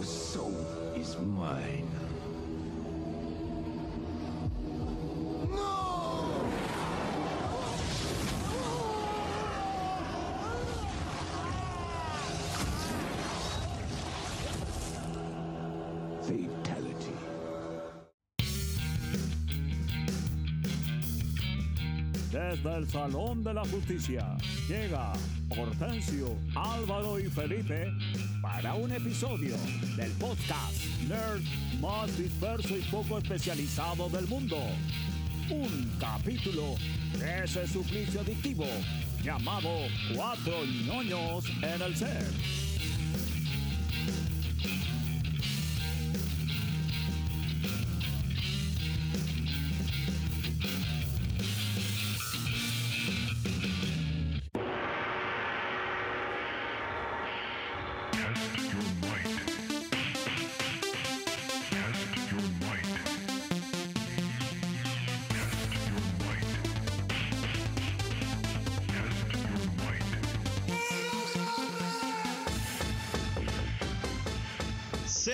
Your soul is mine. Desde el Salón de la Justicia llega Hortensio, Álvaro y Felipe para un episodio del podcast Nerd más disperso y poco especializado del mundo. Un capítulo de ese suplicio adictivo llamado Cuatro ñoños en el set.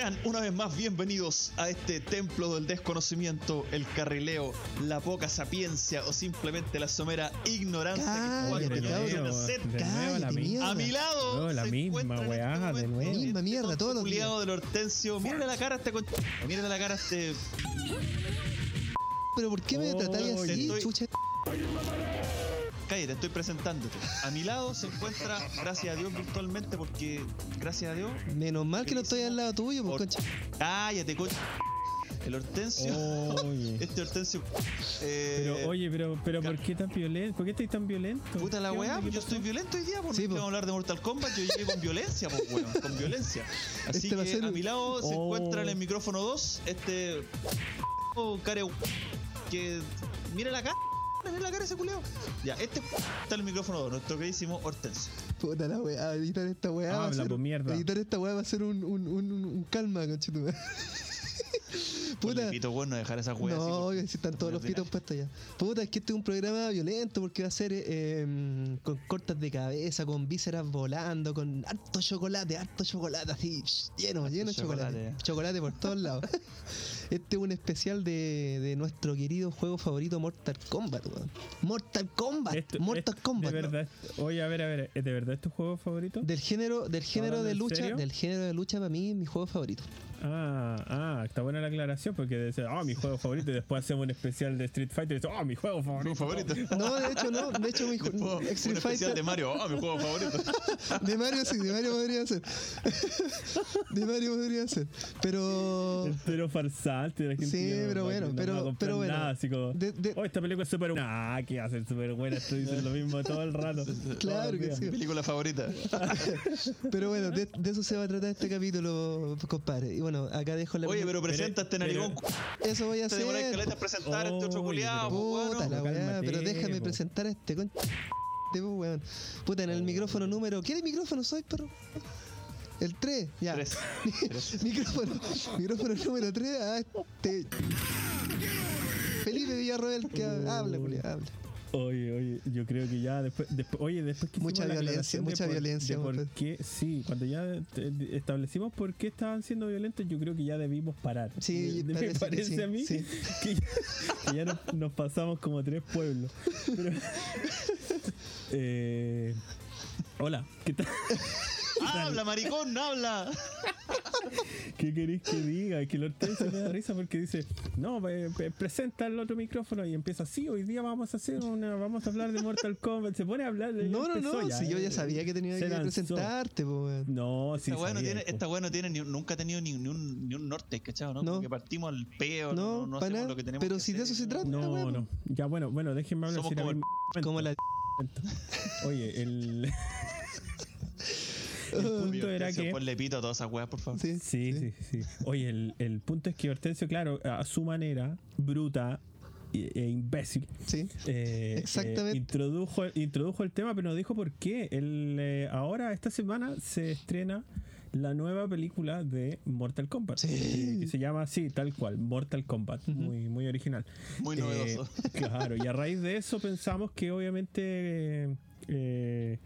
Sean una vez más bienvenidos a este templo del desconocimiento, el carrileo, la poca sapiencia o simplemente la somera ignorancia Cállate, que cabrón. De nuevo la mierda. A mi lado, No, la se misma weá, este de nuevo. este Misma mierda, tonto todos los días. del Hortensio. Mírale la cara a este con... Mírale la cara a este... Pero ¿por qué me Oh, tratáis así, estoy- chucha? Cállate, estoy presentándote. A mi lado se encuentra, gracias a Dios virtualmente, porque gracias a Dios... Menos mal que no estoy al lado tuyo, pues, Hor- concha. Cállate, coche. El Hortensio... Oye. Este Hortensio... eh, Pero, oye, pero, pero ¿por qué tan violento? ¿Por qué estáis tan violento? Puta la ¿Qué weá, pues ¿Qué yo estoy violento hoy día, porque Sí, po. vamos a hablar de Mortal Kombat, yo llegué con violencia, pues weón, con violencia. Así Este va a que ser a mi lado se Oh. encuentra en el micrófono 2, este care que mira la cara, mira la cara ese culeo. Ya, este está en el micrófono 2, nuestro queridísimo Hortensio. Puta la weá, editar esta weá va a Habla, ser. po, mierda. Editar esta weá va a ser un, un, un, un, calma, concha tu madre. Puta. Pito bueno dejar esa weá No, así, obvio, porque- si están todos los pitos puestos ya. Puta, es que este es un programa violento porque va a ser eh, em, con cortas de cabeza, con vísceras volando, con harto chocolate, harto chocolate, así lleno, lleno de chocolate. chocolate. chocolate. por todos lados. este es un especial de, de nuestro querido juego favorito Mortal Kombat, weón. Mortal Kombat, Esto- Mortal es- Kombat. De verdad. Oye, a ver, a ver, ¿es de verdad es tu juego favorito? Del género, del género ¿Hablando de lucha, serio? del género de lucha para mí es mi juego favorito. Ah, ah, está buena la aclaración porque dice, ah, mi juego favorito y después hacemos un especial de Street Fighter y dice, ah, mi juego favorito. Mi favorito. No, de hecho no, de hecho mi ju- Después, un especial Fighter de Mario, oh, mi juego favorito. De Mario sí, de Mario podría ser. De Mario podría ser. Pero. Pero farsante, la gente Sí, pero no- bueno, no pero- pero bueno. Nada, así como, De- de- oh, esta película es súper buena. Ah, ¿qué hace? Súper buena, estoy diciendo lo mismo todo el rato. Claro que sí. Película favorita. Pero bueno, de, de eso se va a tratar este capítulo, compadre. Bueno, acá dejo la. Oye, pero presenta este narigón. Eso voy a Te hacer. caleta en presentar a este otro Oye, culiado, pero- Puta la weá, pero déjame presentar a este con. Pues, weón. Puta, en el micrófono número. ¿Qué micrófono soy, perro? El 3, ya. Tres. Tres. micrófono, micrófono número 3 a este. Felipe Villarroel, que habla, culiao, habla. Oye, oye, yo creo que ya después, después oye, después que Mucha violencia, de mucha por- violencia, de por qué, sí, cuando ya establecimos por qué estaban siendo violentos, yo creo que ya debimos parar. Sí, me parece que parece sí, a mí sí. que ya, que ya nos, nos pasamos como tres pueblos. Pero- eh, hola, ¿qué tal? Habla, maricón, habla. ¿Qué queréis que diga? Que el Hortensio me da risa porque dice, no, presenta el otro micrófono y empieza, sí, hoy día vamos a hacer una, vamos a hablar de Mortal Kombat. Se pone a hablar de No, no, empezó no, si yo ya eh, sabía que tenía se que lanzó. presentarte, po, weón. No, sí. Esta weá no tiene, esta weá no tiene ni, nunca ha tenido ni, ni un, ni un norte, ¿cachado? ¿no? No. Como que partimos al peo, No, no, no, hacemos nada. lo que tenemos Pero que si de eso se trata. No, no. Ya, bueno, bueno, déjenme hablar. Somos como el Como la. Oye, el. el punto era que. Ponle pito a todas esas weas, por favor. Sí, Sí, sí, sí. Oye, el, el punto es que Hortensio, claro, a su manera, bruta e, e imbécil, Sí. eh, Exactamente. eh, introdujo, introdujo el tema, pero no dijo por qué. El, eh, ahora, esta semana, se estrena la nueva película de Mortal Kombat. Sí. que se llama así, tal cual, Mortal Kombat. Muy, muy original. Muy Eh, novedoso. claro, y a raíz de eso pensamos que obviamente... eh,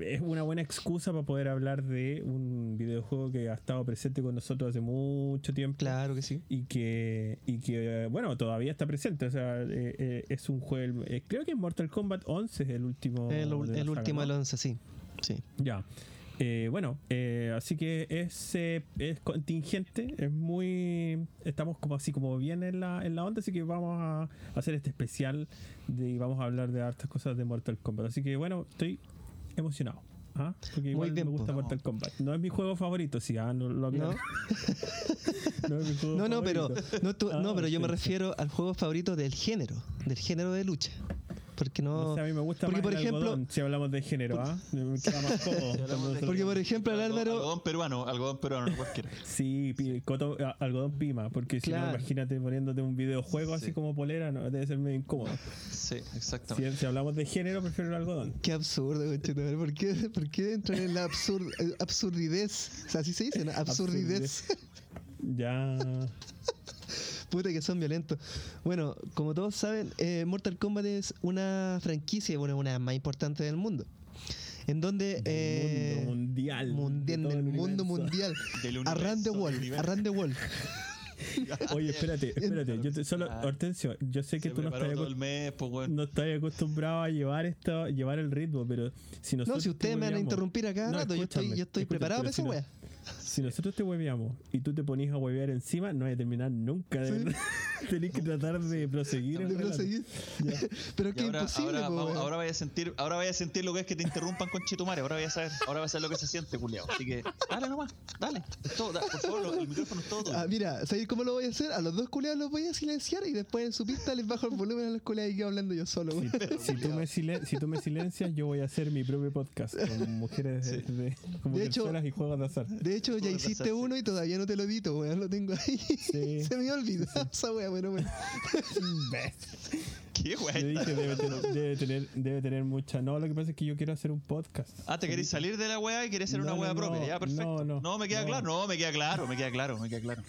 es una buena excusa para poder hablar de un videojuego que ha estado presente con nosotros hace mucho tiempo. Claro que sí. Y que, y que bueno, todavía está presente. O sea, eh, eh, es un juego. eh, creo que es Mortal Kombat 11 es el último. el de el último del 11, sí. Sí. Ya. Eh, bueno, eh, así que es, eh, es contingente, es muy. Estamos como así como bien en la, en la onda, así que vamos a hacer este especial de, y vamos a hablar de hartas cosas de Mortal Kombat. Así que bueno, estoy emocionado. ¿ah? Porque igual bien, me gusta po. Mortal Kombat. No es mi juego favorito, sí, ah, no lo aclaro. ¿No? No es mi juego No, no, pero, no, tú- Ah, no, pero yo me refiero al juego favorito del género, del género de lucha. Porque no. No sé, a mí me gusta porque, más por el ejemplo, algodón, si hablamos de género, ¿ah? Me queda más cómodo. cuando se- porque por ejemplo Algodón- Álvaro. Algodón peruano, algodón peruano, no cualquiera. Sí, coto- algodón pima, porque si no, imagínate poniéndote un videojuego así Sí. como polera, no, debe ser medio incómodo. Sí, Si, exactamente. si hablamos de género, prefiero el algodón. Qué absurdo. ¿Por qué, ¿Por qué entran en la absur- eh, absurdidez? O sea, así se dice, ¿no? Absurdidez. Ya. Puta que son violentos. Bueno, como todos saben, eh, Mortal Kombat es una franquicia, bueno, una más importante del mundo. En donde. eh, mundo mundial. mundial, de en el mundo mundial. Del Arran the universo, wall, del universo. arran the wall. Oye, espérate, espérate. Yo te, solo, Ah. Hortensio, yo sé que Se tú no estás, todo el mes, pues, weón. no estás acostumbrado a llevar esto, llevar el ritmo, pero si nosotros. No, si te ustedes me van a interrumpir a cada No, rato, yo estoy, yo estoy preparado para esa si wea. Si nosotros te hueveamos y tú te ponías a huevear encima, no vas a terminar nunca. De Sí. Tenés que tratar de proseguir. De proseguir. Pero que ahora, imposible, ahora, po, vamos- ahora vaya a sentir, ahora vaya a sentir lo que es que te interrumpan con Chetumare, ahora vaya a saber, ahora vas a saber lo que se siente, culiao. Así que, dale nomás, dale. Todo, da- por favor, lo- el micrófono es todo tuyo. Ah, mira, ¿sabéis cómo lo voy a hacer? A los dos culeados los voy a silenciar y después en su pista les bajo el volumen a los culeados y quedo hablando yo solo. Si, si tú me silen- si tú me silencias, yo voy a hacer mi propio podcast con mujeres de, de- como De hecho- y juegos de azar. De hecho, ya hiciste sí. uno y todavía no te lo edito, weón. Lo tengo ahí. Sí. Se me olvidó esa wea, pero bueno. ¿Qué Yo güey? dije, debe tener, debe, tener, debe tener mucha. No, lo que pasa es que yo quiero hacer un podcast. Ah, ¿te querés salir de la weá y querés hacer una No, weá no, propia? no, Ya, perfecto. no, no, me queda no. claro, no, me queda claro, me queda claro, me queda claro.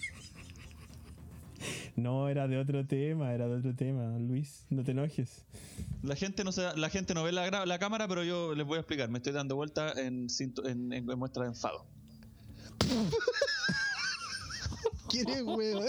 No, era de otro tema, era de otro tema. Luis, no te enojes. La gente no se, la gente no ve la, la cámara, pero yo les voy a explicar. Me estoy dando vuelta en, cinto- en, en- en muestra de enfado. ¿Quién es, weón?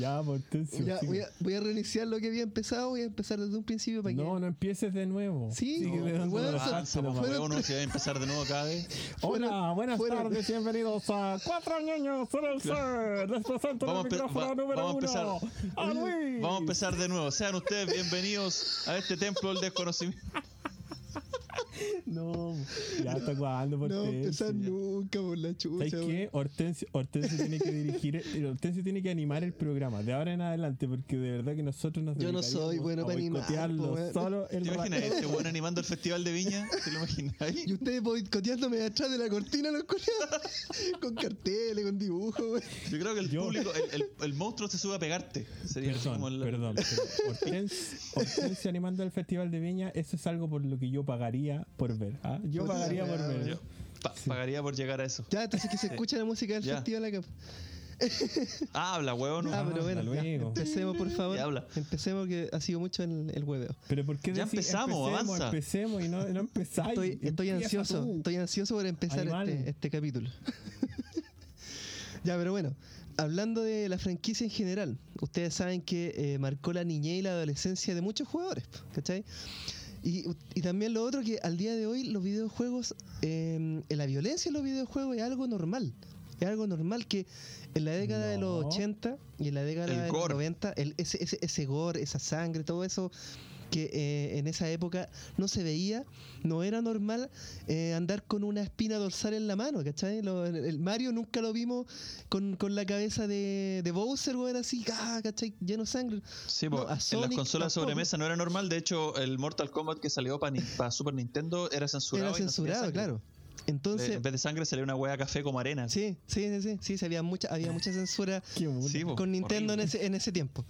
Ya, Tencio, Ya, voy, a, voy a reiniciar lo que había empezado. Voy a empezar desde un principio para que. No, no empieces de nuevo. Sí, no, dando bueno, Avanza, por favor, uno se va a empezar de nuevo cada vez. Hola, buenas fueron- tardes, bienvenidos a Cuatro Niños en el Ser. Les presento Vamos a el micrófono va- número vamos a empezar. uno. A Luis. Vamos a empezar de nuevo. Sean ustedes bienvenidos a este templo del desconocimiento. No, ya está cuando por No, empezar ya. nunca por la chucha. ¿Sabes qué? Hortensio, Hortensio tiene que dirigir, el- Hortensio tiene que animar el programa de ahora en adelante, porque de verdad que nosotros nos Yo no soy bueno a para animar, solo el ¿Te imaginas este weón animando el festival de Viña? ¿Te lo imaginas? Y ustedes boicoteándome atrás de la cortina los culeados. con carteles, con dibujos. Yo creo que el Yo- público, el, el- el monstruo se sube a pegarte. Sería Perdón, como el- perdón, pero Hortens- Hortensio animando el Festival de Viña, eso es algo por lo que yo pagaría por ver. ¿ah? Yo Puta pagaría la por ver. Yo pa- pagaría por llegar a eso. Ya, entonces que se escucha la música del festival acá. Ah, habla, huevón. Ah, pero bueno, ya, luego. empecemos por favor. Ya habla. Empecemos que ha sido mucho el, el hueveo. Pero ¿por qué Ya empezamos, empecemos, avanza. empecemos y no, no empezáis? Estoy, estoy ansioso, tú. estoy ansioso por empezar este, este capítulo. ya, pero bueno, hablando de la franquicia en general, ustedes saben que eh, marcó la niñez y la adolescencia de muchos jugadores, ¿cachai? Y, y también lo otro que al día de hoy los videojuegos, eh, la violencia en los videojuegos es algo normal. Es algo normal que en la década de los No. 80 y en la década El de gore. los 90, el- ese, ese, ese gore, esa sangre, todo eso que eh, en esa época no se veía, no era normal eh, andar con una espina dorsal en la mano, ¿cachai? Lo- el Mario nunca lo vimos con, con la cabeza de, de Bowser, weón, así, ah, ¿cachai? Lleno de sangre. Sí, No, pues, en las consolas tampoco. sobremesa no era normal. De hecho, el Mortal Kombat que salió para Super Nintendo era censurado. Era no censurado, claro. Entonces, en vez de sangre salía una hueá café como arena. sí, sí, sí, sí, sí, había mucha, había mucha censura. Sí, con Nintendo en ese, en ese tiempo.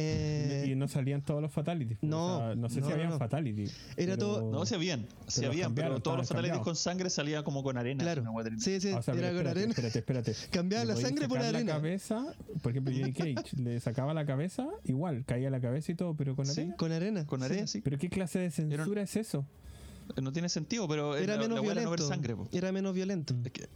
Eh, y no salían todos los fatalities. No, O sea, no sé no, si no, habían no. fatality. Era pero- todo- No, se habían, se habían, pero todos los fatalities cambiados. con sangre salía como con arena. claro, sí, sí, O sea, era con arena. Espérate, espérate. Cambiaba la sangre por arena. La cabeza, por ejemplo, Johnny Cage le sacaba la cabeza, igual, caía la cabeza y todo, pero con Sí. arena. Con arena. Con sí. arena, sí. ¿Pero qué clase de censura es eso? no tiene sentido, pero Era la, menos la violento. no ver sangre. po. Era menos violento. Es que-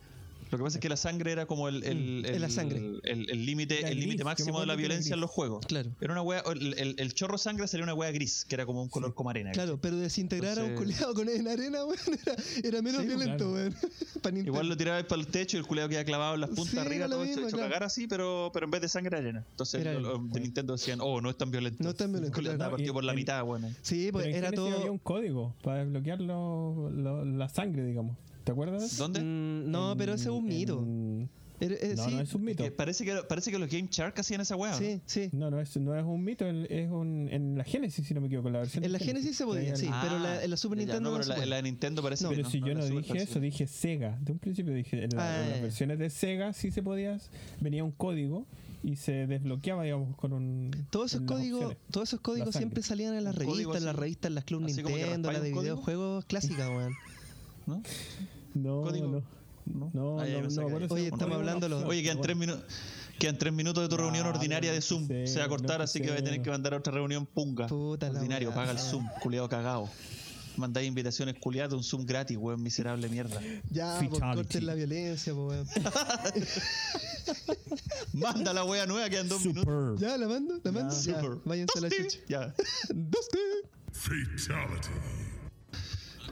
lo que pasa es que la sangre era como el el- Mm, el- la sangre. el- el límite el límite máximo de la violencia en los juegos. Claro. Era una wea, el, el- el chorro sangre salía una wea gris, que era como un color como arena. Claro, pero desintegrar a un culiado con en arena, weón, era, era menos Sí, violento, claro. weón. Igual lo tirabas para el techo y el culeado queda clavado en las puntas Sí, arriba, todo mismo, hecho, claro. cagar así, pero, pero en vez de sangre arena. Entonces Era lo- lo- de Nintendo decían, oh, no es tan violento. No es tan violento, claro. partido Y por la mitad, bueno. Sí, pues era todo. había un código para desbloquear lo- lo- la sangre, digamos. ¿Te acuerdas? ¿Dónde? Mm, no, En- pero ese es un mito. en- eh, No, sí, no es un mito. Que parece, que, parece que los Game Shark hacían esa. ¿no? sí, sí. No, no es, no es un mito, es un, en la Genesis, si no me equivoco, en la versión. En la Genesis se podía, sí. el- pero la- en la Super ya, Nintendo No, no pero se la, la Nintendo parece No. que Pero no. si no, yo no Super dije eso, dije Sega. De un principio dije, en, la- Ah, en las ya. versiones de Sega sí se podía, venía un código y se desbloqueaba, digamos, con un. Todos esos códigos, todos esos códigos siempre salían en las revistas, en las revistas, en las Club Nintendo, las de videojuegos clásicas, weón. ¿no? No, código. no. ¿No? No, Ah, no, no, si Oye, estamos hablando los- Oye, quedan tres bueno. minutos. Quedan tres minutos de tu No, reunión ordinaria de no Zoom. sé, Se va a cortar, no así que voy a tener sé. que mandar otra reunión punga. Puta la Ordinario, weá. paga el Zoom, culiado cagado. Mandáis invitaciones culiadas un Zoom gratis, weón, miserable mierda. Ya, pues Fatality. corten la violencia, pues, weón. Manda la wea nueva, quedan dos minutos. Super. Ya, la mando, la mando. Ya, Super. váyanse a la chucha. Ya. Fatality.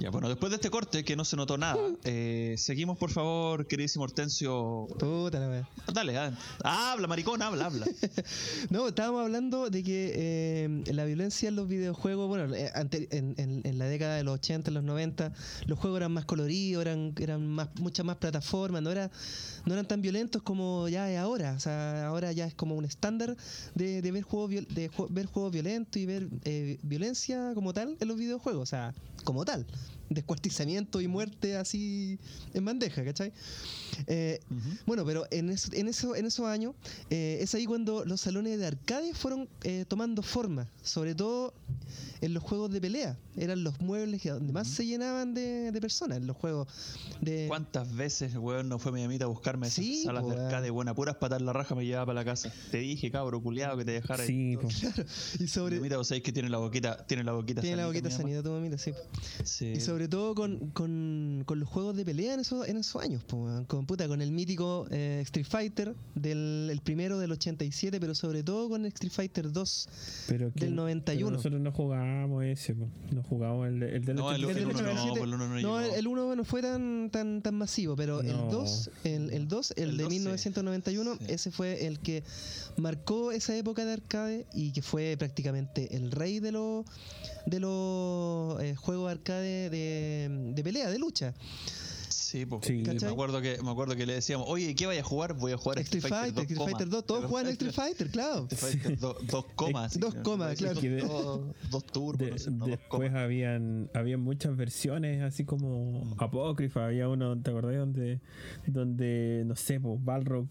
Ya, bueno, después de este corte que no se notó nada, eh, seguimos por favor, queridísimo Hortensio. Puta la weá. Dale, ah, habla, maricón, habla, habla. No, estábamos hablando de que eh, la violencia en los videojuegos, bueno, eh, ante- en, en- en la década de los 80, los 90, los juegos eran más coloridos, eran, eran más, muchas más plataformas, no, era, no eran tan violentos como ya es ahora. O sea, ahora ya es como un estándar de, de ver, juegos, de ver juegos violentos y ver eh, violencia como tal en los videojuegos, o sea, como tal. Descuartizamiento y muerte así en bandeja, ¿cachai? Eh, bueno, pero en, es- en, eso, en esos años eh, es ahí cuando los salones de arcade fueron eh, tomando forma, sobre todo en los juegos de pelea. Eran los muebles que donde más se llenaban de, de personas, en los juegos de... ¿Cuántas veces, weón, no fue mi amita a buscarme esas Sí, salas po, de weón. arcade, buena, puras patas en la raja me llevaba para la casa? Te dije, cabro, culiado, que te dejara Sí, ahí. po. Y Mi sobre... amita, vos sabéis que tiene la boquita, tiene la boquita Tiene la sanita, boquita mi sanita tu mamita, sí. Sí. Y sobre todo con, con, con los juegos de pelea en esos, en esos años, po, con puta, con el mítico eh, Street Fighter, del el primero del 87, pero sobre todo con el Street Fighter 2 Pero que- del 91. pero nosotros no jugábamos ese, po. no jugábamos el, de- el del No, el- 87. el uno no, 87. el uno no No, el, el uno no fue tan tan tan masivo, pero el No. 2, el, el 2, el, El de dos, sí. 1991, Sí. ese fue el que marcó esa época de arcade y que fue prácticamente el rey de los de los eh, juegos arcade de, de pelea, de lucha. Sí. Sí. me acuerdo que me acuerdo que le decíamos, "Oye, ¿qué vaya a jugar? Voy a jugar a Street Fighter, Street Fighter 2, todos juegan Street Fighter, claro. Street Fighter, do- dos comas. Dos así, comas, ¿no? claro. Dos, dos turbos, De- no sé, no, después comas. habían, habían muchas versiones así como Mm. apócrifas. Había uno, ¿te acordás? Donde, donde no sé, pues, Balrog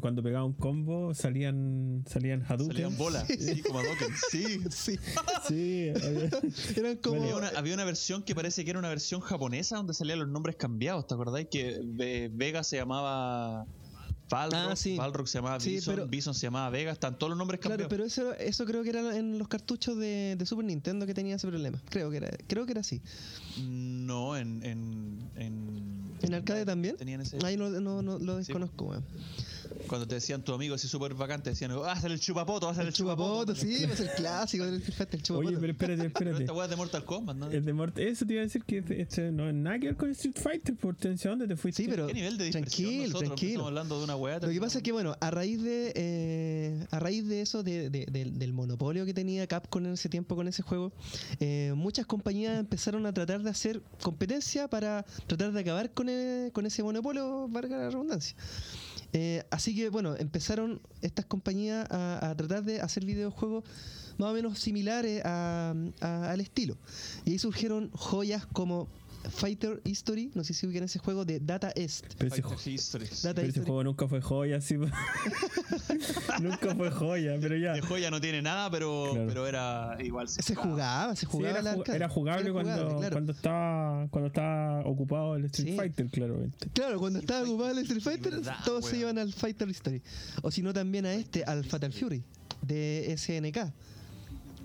cuando pegaba un combo salían salían Hadouken. Salían bolas, sí, como Hadouken, sí. Sí, Sí, había- eran como Había una, había una versión que parece que era una versión japonesa donde salían los nombres cambiados, ¿te acordáis? Que Ve- Vega se llamaba Balrog, Ah, sí. Balrog se llamaba Sí, Bison, pero- Bison se llamaba Vega, están todos los nombres Claro, cambiados. pero eso, eso creo que era en los cartuchos de, de Super Nintendo que tenía ese problema. Creo que era, creo que era así. No, en. ¿En, en, ¿En arcade también? Tenían ese. Ahí no, no, no lo desconozco, weón. Cuando te decían tu amigo así súper vacante, decían, ah, haz el chupapoto, haz el, El chupapoto, sí, pues el clásico del Street Fighter, el chupapoto. Oye, pero espérate, espérate. esta weá es de Mortal Kombat, ¿no? El de Mort- eso te iba a decir que este- no es nada que ver con Street Fighter, por atención, ¿dónde te fuiste? Sí, pero ¿Qué nivel de tranquilo, nosotros tranquilo. estamos hablando de una weá? Lo que pasa es que, bueno, a raíz de eh, a raíz de eso, de- de- del- del monopolio que tenía Capcom en ese tiempo con ese juego, eh, muchas compañías empezaron a tratar de hacer competencia para tratar de acabar con, el- con ese monopolio, valga la redundancia. Eh, así que, bueno, empezaron estas compañías a, tratar de hacer videojuegos más o menos similares a- a- al estilo. Y ahí surgieron joyas como Fighter History, no sé si ubican ese juego de Data East. Pero ese. Data pero ese juego nunca fue joya, sí. nunca fue joya, pero ya. De joya no tiene nada, pero, Claro. pero era igual. Se jugaba, se Sí, jugaba era, la ju- arcade. era jugable Era cuando, jugable, claro. cuando estaba cuando estaba ocupado el Street Sí. Fighter, claramente. Claro, cuando estaba Fighter ocupado el Street Fighter, verdad, todos se iban al Fighter History. O si no, también a este, al Fatal Fury, de SNK.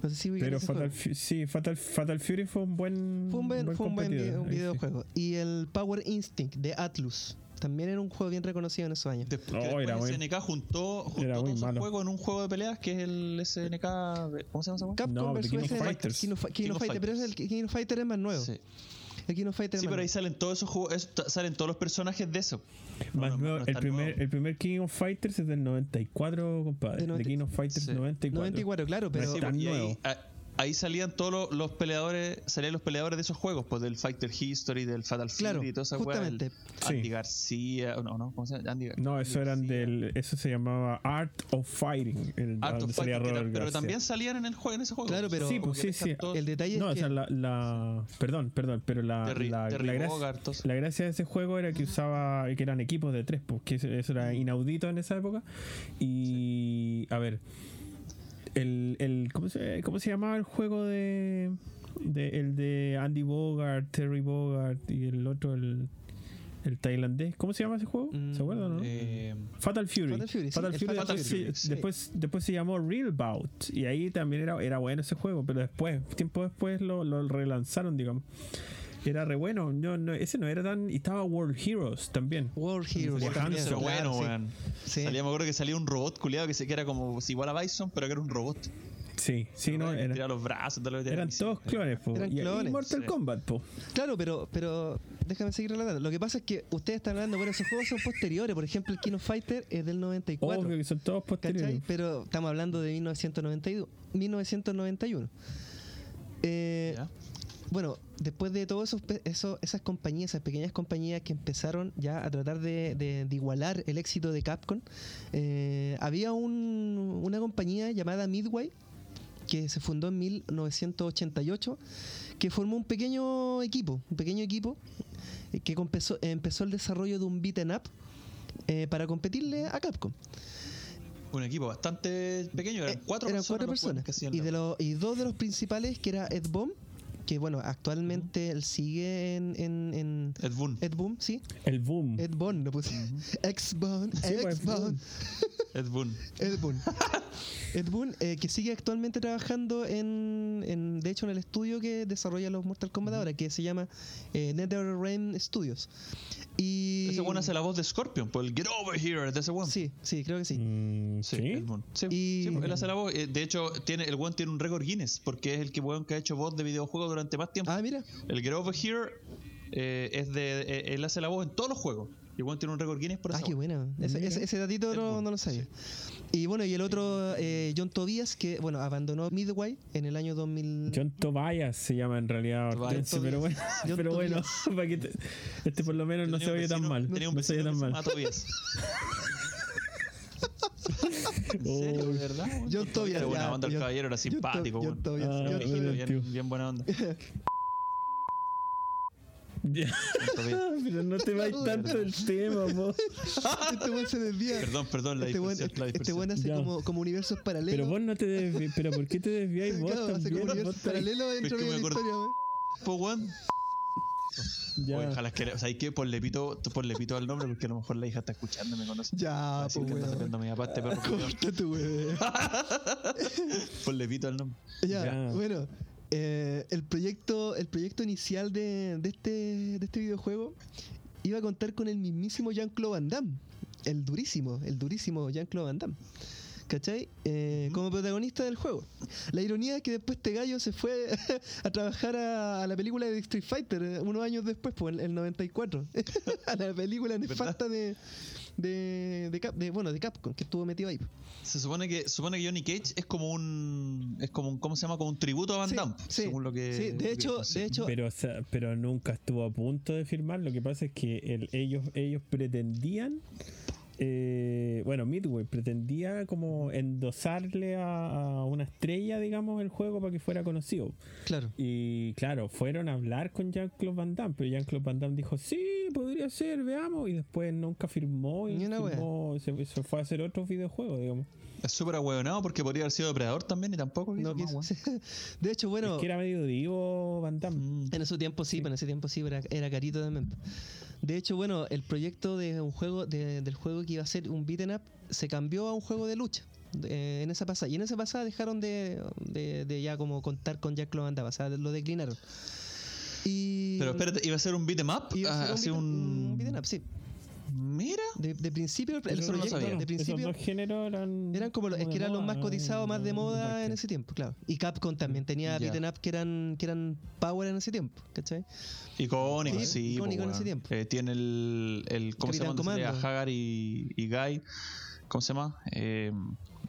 No sé si Pero Fatal, juego. Sí, Fatal, Fatal Fury fue un buen. Fue un buen, fue un buen video- un ahí sí. videojuego. Y el Power Instinct de Atlus. También era un juego bien reconocido en esos años. Después, que después era muy- SNK juntó, juntó juegos en un juego de peleas que es el SNK. ¿Cómo se llama juego? Capcom No, The King of Fighters. King of, King King of of Fighter, pero es el King of Fighter es más nuevo. Sí. King of Fighter es Sí, pero ahí salen todos esos juegos, eso- salen todos los personajes de eso. Más no, nuevo, no el, primer, nuevo. el primer King of Fighters es del 94, compadre. De 90 The King of Fighters Sí. 94. 94, claro, pero Sí, tan y ahí, nuevo. a- ahí salían todos los, los peleadores, salían los peleadores de esos juegos, pues del Fighter History, del Fatal Fury Claro, y toda esa weá, justamente. Andy Sí. García, o no, no, ¿cómo se llama? Andy No, eso eran del. Eso se llamaba Art of Fighting. El, Art donde of salía Fighting, era- pero también salían en el juego, en ese juego. Claro, pero- Sí, pues que sí, sí. el detalle No, es o que sea, la, la- Perdón, perdón, pero la, Terry- la, Terry la gracia, la gracia de ese juego era que usaba. que eran equipos de tres, porque eso, eso era inaudito en esa época. Y. A ver. El, el, ¿cómo, se, ¿Cómo se llamaba el juego de, de. El de Andy Bogart, Terry Bogart y el otro, el. El tailandés. ¿Cómo se llama ese juego? Mm, ¿Se acuerdan, no? Eh, Fatal Fury. Fatal Fury, sí, el Fury, Fatal después, Fury, se- sí. después, después se llamó Real Bout. Y ahí también era, era bueno ese juego. Pero después, tiempo después lo, lo relanzaron, digamos. Era re bueno. No, no, ese no era tan. Y estaba World Heroes también. World Heroes. World también, Heroes, claro, bueno, sí. weón. Sí. Salía, me acuerdo que salía un robot culiado que, se, que era como si igual a Bison, pero que era un robot. Sí, sí, no. Era- tiraba los brazos, todo lo que eran todos clones, po. Eran y, y clones, Mortal sí. Kombat, po. Claro, pero, pero déjame seguir relatando. Lo que pasa es que ustedes están hablando, bueno, esos juegos son posteriores. Por ejemplo, el King of Fighter es del 94. Obvio que son todos ¿Cachai? posteriores. Pero estamos hablando de 1992, 1991. Eh, Ya. Bueno, después de pe- eso- esas compañías, esas pequeñas compañías que empezaron ya a tratar de, de- de igualar el éxito de Capcom, eh, había un- una compañía llamada Midway que se fundó en 1988, que formó un pequeño equipo, un pequeño equipo eh, que empezó, empezó el desarrollo de un beaten up eh, para competirle a Capcom. Un equipo bastante pequeño, eran Eh, cuatro eran personas. cuatro personas. que Y, de y dos de los principales, que era Ed Boon, que bueno, actualmente él sigue en, en, en Ed Boon. Ed Boon, sí. El boom. Ed Boon, lo puse. Ex Boon, pues, Ex Boon. Ed Boon. Ed Boon. Ed Boon, eh, que sigue actualmente trabajando en, en, de hecho, en el estudio que desarrolla los Mortal Kombat ahora, que se llama eh, NetherRealm Studios. Y Ese weón hace la voz de Scorpion, por el Get Over Here de ese weón. Sí, sí, creo que sí. Mm, Sí, sí. Ed Boon. Sí, Y- sí, pues, él hace la voz. Eh, De hecho, tiene, el weón tiene un récord Guinness, porque es el que, weón que ha hecho voz de videojuegos durante más tiempo. Ah, mira. El Get Over Here eh, es de. eh, él hace la voz en todos los juegos. Y tiene un récord Guinness por Ah, eso. qué bueno. Ese, ese, ese datito no, no lo sabía. Y bueno, y el otro, eh, John Tobias, que bueno, abandonó Midway en el año 2000. John Tobias se llama en realidad Tobias. Hortensio, pero bueno, John pero bueno Tobias. para que te- este por lo menos no se oye tan mal. Tenía un No se oye tan mal. Tobias. ¿En serio? ¿De verdad? John Tobias, Era buena onda, el caballero era simpático. John. Tobias, Ah, Tobias. bien buena onda. Pero no te vayas tanto del tema, po. Este weón se desvía. Perdón, perdón, la Este dispersión. la este dispersión. weón hace Ya. como, como universos paralelos. Pero vos no te desvías. Pero ¿por qué te desvías vos Claro, hace como también? Vos universos paralelos dentro que de me la historia, weón. Po, weón. Ya. Oye, ojalá que, o sea, hay que ponle pito, ponle pito al nombre porque a lo mejor la hija está escuchando y me conoce. Ya, Va a decir pues que anda weón. saliendo a mi papá este perro. culiao. Corta tu weón. Ponle pito al nombre. Ya, Ya. bueno. Eh, el proyecto el proyecto inicial de, de este, de este videojuego iba a contar con el mismísimo Jean-Claude Van Damme. El durísimo, el durísimo Jean-Claude Van Damme. ¿Cachai? Eh, Como protagonista del juego. La ironía es que después este gallo se fue a trabajar a, a la película de Street Fighter eh, unos años después, pues el, el 94. a la película nefasta de, de, de, Cap- de, bueno, de Capcom, que estuvo metido ahí. Se supone que supone que Johnny Cage es como un es como un ¿cómo se llama? como un tributo a Van Sí, Damme, sí, según lo que sí, de que hecho, de hecho, Pero, o sea, pero nunca estuvo a punto de firmar. Lo que pasa es que el- ellos, ellos pretendían. Eh, bueno, Midway pretendía como endosarle a, a una estrella, digamos, el juego para que fuera conocido. claro. Y claro, fueron a hablar con Jean-Claude Van Damme, pero Jean-Claude Van Damme dijo, sí, podría ser, veamos, y después nunca firmó y Ni una wea. firmó, se, se fue a hacer otros videojuegos, digamos. Es súper ahueonado porque podría haber sido depredador también y tampoco No quiso. De hecho, bueno, Es que era medio divo Van Damme. Mm. en ese tiempo sí, pero en ese tiempo sí, era, era carito también. De hecho, bueno, el proyecto de un juego de- del juego que iba a ser un beaten up se cambió a un juego de lucha. en esa pasada. Y en esa pasada dejaron de, de, de ya como contar con Jack Andaba, o sea, lo declinaron. Y Pero espérate, ¿iba a ser un beat 'em up? iba a Ah, ser un... un beat'em up, sí. Mira. De, de principio, el, Eso no proyecto, sabía. de Esos principio dos géneros eran. eran como los, es que eran los más cotizados, más de no- moda en no ese tiempo, claro. Y Capcom también tenía Ya. beat'em up que eran, que eran power en ese tiempo, ¿cachai? Icónico, Sí, sí. icónico po, en ese tiempo. Eh, tiene el, el. ¿Cómo se Capitán llama? salía Comando. Hagar y, y Guy. ¿Cómo se llama? Eh,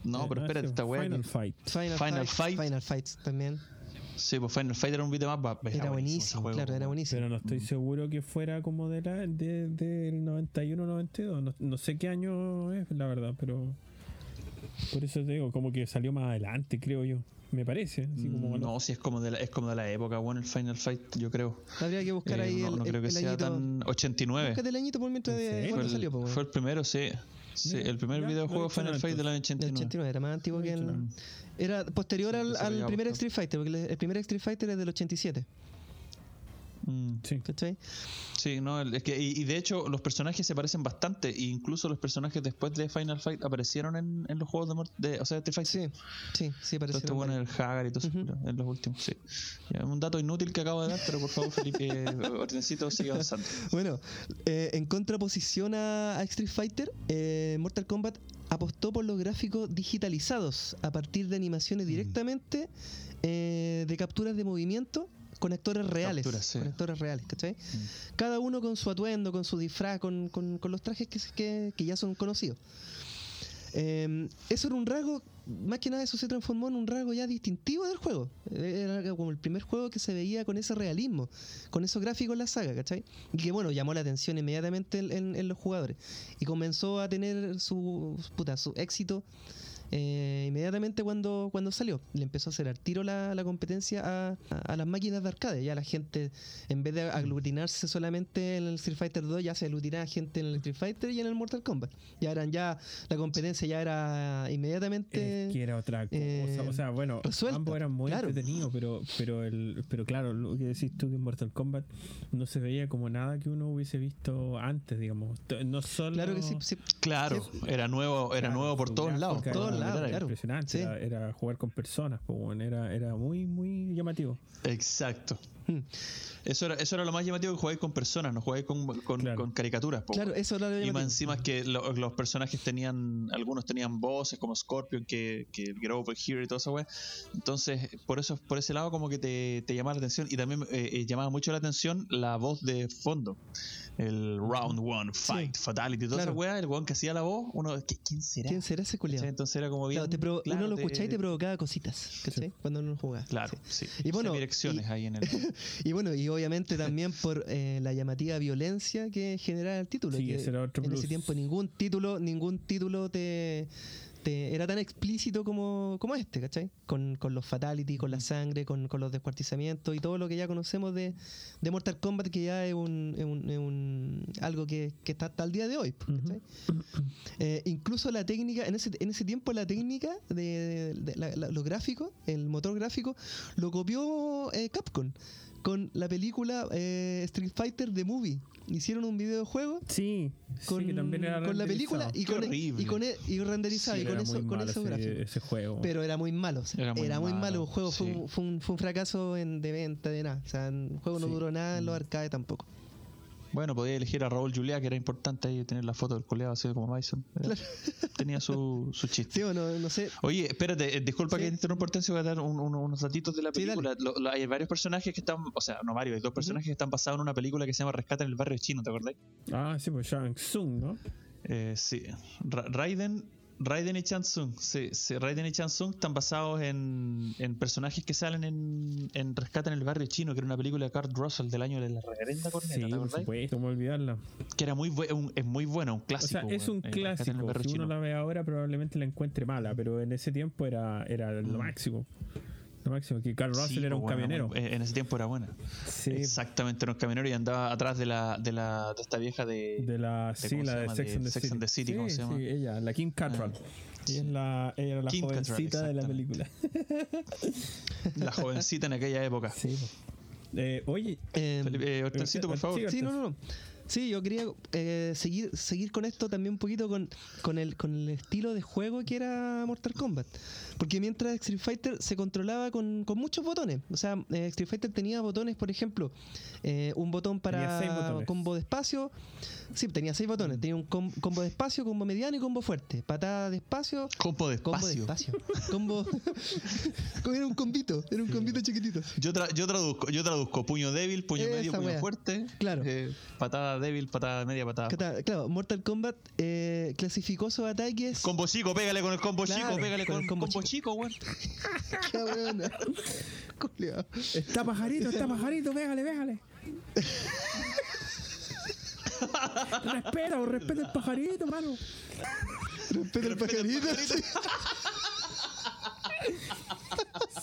no, Eh, pero espérate, esta weá. Final que- Fight. Final, Final Fight, Fight. Final Fights también. Sí, pues Final Fight era un beat 'em up. va- Era ese buenísimo, juego, claro, era buenísimo. Pero no estoy seguro que fuera como de la, de, del 91 92. No, no sé qué año es, la verdad, pero. Por eso te digo, como que salió más adelante, creo yo. Me parece. Así como Mm, No, sí, es como, de la, es como de la época, bueno, el Final Fight, yo creo. Habría que buscar Eh, ahí no, el, no el- creo que el sea añito. tan 89. Búscate el añito por mientras ¿En de Fue el, salió, fue el primero, sí. Sí, Mira, el primer ya, videojuego he Final hecho Fight del año Del 89. 89, era más antiguo que el. Era posterior Sí, al, al primer. Street Fighter, porque el, el primer Street Fighter es del 87, Mm, Sí. ¿cachai? Sí, no, es que, y, y de hecho los personajes se parecen bastante, e incluso los personajes después de Final Fight aparecieron en, en los juegos de, Mort- de o sea, de Street Fighter. Sí, sí, sí, Todo parece. este bueno el Hagar y todo eso, Ujú. en los últimos, sí. Ya, un dato inútil que acabo de dar, pero por favor, Felipe, Ordencito, sigue avanzando. Bueno, eh, en contraposición a, a Street Fighter, eh, Mortal Kombat apostó por los gráficos digitalizados a partir de Mm. animaciones directamente eh, de capturas de movimiento con actores reales. Capturas, sí. Mm. Con actores reales, ¿cachai? Cada uno con su atuendo, con su disfraz, con, con- con los trajes que, que, que ya son conocidos. Eh, eso era un rasgo, más que nada eso se transformó en un rasgo ya distintivo del juego. Era como el primer juego que se veía con ese realismo, con esos gráficos en la saga, ¿cachai? Y que bueno, llamó la atención inmediatamente en, en- en los jugadores. Y comenzó a tener su, puta, su éxito eh, inmediatamente cuando, cuando salió. Le empezó a hacer al tiro la, la competencia a, a- a las máquinas de arcade. Ya la gente, en vez de aglutinarse solamente en el Street Fighter 2, ya se aglutinaba gente en el Street Fighter y en el Mortal Kombat. Ya eran ya, la competencia ya era inmediatamente... Es que era otra cosa. eh, o sea, bueno, resuelta, ambos eran muy claro. entretenidos, pero, pero, el, pero claro, lo que decís tú que en Mortal Kombat no se veía como nada que uno hubiese visto antes, digamos. No solo. Claro que sí, sí. Claro, era nuevo, era Claro, nuevo por lados. todos lados, era claro. Impresionante, Sí. era, era jugar con personas, pues, bueno, era, era muy, muy llamativo. Exacto. Hmm. Eso era, eso era lo más llamativo que jugáis con personas, no jugáis con, con, Claro. con caricaturas. po, Claro, eso era lo Y más encima es que lo- los personajes tenían, algunos tenían voces como Scorpion, que, que Here y toda esa weá. Entonces, por eso, por ese lado como que te, te llamaba la atención. Y también eh, eh, llamaba mucho la atención la voz de fondo. El Round One, Fight, Fatality, toda Claro. esa weá, el weón que hacía la voz, uno, ¿qué- ¿quién será? ¿Quién será ese culiado? Entonces era como bien. Claro, te claro, uno lo escuchaba y te provocaba cositas, ¿cachai? Cuando uno jugaba. Claro, sí. sí. Y bueno, direcciones y- ahí en el. Y bueno, y obviamente también por eh, la llamativa violencia que generaba el título. Sí, que ese era otro en ese tiempo ningún título, ningún título te, te- era tan explícito como, como este, ¿cachai? Con, con los fatality, con la sangre, con, con los descuartizamientos y todo lo que ya conocemos de, de Mortal Kombat, que ya es un, es un- es un- algo que, que está hasta el día de hoy. ¿cachai? Eh, incluso la técnica, en ese, en ese tiempo la técnica de, de la- la- los gráficos, el motor gráfico, lo copió eh, Capcom con la película eh, Street Fighter The Movie. Hicieron un videojuego Sí, sí, con, que también era con la película y con, horrible. y con e- y renderizado Sí, y con eso muy con malo esos ese, gráficos. ese juego. Pero era muy malo. o sea, Era era muy muy, malo. malo, Un juego fue, sí. un, fue, un, fue un fracaso en, de venta, de nada. O sea, el juego no Sí. duró nada en los Mm. arcades tampoco. Bueno, podía elegir a Raúl Julia, que era importante ahí tener la foto del coleado así como Bison. Era- Tenía su, su chiste. Sí, no, sé. Oye, espérate, eh, disculpa Sí. que te interrumpa, Hortensio, voy a dar un- un- unos datitos de la Sí, película. Lo- lo- hay varios personajes que están, o sea, no varios, hay dos personajes que están basados en una película que se llama Rescate en el barrio chino, ¿te acordás? Ah, sí, pues Shang Tsung, ¿no? Eh, sí, Ra- Raiden, Raiden y Chansung, sí, sí, Raiden y Chansung están basados en, en personajes que salen en, en Rescate en el barrio chino, que era una película de Kurt Russell del año de la reverenda corneta, Sí, ¿te por supuesto, cómo olvidarla. Que era muy un- es muy buena, un O clásico. sea, es un el clásico. Si uno chino. la ve ahora, probablemente la encuentre mala, pero en ese tiempo era, era lo Mm. máximo. Lo máximo, que Carl Russell Sí, era un pues, bueno, camionero. eh, en ese tiempo era buena. Sí, Exactamente, era un camionero y andaba atrás de la de la de esta vieja de, de la, de sí, la Sex, and the Sex City. and the City, sí, ¿cómo se llama? sí, ella, la Kim Cattrall. Ella, es la, ella era la Kim Cattrall, jovencita de la película. la jovencita en aquella época. Sí. po. Eh, oye, eh, Felipe, eh, Hortensito, por favor. Sí, Sí, no, no, no. Sí, yo quería eh, seguir seguir con esto también un poquito con, con, el, con el estilo de juego que era Mortal Kombat. Porque mientras Street Fighter se controlaba con, con muchos botones. O sea, eh, Street Fighter tenía botones, por ejemplo, eh, un botón para combo de espacio. Sí, tenía seis botones. Tenía un com- combo de espacio, combo mediano y combo fuerte. Patada de espacio, Combo de combo de espacio. espacio. combo. era un combito, era un combito chiquitito. Yo, tra- yo traduzco, yo traduzco puño débil, puño Esa medio, puño wea. fuerte. Claro. eh, patada débil, patada media, patada. Claro, Claro, Mortal Kombat eh, clasificó sus ataques. Combo chico, pégale con el combo Claro, chico, pégale con con el el combo combo, chico, weón. Qué buena. Culeado. Está pajarito, está pajarito, pégale, pégale. respeta, o respeta el pajarito, mano. Respeta el pajarito.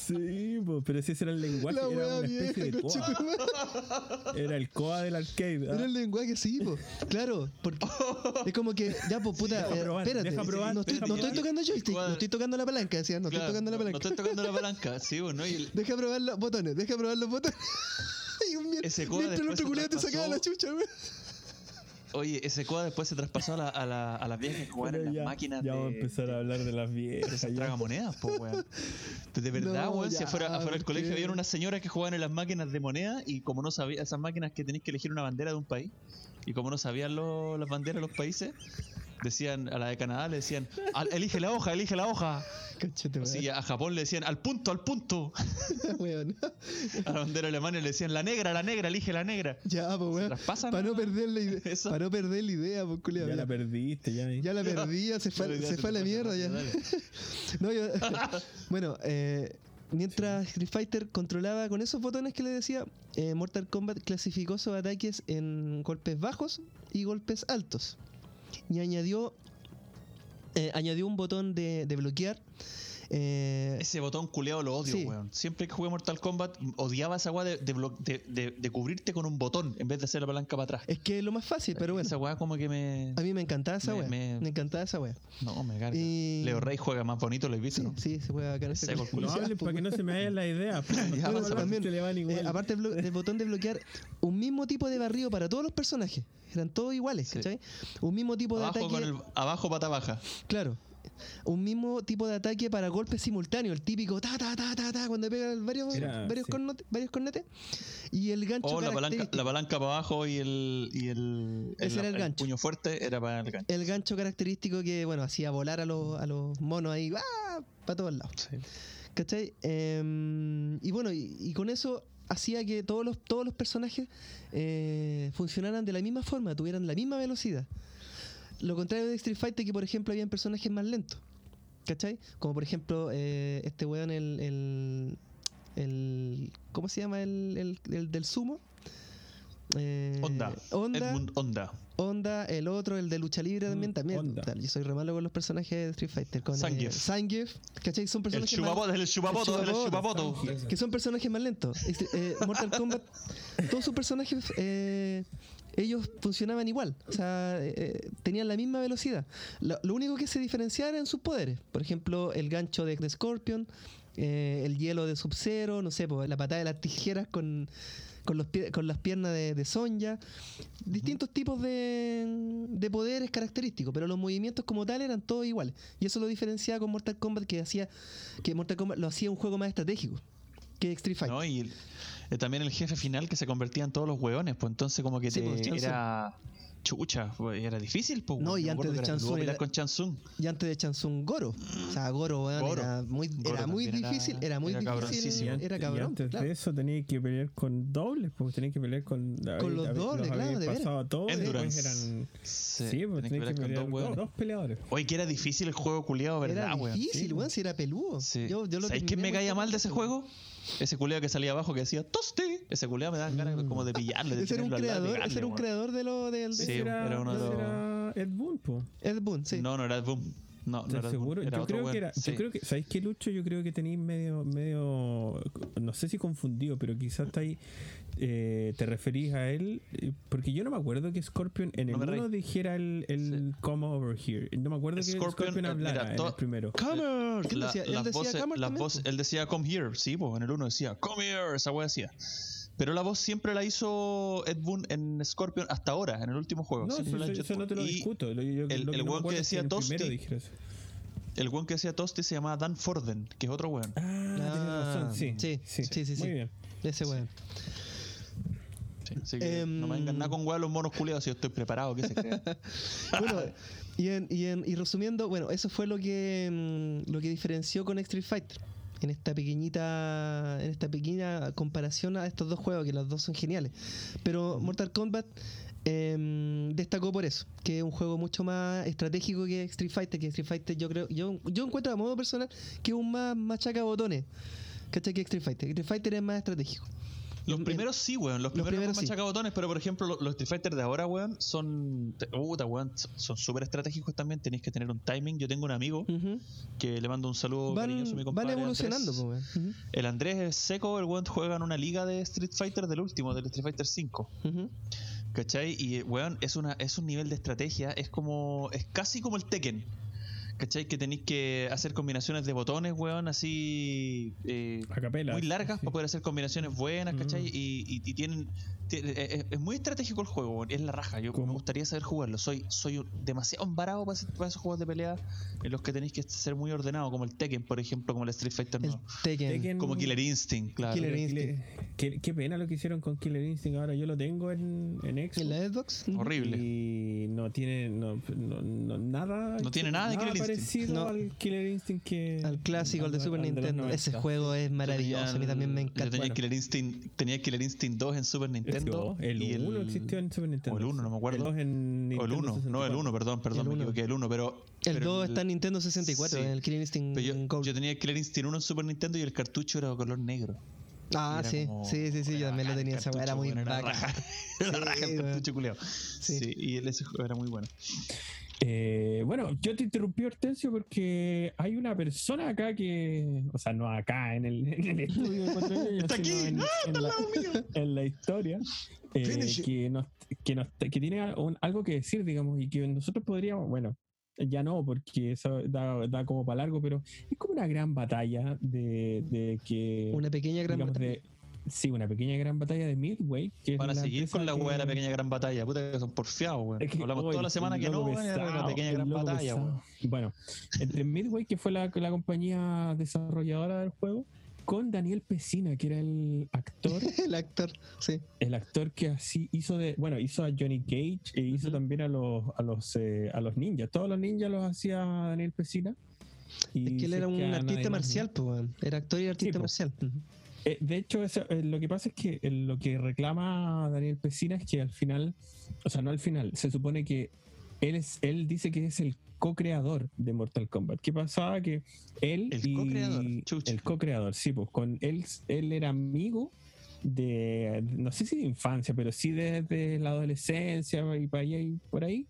sí. Po, pero si ese era el lenguaje, La era una especie vieja, de coa. Era el coa del arcade. ¿ah? Era el lenguaje, sí, po. Claro, porque es como que, ya, pues puta, Deja eh, probar, espérate, deja probar, no estoy, deja no estoy tocando joystick, no estoy tocando la palanca, decía, no estoy Claro, tocando la no- palanca. No estoy tocando la palanca, sí, bueno, y el- Deja probar los botones, deja probar los botones. y un mier- Ese coa mientras el después otro te sacaba la chucha, güey. Oye, ese coda después se traspasó a, la, a, la, a las viejas que jugaban en las máquinas ya de, vamos a empezar a hablar de las viejas. ya. tragamonedas, po, weón. De verdad, No, weón, si afuera, afuera del ¿por colegio había unas señoras que jugaban en las máquinas de moneda y como no sabía, esas máquinas que tenéis que elegir una bandera de un país y como no sabían lo- las banderas de los países, decían a la de Canadá le decían, "Al- elige la hoja, elige la hoja. Cachete, Así a Japón le decían, al punto, al punto. weón. A la bandera alemana le decían, la negra, la negra, elige la negra. Ya, pues, weón. Para no perder la idea, para no perder la idea, pues, culiao, Ya la perdiste, ya. Ya la perdí, ya se fue, se fue a la mierda ya. dale. No, yo- bueno, eh, mientras Street Fighter controlaba con esos botones que le decía, eh, Mortal Kombat clasificó sus ataques en golpes bajos y golpes altos. Y añadió, eh, añadió un botón de, de bloquear. Eh, Ese botón culeado lo odio, Sí. weón. Siempre que jugué Mortal Kombat, odiaba esa weá de, de, blo- de, de- de cubrirte con un botón en vez de hacer la palanca para atrás. es que es lo más fácil, pero bueno. Esa weá como que me. A mí me encantaba esa me- wea. me- Me, encantaba esa wea. No, me carga. Y- Leo Rey juega más bonito, lo he visto, Sí, ¿no? sí, se juega acá en ese. No hablen para que no se me vayan las ideas. pues, Ya, no Bueno, pasa, también, le van eh, aparte del, botón de bloquear, un mismo tipo de barrido para todos los personajes. Eran todos iguales, Sí. ¿cachai? Un mismo tipo de Abajo, ataque. con el, abajo pata baja. Claro. Un mismo tipo de ataque para golpes simultáneos. El típico ta ta ta ta ta cuando pega varios, Era, varios, sí. cornote- varios cornetes. Y el gancho O la palanca, característico. la palanca para abajo y el. Y el, Ese era el gancho. puño fuerte era para el gancho. El gancho característico que, bueno, hacía volar a los, a los monos ahí, para todos lados. Sí. ¿Cachai? Em, y bueno, y, y con eso hacía que todos los, todos los personajes eh, funcionaran de la misma forma, tuvieran la misma velocidad. Lo contrario de Street Fighter, que por ejemplo habían personajes más lentos. ¿Cachai? Como por ejemplo eh, este weón, el, el, el- ¿Cómo se llama el, el- el del sumo? Eh, Onda. Onda. Edmund Onda. Onda, el otro, el de lucha libre también, Mm, también. Onda. Tal, Yo soy re malo con los personajes de Street Fighter. Con, eh, Zangief. Zangief, ¿cachai? Son El personajes el chupapoto, el chupapoto. chupapoto. que son personajes más lentos. Este, eh, Mortal Kombat, todos sus personajes, eh, ellos funcionaban igual. O sea, eh, eh, tenían la misma velocidad. Lo, único que se diferenciaba eran sus poderes. Por ejemplo, el gancho de, de Scorpion, eh, el hielo de Sub-Zero, no sé, pues, la patada de las tijeras con, con, las piernas de, de Sonja. Distintos tipos de, de poderes característicos, pero los movimientos como tal eran todos iguales. Y eso lo diferenciaba con Mortal Kombat, que hacía que Mortal Kombat lo hacía un juego más estratégico que Street Fighter. Eh, también el jefe final que se convertía en todos los hueones, pues entonces como que Sí, te, pues, era chucha, pues, era difícil, pues. No, y antes de era era- con Chansung. Y antes de Chansung Goro. O sea, Goro, weón, Goro. era muy, Goro era muy difícil. Era muy era difícil. Era ant- y cabrón. antes claro. de eso tenía que pelear con dobles, porque tenía que pelear con. Con los dobles, claro, de pasado a todos, Endurance. eran. Sí, Sí, pues que que pelear con dos con hueones. dos peleadores. Oye, que era difícil el juego culiado, ¿verdad, Era difícil, weón, si era peludo. Yo, yo lo ¿Sabéis quién terminé me caía mal de ese juego? Ese culiado que salía abajo que decía Tosti. Ese culiado me daban ganas como de pillarle. De Ese era un lado creador, ese era un creador de lo del Sí, de Ese era, era uno de los- era Ed Boon, po. Ed Boon, sí. No, no era Boom. No, no ¿Estás era seguro? Era yo creo que era, Sí. yo creo que, ¿sabéis qué Lucho? Yo creo que tenéis medio, medio, no sé si confundido, pero quizás estáis, eh, te referís a él, eh, porque yo no me acuerdo que Scorpion en el No me reí. 1 dijera el, el come over here. No me acuerdo que Scorpion, Scorpion, eh, hablara mira, en el primero. Comer. ¿Qué La- decía? Él decía voces, él come here, sí, pues en el uno decía come here, esa wea decía. Pero la voz siempre la hizo Ed Boon en Scorpion hasta ahora, en el último juego. No, eso, no te lo y discuto. Lo, yo- el- lo el no me weón que decía en el weón que decía Toasty se llamaba Dan Forden, que es otro weón. Ah, tienes razón, sí. sí, sí, sí, sí. Muy bien. Ese weón. Sí, así que Em, no me vengan nada con weón los monos culiados si yo estoy preparado, ¿qué se? Bueno, y, en- y, en- y resumiendo, bueno, eso fue lo que mm, lo que diferenció con Street Fighter. En esta pequeñita, en esta pequeña comparación a estos dos juegos, que los dos son geniales. Pero Mortal Kombat em, destacó por eso, que es un juego mucho más estratégico que Street Fighter, que Street Fighter yo creo, yo, yo encuentro a modo personal que es un más machaca botones. ¿Cachai? Que Street Fighter. Street Fighter es más estratégico. Los primeros sí, weón. Los los primeros, primeros sí. pero por ejemplo, los, los Street Fighter de ahora, weón, son. Puta, weón, son súper estratégicos también. Tenéis que tener un timing. Yo tengo un amigo que le mando un saludo van, cariñoso a mi van compadre. evolucionando, Andrés. pues, weón. El Andrés es seco, el weón juega en una liga de Street Fighter del último, del Street Fighter 5. Ujú. ¿Cachai? Y weón, es una, es un nivel de estrategia, es como. es casi como el Tekken. ¿Cachai? Que tenéis que hacer combinaciones de botones, weón, así. eh, A capela. muy largas sí. para poder hacer combinaciones buenas, ¿cachai? Mm. Y, y- y tienen. Tie- eh, es, muy estratégico el juego, es la raja. Yo ¿Cómo? me gustaría saber jugarlo. Soy, soy demasiado embarado para, para esos juegos de pelea en los que tenéis que ser muy ordenado, como el Tekken, por ejemplo, como el Street Fighter El nuevo. Tekken. Tekken- Como Killer Instinct, claro. Killer Instinct. Qué, qué pena lo que hicieron con Killer Instinct. Ahora yo lo tengo en, en Xbox. ¿En la Xbox? Horrible. Y no tiene no, no- no- nada. No tiene nada de Killer Instinct. parecido No. al Killer Instinct que. Al clásico, al de Super Nintendo. 90. Ese juego es maravilloso. A mí también me Yo encanta. tenía Bueno. Killer Instinct, tenía Killer Instinct 2 en Super Nintendo. El y 1 existió en Super Nintendo. O el 1, no me acuerdo. El 2 en O Nintendo el 1, no, el 64. 1, perdón, perdón, El me uno. equivoqué, el 1, pero. El pero 2 está en Nintendo 64, Sí. el Killer Instinct yo, Gold. yo tenía el Killer Instinct 1 en Super Nintendo y el cartucho era de color negro. ah, sí, como- sí, sí, sí, yo también lo el tenía esa era muy era raja. Era Sí, raja el weón. cartucho. Sí. Sí. y el- ese juego era muy bueno. Eh, bueno, yo te interrumpí, Hortensio, porque hay una persona acá que. O sea, no acá en el, en el estudio de Está aquí. en, en la, en la historia. eh, que, nos, que, nos, que tiene un- algo que decir, digamos, y que nosotros podríamos. Bueno, ya no, porque eso da, da como para largo, pero es como una gran batalla de, de que. Una pequeña gran digamos, batalla. de- sí, una pequeña gran batalla de Midway. Que Van a seguir con la weá de la que- pequeña gran batalla. Puta que son porfiados, weón. es que, Hablamos toda la semana que no, era la pesado, pequeña gran batalla, pesado. weón. Bueno, entre Midway, que fue la, la compañía desarrolladora del juego, con Daniel Pesina, que era el actor, El actor, sí. el actor que así hizo de, bueno, hizo a Johnny Cage e hizo también a los, a los, eh, a los ninjas. Todos los ninjas los hacía Daniel Pesina. Y Es que él era un artista marcial, pues. Era actor y artista po. marcial. Eh, de hecho, eso, eh, lo que pasa es que eh, lo que reclama Daniel Pesina es que al final, o sea, no al final, se supone que él, es, él dice que es el co-creador de Mortal Kombat. ¿Qué pasaba? Que él El co-creador. El co-creador, sí, pues con él, él era amigo de, no sé si de infancia, pero sí desde la adolescencia y para allá y por ahí,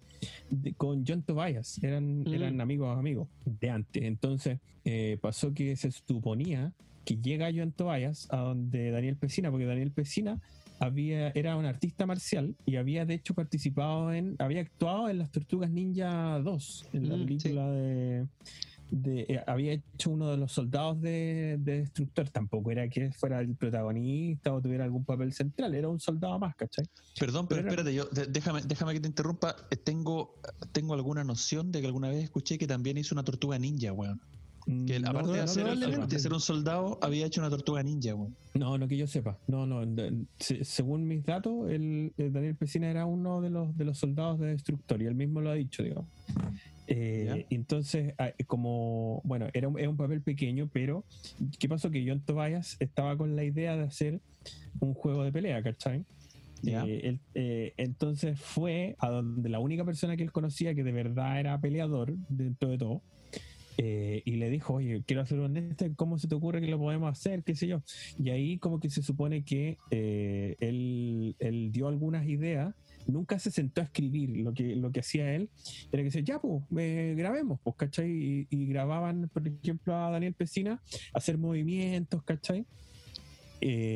de- con John Tobias. Eran, Mm. eran amigos, amigos de antes. Entonces, eh, pasó que se suponía que llega John Tobias a donde Daniel Pesina, porque Daniel Pesina había, era un artista marcial y había de hecho participado en, había actuado en las Tortugas Ninja 2, en la Mm, sí. película de, de- eh, había hecho uno de los soldados de, de Destructor, tampoco era que fuera el protagonista o tuviera algún papel central, era un soldado más, ¿cachai? Perdón, pero Pero era- espérate, yo, de- déjame, déjame que te interrumpa. Eh, Tengo, tengo alguna noción de que alguna vez escuché que también hizo una tortuga ninja, weón. Que No, aparte, de no, aparte de ser un soldado, había hecho una tortuga ninja. No, no que yo sepa. No, no. de- se- según mis datos, el, el Daniel Pesina era uno de los de los soldados de Destructor y él mismo lo ha dicho, digamos. Eh, entonces, ah, como, bueno, era un, era un papel pequeño, pero ¿qué pasó? Que John Tobias estaba con la idea de hacer un juego de pelea, ¿cachai? Eh, él, eh, entonces fue a donde la única persona que él conocía que de verdad era peleador dentro de todo. Eh, y le dijo, oye, quiero hacer un este, ¿cómo se te ocurre que lo podemos hacer? ¿Qué sé yo? Y ahí como que se supone que eh, él, él dio algunas ideas, nunca se sentó a escribir, lo que, lo que hacía él era que decía, ya, pues, eh, grabemos, pues, ¿cachai? Y, grababan, por ejemplo, a Daniel Pesina hacer movimientos, ¿cachai?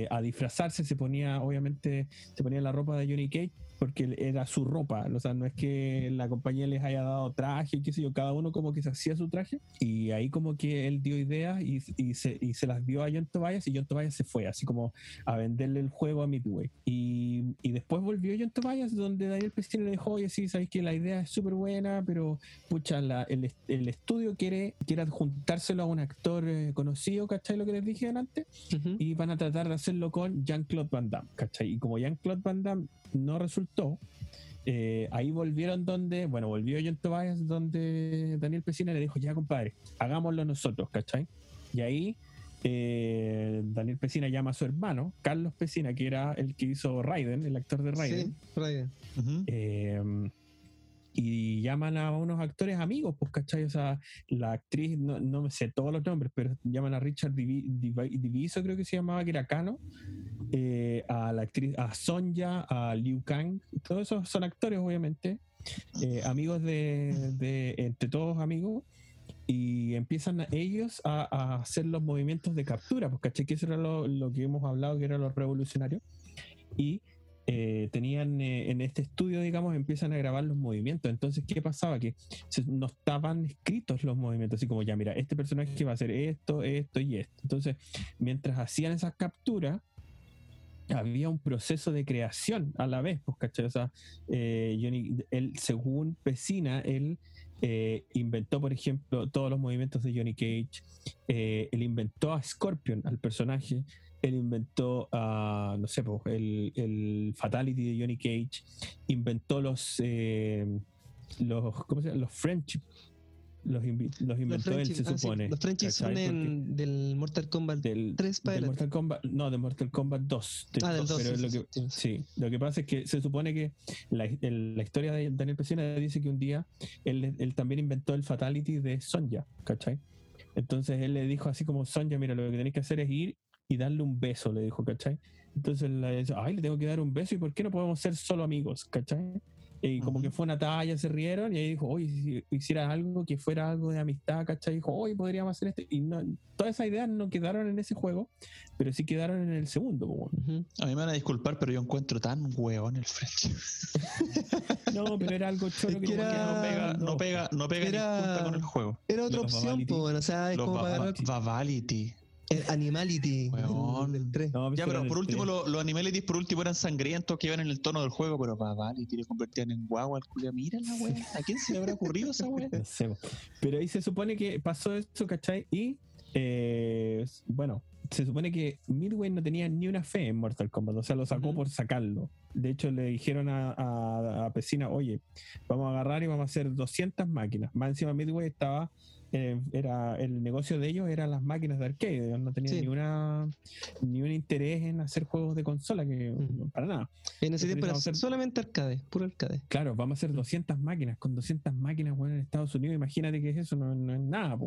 A disfrazarse, se ponía, obviamente, se ponía la ropa de Johnny Cage porque era su ropa, o sea, no es que la compañía les haya dado traje, qué sé yo, cada uno como que se hacía su traje, y ahí como que él dio ideas y, y se, y se las dio a John Tobias y John Tobias se fue, así como a venderle el juego a Midway. Y, y después volvió John Tobias, donde Daniel Pestina le dijo, oye, sí, sabes que la idea es súper buena, pero pucha, la- el, el estudio quiere, quiere adjuntárselo a un actor eh, conocido, ¿cachai? Lo que les dije antes Ujú. y van a tratar de hacerlo con Jean-Claude Van Damme, ¿cachai? Y como Jean-Claude Van Damme no resultó, eh, ahí volvieron donde, bueno, volvió John Tobias donde Daniel Pesina le dijo, ya compadre, hagámoslo nosotros, ¿cachai? Y ahí eh, Daniel Pesina llama a su hermano, Carlos Pesina, que era el que hizo Raiden, el actor de Raiden. Sí, Raiden. Eh, y llaman a unos actores amigos, pues, ¿cachai? O sea, la actriz, no, no sé todos los nombres, pero llaman a Richard Divi- Divi- Diviso, creo que se llamaba, que era Cano, eh, a la actriz, a Sonja, a Liu Kang, todos esos son actores, obviamente, eh, amigos de, de- entre todos amigos, y empiezan ellos a, a hacer los movimientos de captura, pues, ¿cachai? Que eso era lo, lo que hemos hablado, que era lo revolucionario, y eh, tenían eh, en este estudio, digamos, empiezan a grabar los movimientos. Entonces, ¿qué pasaba? Que no estaban escritos los movimientos, así como ya, mira, este personaje va a hacer esto, esto y esto. Entonces, mientras hacían esas capturas, había un proceso de creación a la vez, pues, ¿cachai? O eh, Johnny, él, según Pesina, él inventó, por ejemplo, todos los movimientos de Johnny Cage, él inventó a Scorpion, al personaje, él inventó a, no sé, pues, el, el Fatality de Johnny Cage, inventó los, eh, los, ¿cómo se llama? Los Friendship, los, inventó él, se ah, sí, supone. los Frenchies son del Mortal Kombat del, 3 para de adelante. Mortal Kombat, no, de Mortal Kombat 2. del Ah, del 2, pero sí, lo que, sí, sí, lo que pasa es que se supone que la, el- la historia de Daniel Pesina dice que un día él, él también inventó el Fatality de Sonja, ¿cachai? Entonces él le dijo así como, Sonja, mira, lo que tenéis que hacer es ir y darle un beso, le dijo, ¿cachai? Entonces le dice, ay, le tengo que dar un beso y ¿por qué no podemos ser solo amigos, ¿cachai? Y como que fue una talla, se rieron y ahí dijo, oye, si hiciera algo que fuera algo de amistad, ¿cachai? Dijo, oye, podríamos hacer esto. Y no, todas esas ideas no quedaron en ese juego, pero sí quedaron en el segundo. po. Ujú. A mí me van a disculpar, pero yo encuentro tan hueón el French. No, pero era algo choro Es que, que era- que no pega, no pega, no pega Era- ni punta con el juego. Era otra Los opción, pues, bueno, o sea, es Los como para el Animality Weón. del 3. No, Ya, pero por el último, tres. lo- los animalities por último eran sangrientos que iban en el tono del juego, pero Babality le convertían en guagua al culia. Mira la wea, ¿a quién se le habrá ocurrido esa wea? No sé, po. pero ahí se supone que pasó eso, ¿cachai? Y eh, bueno, se supone que Midway no tenía ni una fe en Mortal Kombat, o sea, lo sacó por sacarlo. De hecho, le dijeron a, a, a Pesina, oye, vamos a agarrar y vamos a hacer 200 máquinas. Más encima Midway estaba, eh, era el negocio de ellos eran las máquinas de arcade, ellos no tenían Sí. ni una ni un interés en hacer juegos de consola, que para nada. En ese tiempo era hacer- solamente arcade, puro arcade. Claro, vamos a hacer 200 máquinas, con 200 máquinas, bueno, en Estados Unidos, imagínate que es eso, no, no es nada.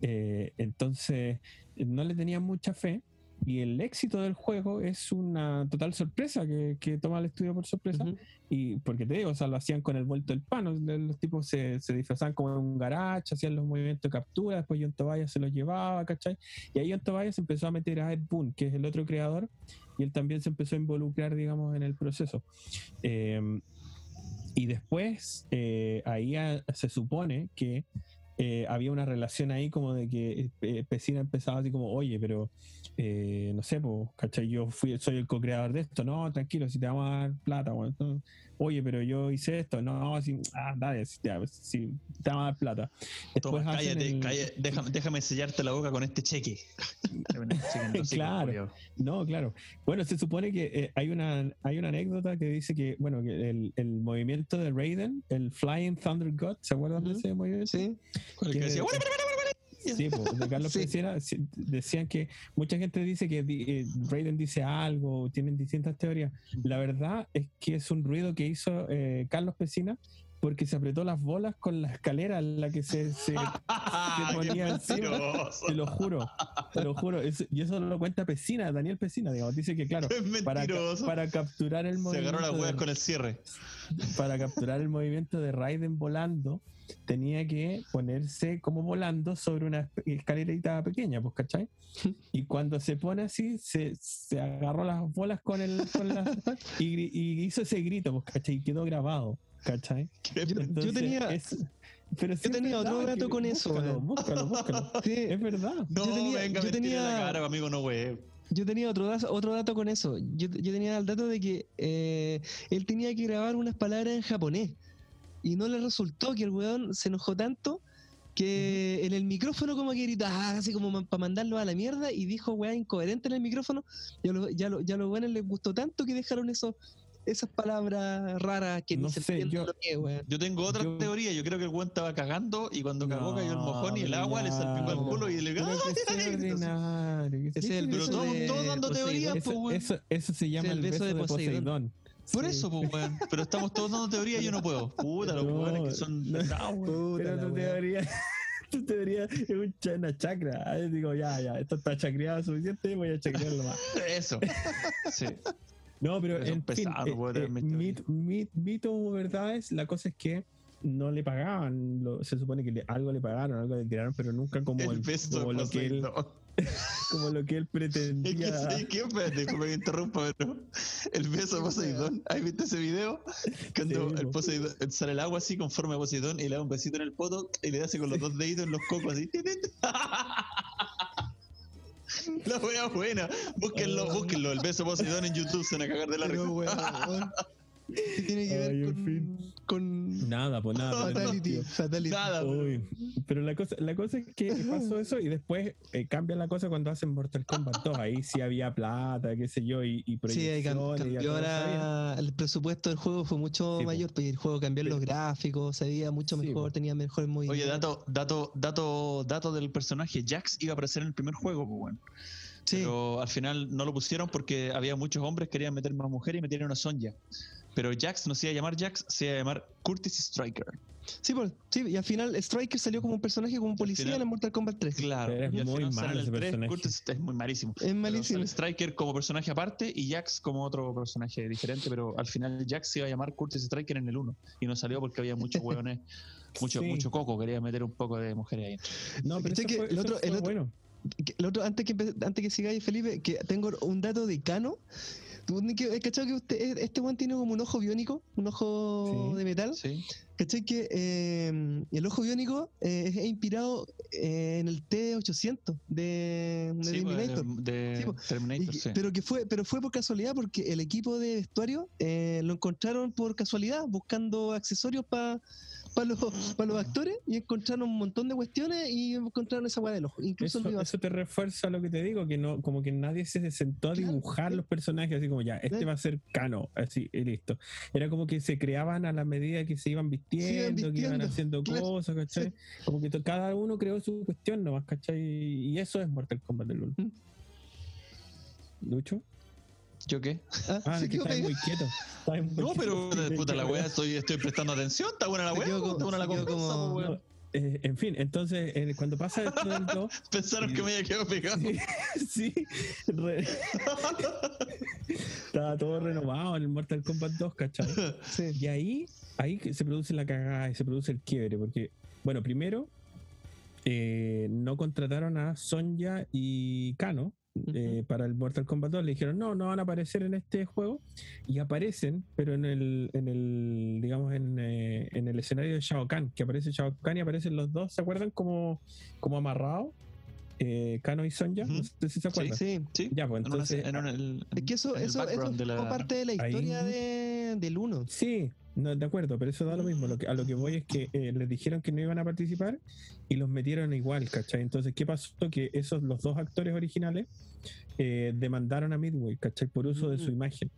Eh, entonces, no le tenían mucha fe. Y el éxito del juego es una total sorpresa que, que toma el estudio por sorpresa. Ujú. Y porque te digo, o sea, lo hacían con el vuelto del pan. Los tipos se, se disfrazaban como en un garage, hacían los movimientos de captura. Después John Tobias se los llevaba, ¿cachai? Y ahí John Tobias empezó a meter a Ed Boon, que es el otro creador. Y él también se empezó a involucrar, digamos, en el proceso. Eh, y después, eh, ahí a- se supone que eh, había una relación ahí como de que eh, Pesina empezaba así como, oye, pero eh, no sé, pues, ¿cachai? Yo fui, soy el co-creador de esto, no, tranquilo, si te vamos a dar plata, bueno, entonces, oye, pero yo hice esto, no, si, ah, dale, si te, si te vamos a dar plata. Toma, Después hacen cállate, el- cállate, déjame, déjame sellarte la boca con este cheque. Claro. culiao. No, claro. Bueno, se supone que eh, hay, una, hay una anécdota que dice que, bueno, que el, el movimiento de Raiden, el Flying Thunder God, ¿se acuerdan de ese movimiento? Sí, que que- decía, "Bueno, Sí, po, de Carlos Sí. Decían que mucha gente dice que eh, Raiden dice algo, tienen distintas teorías. La verdad es que es un ruido que hizo eh, Carlos Pesina porque se apretó las bolas con la escalera en la que se, se- "Ah, qué ponía encima". mentiroso". te lo juro, te lo juro. Eso- y eso lo cuenta Pesina, Daniel Pesina, digamos. Dice que, claro, para, para capturar el Se movimiento. agarró las huevas con el cierre. para capturar el movimiento de Raiden volando, tenía que ponerse como volando sobre una escalerita pequeña, pues, ¿cachai? Y cuando se pone así, se, se agarró las bolas con el. Con la, y, y hizo ese grito, pues, ¿cachai? Y quedó grabado, ¿cachai? Yo, yo Entonces, tenía. es- pero es tenía otro que- con eso, Búscalo, búscalo, búscalo. Sí, Es verdad. No, Yo tenía- venga, yo tire la tenía- cara, amigo, no wey. Yo tenía otro dato, otro dato con eso. Yo, yo tenía el dato de que eh, él tenía que grabar unas palabras en japonés. Y no le resultó que el weón se enojó tanto que en el micrófono como que gritaba así como para mandarlo a la mierda y dijo weá incoherente en el micrófono. Y a los, ya, lo- ya a los buenos les gustó tanto que dejaron eso, esas palabras raras que No ni se sé, yo- lo que es, weón. Yo tengo otra Yo- teoría. Yo creo que el weón estaba cagando y cuando cagó No, cayó el mojón y el pero agua le ya, salpicó el culo y le pero que Ese es el Pero beso todos, de todos dando teorías, pues, eso, weón. eso, eso se llama el el beso beso de de Poseidón. Poseidón. Por Sí. eso, pues, weón. Pero estamos todos dando teorías y yo no puedo. Puta, los No, weones que son no. Puta Pero la tu teoría, tu teoría es una chacra. Ahí digo, ya, ya, esto está chacreado suficiente, voy a chacrearlo más. Eso. Sí. No, pero fin, pesados, eh, eh, mis mit- mit- mito o verdades, la cosa es que no le pagaban, lo- se supone que le- algo le pagaron, algo le tiraron, pero nunca como, El el- como lo que él. como lo que él Es que pretendía. ¿sabes qué? Espérate, que interrumpa, pero el beso de Poseidón. ¿Has visto ese video? Cuando Sí, el po. Poseidón sale el agua así con forma de Poseidón y le da un besito en el poto y le así con los dos deditos en los cocos así. La wea buena. Búsquenlo, búsquenlo. El beso de Poseidón en YouTube se van a cagar de la risa. Weón, ¿qué tiene que ver Ay, en con, fin. con Nada, pues nada. pero fatality? Nada, pero- Uy, pero la cosa, la cosa es que pasó eso y después eh, cambia la cosa cuando hacen Mortal Kombat 2. Ahí sí había plata, qué sé yo, y, y Sí, ahí cambió sabía. ahora el presupuesto del juego fue mucho Sí, mayor, pues el juego cambió en los gráficos, se veía mucho Sí, mejor, tenía mejores movimientos. Oye, dato, dato, dato, dato del personaje. Jax iba a aparecer en el primer juego, pues bueno. Sí, Pero al final no lo pusieron porque había muchos hombres que querían meter más mujeres y metieron a Sonja. Pero Jax no se iba a llamar Jax, se iba a llamar Curtis Striker. sí, pues, sí, y al final Striker salió como un personaje, como un policía final- en el Mortal Kombat 3. Claro. Pero es y al muy final malo ese 3, personaje. Curtis es muy malísimo. Es malísimo. Striker como personaje aparte y Jax como otro personaje diferente, pero al final Jax se iba a llamar Curtis Striker en el 1 y no salió porque había muchos hueones, mucho, Sí. mucho coco, quería meter un poco de mujeres ahí. No, pero ¿Cachai eso que fue, el eso otro- el otro- bueno. Que- El otro, antes que, antes que sigáis, Felipe, que tengo un dato de Cano. ¿Tú que- ¿Cachai que usted, este one tiene como un ojo biónico? Un ojo Sí. de metal. Sí. ¿Cachai que eh, el ojo biónico eh, es inspirado eh, en el T-800 de, de Sí, pues, Terminator? de Sí. Terminator, Y. Pero que fue, pero fue por casualidad porque el equipo de vestuario eh, lo encontraron por casualidad buscando accesorios para los, pa los actores y encontraron un montón de cuestiones y encontraron esa weá del ojo. Incluso Eso, te refuerza lo que te digo, que no, como que nadie se sentó a dibujar sí. los personajes así como ya, este Claro. va a ser cano, así y listo. Era como que se creaban a la medida que se iban vistiendo, que iban vistiendo, haciendo claro, cosas, ¿cachai? Como que cada uno creó su cuestión nomás, ¿cachai? Y eso es Mortal Kombat del 1. Mm. ¿Lucho? ¿Yo qué? Ah, Ah, se que estás muy quieto. estás muy No, quieto. pero Sí, puta la wea, estoy, estoy prestando atención, está buena la está buena conversa, como-. No, eh, en fin, entonces eh, cuando pasa esto del 2, Pensaron que me había quedado pegado. sí, re- estaba todo renovado en el Mortal Kombat 2, ¿cachai? Sí. Y ahí, ahí se produce la cagada y se produce el quiebre, porque, bueno, primero, eh, no contrataron a Sonja y Kano eh, para el Mortal Kombat 2. Le dijeron, no, no van a aparecer en este juego. Y aparecen, pero en el, en el digamos, en, eh, en el escenario de Shao Kahn, que aparece Shao Kahn y aparecen los dos, ¿se acuerdan? Como, como amarrados, eh, Kano y Sonja. No Ujú. sé si se acuerdan. Sí. Sí, Ya, pues en una- entonces, en una- Es que eso, eso, eso fue la- parte de la Ahí. historia de, del 1. Sí, no, de acuerdo, pero eso da lo mismo. Lo que, a lo que voy es que eh, les dijeron que no iban a participar y los metieron igual, ¿cachai? Entonces, ¿qué pasó? Que esos, los dos actores originales, eh, demandaron a Midway, ¿cachai? Por uso de su Mm. imagen.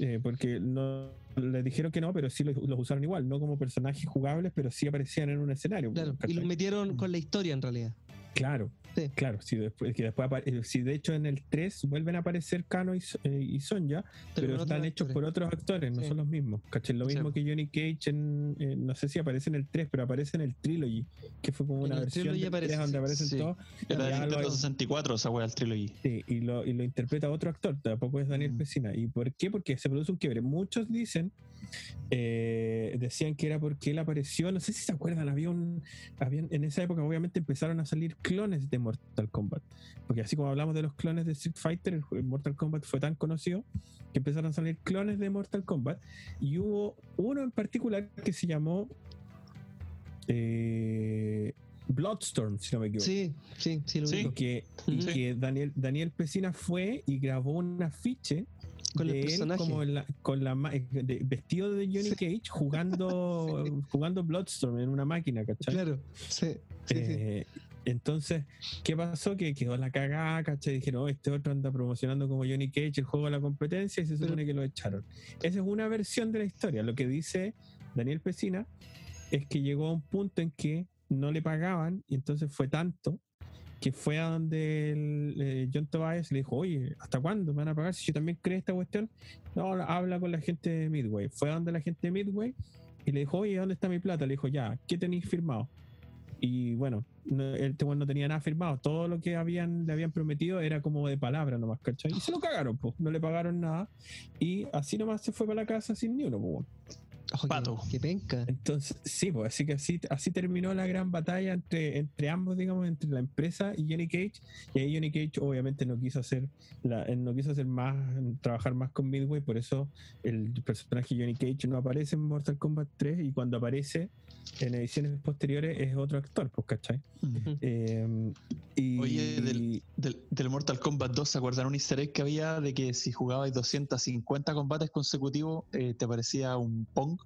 Eh, porque no les dijeron que no, pero sí los, los usaron igual, no como personajes jugables, pero sí aparecían en un escenario. Claro. Y los metieron con la historia en realidad. Claro, Sí. claro. Si después, que después eh, si de hecho en el 3 vuelven a aparecer Kano y, eh, y Sonja, pero, están hechos actores. por otros actores, no Sí. son los mismos. ¿Cachai? Lo mismo que Johnny Cage en, no sé si aparece en el 3, pero aparece en el Trilogy, que fue como En una el versión Trilogy del aparece, 3 donde aparecen Sí. todos. Era de Nintendo 64 esa wea, el trilogy. Sí, y lo, y lo interpreta otro actor, tampoco es Daniel Mm. Pesina. ¿Y por qué? Porque se produce un quiebre. Muchos dicen, eh, decían que era porque él apareció, no sé si se acuerdan, había un, habían, en esa época obviamente empezaron a salir clones de Mortal Kombat. Porque así como hablamos de los clones de Street Fighter, el Mortal Kombat fue tan conocido que empezaron a salir clones de Mortal Kombat. Y hubo uno en particular que se llamó eh, Bloodstorm, si no me equivoco. Sí, sí, sí, lo Sí. Y que, y que Daniel, Daniel Pesina fue y grabó un afiche Con el de personaje. como en la- con la de- vestido de Johnny Sí. Cage jugando jugando Bloodstorm en una máquina, ¿cachai? Claro, sí. sí, sí. Eh, Entonces, ¿qué pasó? Que quedó la cagada, ¿cachai? Dijeron, oh, este otro anda promocionando como Johnny Cage el juego de la competencia y se supone que lo echaron. Esa es una versión de la historia. Lo que dice Daniel Pesina es que llegó a un punto en que no le pagaban y entonces fue tanto que fue a donde el, eh, John Tobias le dijo, oye, ¿hasta cuándo me van a pagar si yo también creo esta cuestión? No, habla con la gente de Midway. Fue a donde la gente de Midway y le dijo, oye, ¿dónde está mi plata? Le dijo, ya, ¿qué tenéis firmado? Y bueno, no, este weón no tenía nada firmado. Todo lo que habían, le habían prometido era como de palabra nomás, ¿cachai? Y se lo cagaron, pues. No le pagaron nada. Y así nomás se fue para la casa sin ni uno, pues. Qué- Pato. Qué penca. Entonces, sí, pues así que así, así terminó la gran batalla entre, entre ambos, digamos, entre la empresa y Johnny Cage. Y ahí Johnny Cage obviamente no quiso hacer la, él no quiso hacer más, trabajar más con Midway, por eso el personaje Johnny Cage no aparece en Mortal Kombat 3 y cuando aparece en ediciones posteriores es otro actor, pues, ¿cachai? Eh, y, Oye, del, del, del Mortal Kombat 2, ¿se acuerdan un easter egg que había de que si jugabas 250 combates consecutivos eh, te aparecía un Pong?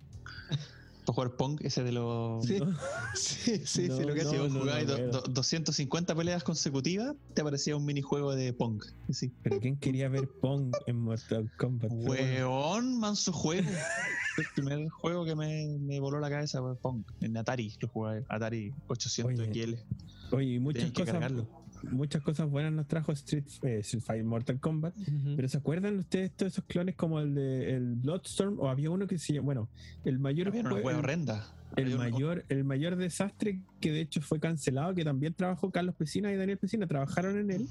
Para jugar Pong, ese de los... Sí, ¿no? sí, sí, No, sí, lo que vos no, jugabas no do- veo. do- 250 peleas consecutivas, te aparecía un minijuego de Pong. Sí. Pero ¿quién quería ver Pong en Mortal Kombat? Weón, manso juego. el primer juego que me, me voló la cabeza fue Pong. En Atari lo jugué, Atari 800 Oye, XL. Oye, y muchas Tenían que cosas, cargarlo. Muchas cosas buenas nos trajo Street, eh, Street Fighter Mortal Kombat. Pero ¿se acuerdan ustedes todos esos clones como el de el Bloodstorm? O había uno que se llama, bueno, el mayor Había una jue- hueá el- horrenda. el mayor, el mayor desastre que de hecho fue cancelado, que también trabajó Carlos Pesina y Daniel Pesina, trabajaron en él,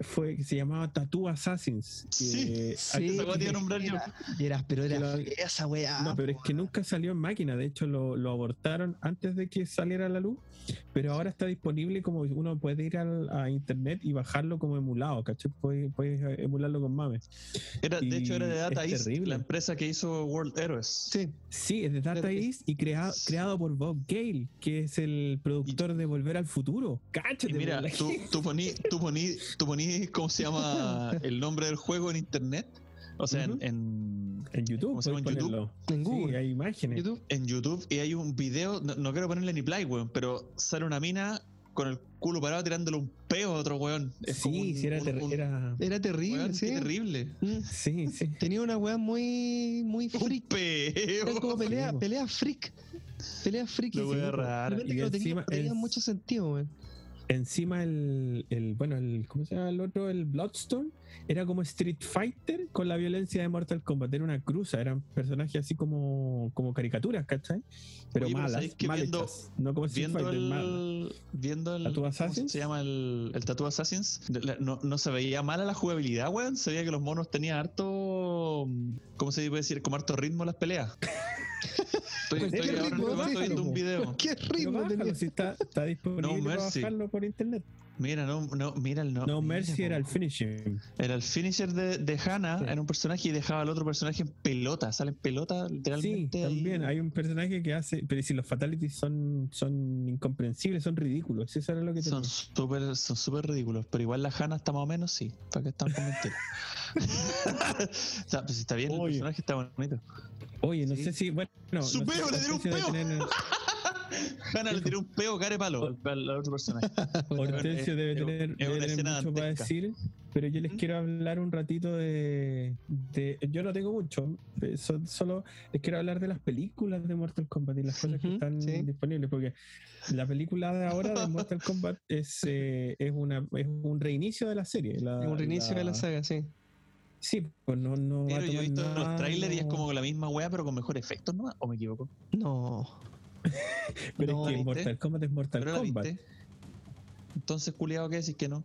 fue que se llamaba Tattoo Assassins. que- Sí, Sí, esa nombrar yo. era, pero era esa weá. No, pero es que nunca salió en máquina, de hecho lo, lo abortaron antes de que saliera a la luz, pero ahora está disponible como uno puede ir al- a internet y bajarlo como emulado, ¿cachai? Puedes, puedes emularlo con mames. Era, de hecho, era de Data es East, terrible. la empresa que hizo World Heroes. Sí, Sí, es de Data Pero- East y crea- creado por Bob Gale, que es el productor de Volver al Futuro. Cáchate, Y mira, tú, tú poní, tú poní, tú poní, ¿cómo se llama el nombre del juego en internet? O sea, en- en, en YouTube, ¿cómo se llama en YouTube? en Sí, Google. hay imágenes. YouTube. en YouTube y hay un video, no, no quiero ponerle ni play, weón, pero sale una mina con el culo parado tirándole un peo a otro weón. Es Sí, un- sí, era, un- ter- un- era- Era terrible, weón, sí. terrible. Mm. Sí, sí. Tenía una weá muy, muy Un freak. Era peo. como pelea, pelea freak. Pelea freak. La y wea sí, rara. realmente Y que no tenía, es- mucho sentido, weón. Encima el, el, bueno, el, ¿cómo se llama el otro? El Bloodstorm. Era como Street Fighter con la violencia de Mortal Kombat. Era una cruza, eran personajes así como, como caricaturas, ¿cachai? Pero Oye, pero malas, ¿sabéis que mal viendo- hechas. No como Street Viendo Fighter, el, viendo el ¿Tattoo ¿cómo se- Assassins? se llama el, el Tattoo Assassins la- no, no se veía mala la jugabilidad weón se veía que los monos tenían harto ¿cómo se puede decir? como harto ritmo las peleas estoy, Pues, estoy ¿qué ahora ritmo? estoy viendo un Bájalo, video ¿Qué Pero ritmo bájalo, tenía? si está, está disponible No para bajarlo por internet. Mira no, no mira el no No, Mercy era el finishing. Era el finisher de, de Hannah, Sí. era un personaje y dejaba al otro personaje en pelota, sale en pelota Sí, literalmente. ahí. también hay un personaje que hace, pero si los fatalities son, son incomprensibles, son ridículos, eso era lo que. Son súper son súper ridículos, pero igual la Hannah está más o menos, sí. ¿Para qué están con mentiras? está, pues está bien, Oye. el personaje está bonito. Oye, no Sí. sé si, bueno, no ¡Su no peo, le dieron un peo! Hanna le tiró un peo care palo al, otro personaje. Hortensio debe es- tener, es una debe tener mucho para decir, pero yo les quiero hablar un ratito de, de- Yo no tengo mucho, eh, so- solo les quiero hablar de las películas de Mortal Kombat y las cosas que están sí. disponibles, porque la película de ahora de Mortal Kombat es, eh, es, una, es un reinicio de la serie. la- un reinicio de la saga, sí. Sí, pues no, no va a Pero yo he visto nada, los trailers y es no- como la misma weá, pero con mejor efectos, ¿no? ¿O me equivoco? No. Pero no, es que. Mortal Kombat es Mortal ¿Pero la Kombat. viste? Entonces, culiado, ¿qué decís que no?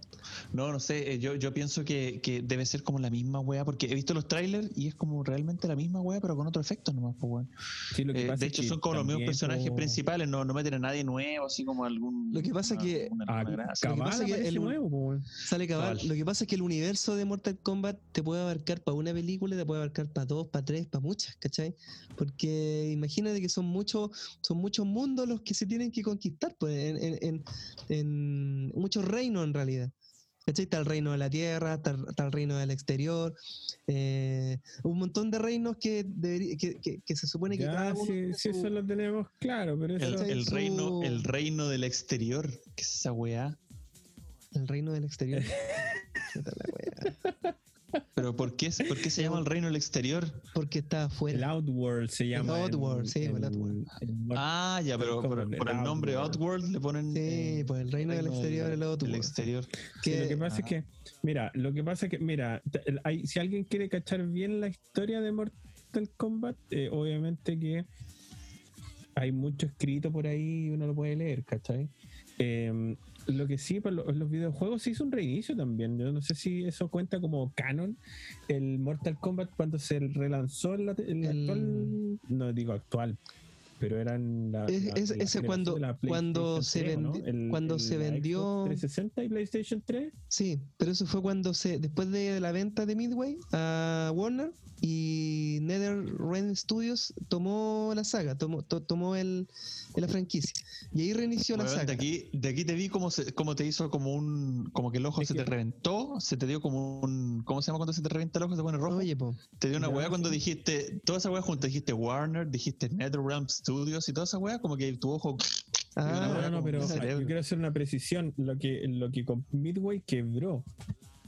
No, no sé, eh, yo, yo pienso que, que debe ser como la misma weá, porque he visto los trailers y es como realmente la misma weá, pero con otro efecto nomás, pues weón. Sí, lo que Eh, pasa de es hecho, que son como los mismos personajes po, principales, no, no meten a nadie nuevo, así como algún. Lo que pasa que- Ah, que es que. Sale cabal. Cabal. Lo que pasa es que el universo de Mortal Kombat te puede abarcar para una película, te puede abarcar para dos, para tres, para muchas, ¿cachai? Porque imagínate que son muchos, son muchos mundos los que se tienen que conquistar, pues, en, en- en- en muchos reinos en realidad. ¿Cachai? Está el reino de la tierra, está, está el reino del exterior, eh, un montón de reinos que, deberí- que, que- que se supone que Ya, cada uno sí, tiene sí, su- eso lo tenemos claro, pero eso... El, ¿cachai? el su- reino, el reino del exterior, ¿qué es esa weá? el reino del exterior. La. Pero ¿por qué, por qué se llama el reino del exterior? Porque está afuera. El Outworld se llama. Outworld, sí, el el, Outworld. el Ah, ya, pero, el por el nombre Outworld. Le ponen. Sí, eh, pues el reino del exterior, el Outworld. exterior. Sí, lo que- pasa es que, mira, lo que pasa es que, mira, el- hay- si alguien quiere cachar bien la historia de Mortal Kombat, eh, obviamente que hay mucho escrito por ahí y uno lo puede leer, ¿cachai? Eh, lo que sí, para lo- los videojuegos se hizo un reinicio también. Yo no sé si eso cuenta como canon. El Mortal Kombat cuando se relanzó en la, en la El- actual, no digo actual, pero eran la, Es- la- es- la ese cuando- de la cuando se 3, ¿o no? vendi- El- cuando el- se la Xbox vendió- 360 y PlayStation 3. Sí, pero eso fue cuando se, después de la venta de Midway a Warner y NetherRealm Studios tomó la saga, tomó, to- tomó el, la franquicia y ahí reinició la Weón, saga. de aquí, de aquí te vi como, se, como te hizo como un. Como que el ojo Es se que- te reventó, se te dio como un. ¿Cómo se llama cuando se te revienta el ojo? Se pone rojo. Oye, po, te dio una weá cuando dijiste. Toda esa weá junto, dijiste Warner, dijiste NetherRealm Studios y toda esa weá, como que tu ojo. Ah, No, no, pero yo quiero hacer una precisión. Lo que, lo que con Midway quebró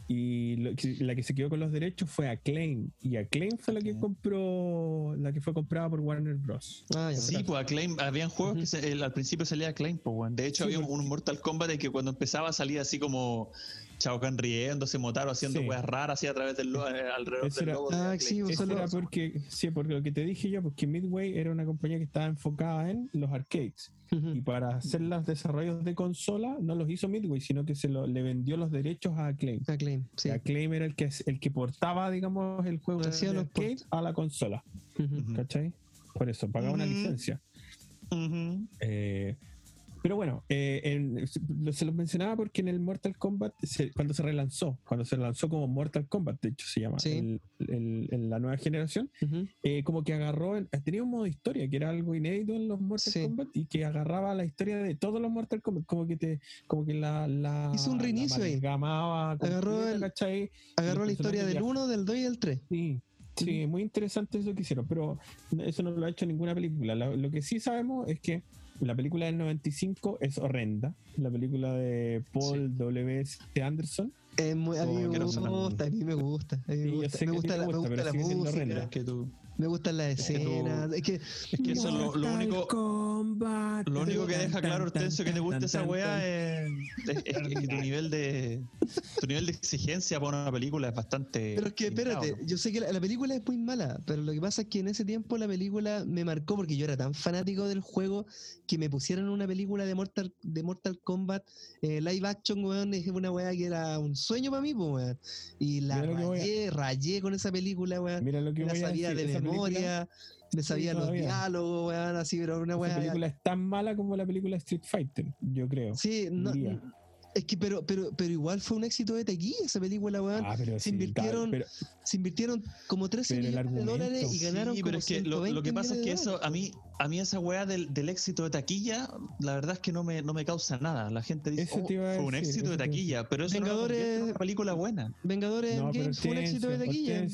y lo la que se quedó con los derechos fue Acclaim. Y Acclaim fue la que compró, la que fue comprada por Warner Bros. ah, Sí, pues. pues Acclaim, habían juegos que se- el- al principio salía Acclaim, pues weón. De hecho, Sí, había un- porque- un Mortal Kombat de que cuando empezaba salía así como Chao Kahn riéndose, Motaro haciendo Sí. weas raras así a través del lo- eh, alrededor del era- logo de Ah, Acclaim. sí, Eso era porque, sí, porque lo que te dije yo, porque Midway era una compañía que estaba enfocada en los arcades. Y para hacer los desarrollos de consola, no los hizo Midway, sino que se lo, le vendió los derechos a Acclaim. Acclaim, sí. Acclaim era el que, el que portaba, digamos, el juego Hacía de los arcade a la consola. Ujú. ¿Cachai? Por eso, pagaba una licencia. Eh, pero bueno, eh, en- lo- se lo mencionaba porque en el Mortal Kombat, se- cuando se relanzó, cuando se lanzó como Mortal Kombat, de hecho se llama, Sí. el- el- en la nueva generación, Ujú. eh, como que agarró, en- tenía un modo historia que era algo inédito en los Mortal Sí. Kombat y que agarraba la historia de todos los Mortal Kombat, como que te, como que la, la Hizo un reinicio ahí. Agarró el- ¿cachai? Agarró los la historia del personajes 1, del 2 y del 3. Sí, sí, muy interesante eso que hicieron, pero eso no lo ha hecho ninguna película. La- lo que sí sabemos es que la película del 95 es horrenda. La película de Paul W.S. Anderson. Es muy- a mí me gusta, a mí me gusta. A mí me gusta, me gusta la, música, que tú- me gustan las escenas. Es que Es que eso lo, lo único, Kombat. lo único que deja claro, Hortensio, que te gusta esa weá es es, es- es que tu nivel de tu nivel de exigencia para una película es bastante. Pero es que espérate, ¿no? yo sé que la, la película es muy mala, pero lo que pasa es que en ese tiempo la película me marcó porque yo era tan fanático del juego que me pusieron una película de Mortal, de Mortal Kombat eh, live action, weón, es una weá que era un sueño para mí, pues, weón. Y la voy a- rayé, rayé con esa película, weón. Mira lo que Me la voy a sabía decir. de esa memoria, me sabía los todavía. diálogos, weón, así, pero una weá. película es tan mala como la película Street Fighter, yo creo. Sí, no, diría. es que, pero, pero, pero igual fue un éxito de taquilla esa película, weón. Ah, se sí, invirtieron pero- se invirtieron como 13 Pero el millones de dólares y ganaron Sí, como pero es que lo, lo 120 que pasa es que eso, a mí, a mí esa weá del, del éxito de taquilla, la verdad es que no me, no me causa nada. La gente dice, "Oh, fue un decir, éxito eso de taquilla, pero eso no Vengadores- convierte en una película buena. Vengadores No, fue un éxito de taquilla.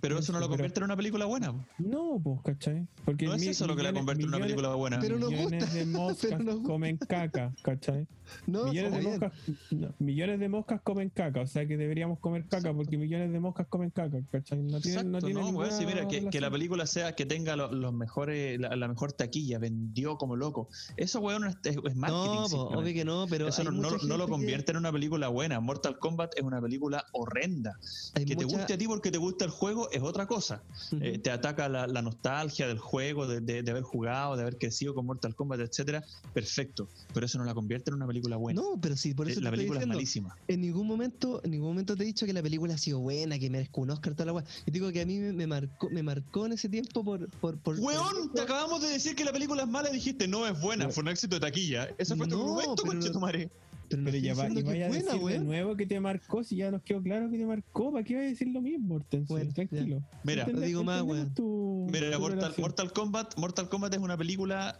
Pero eso no lo Pero- convierte en una película buena. No, pues, ¿cachai? Porque No es mi- eso lo que la convierte en una película buena. Pero nos millones gusta, de moscas pero nos gusta. comen caca, ¿cachai? No, millones, de moscas, no, millones de moscas comen caca, o sea que deberíamos comer caca porque millones de moscas comen caca, ¿cachai? No tiene, Exacto, no no, sí, mira, que, que la película sea que tenga lo- los mejores, la, la mejor taquilla, vendió como loco. Eso, weón, es, es marketing. No, obvio que no, pero Eso no, lo que- convierte en una película buena. Mortal Kombat es una película horrenda. hay que te guste a ti porque te gusta el juego es otra cosa. Eh, te ataca la, la nostalgia del juego, de, de- de haber jugado, de haber crecido con Mortal Kombat, etcétera. Perfecto. Pero eso no la convierte en una película buena. No, pero sí, por Eh, eso la te película es malísima. En ningún momento, en ningún momento te he dicho que la película ha sido buena, que merezco un Oscar, toda la weá. Yo digo que a mí me, me marcó, me marcó en ese tiempo por, por, por Weón, te acabamos de decir que la película es mala y dijiste no es buena, No. fue un éxito de taquilla. Ese fue tu No, argumento, pero. Pero no Pero estoy ya va, y vaya a decir de nuevo que te marcó si ya nos quedó claro que te marcó, ¿para qué vaya a decir lo mismo, Hortensio? Bueno, ya. Tranquilo. Mira, No digo más, weón. tu- Mira, tu Mortal. Mortal Kombat, Mortal Kombat es una película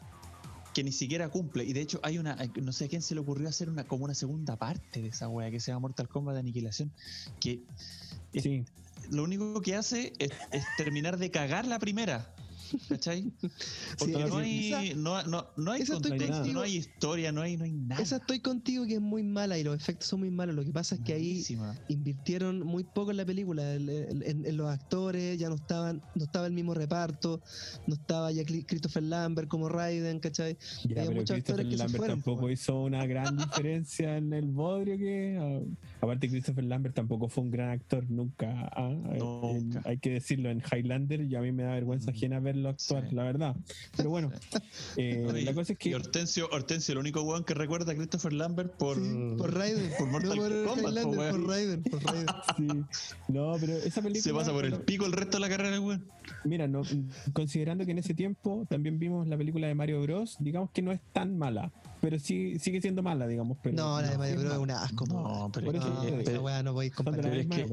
que ni siquiera cumple. Y de hecho hay una, no sé a quién se le ocurrió hacer una como una segunda parte de esa wea que se llama Mortal Kombat de Aniquilación. Que es- lo único que hace es, es terminar de cagar la primera. ¿Cachai? Porque no, hay, esa- no, no, no hay esa estoy contexto, contigo. no hay historia, no hay, no hay nada. Esa estoy contigo que es muy mala y los efectos son muy malos. Lo que pasa es que ahí invirtieron muy poco en la película, el- el- en, en los actores, ya no estaban, no estaba el mismo reparto, no estaba ya Christopher Lambert como Raiden, ¿cachai? ya, Había pero muchos Christopher actores que se Lambert fueron, tampoco hizo una gran diferencia en el bodrio que... ah, aparte Christopher Lambert tampoco fue un gran actor nunca. ah, eh, Nunca. en- hay que decirlo, en Highlander y a mí me da vergüenza Mm. ajena verlo actuar, Sí. la verdad. Pero bueno, eh, Oye, la cosa es Y que... Hortensio, Hortensio, el único weón que recuerda a Christopher Lambert por, Sí, por Raiden, por Mortal no por Kombat, Highlander, por Raiden, por Raiden. Sí. No, pero esa película... Se pasa por el pico el resto de la carrera, weón. Mira, no, considerando que en ese tiempo también vimos la película de Mario Bros, digamos que no es tan mala, pero sí sigue siendo mala, digamos. Pero No, la de Mario es Bros es mala. un asco, No, pero Por es eso No, esa pero- no comparar. Pero es que-.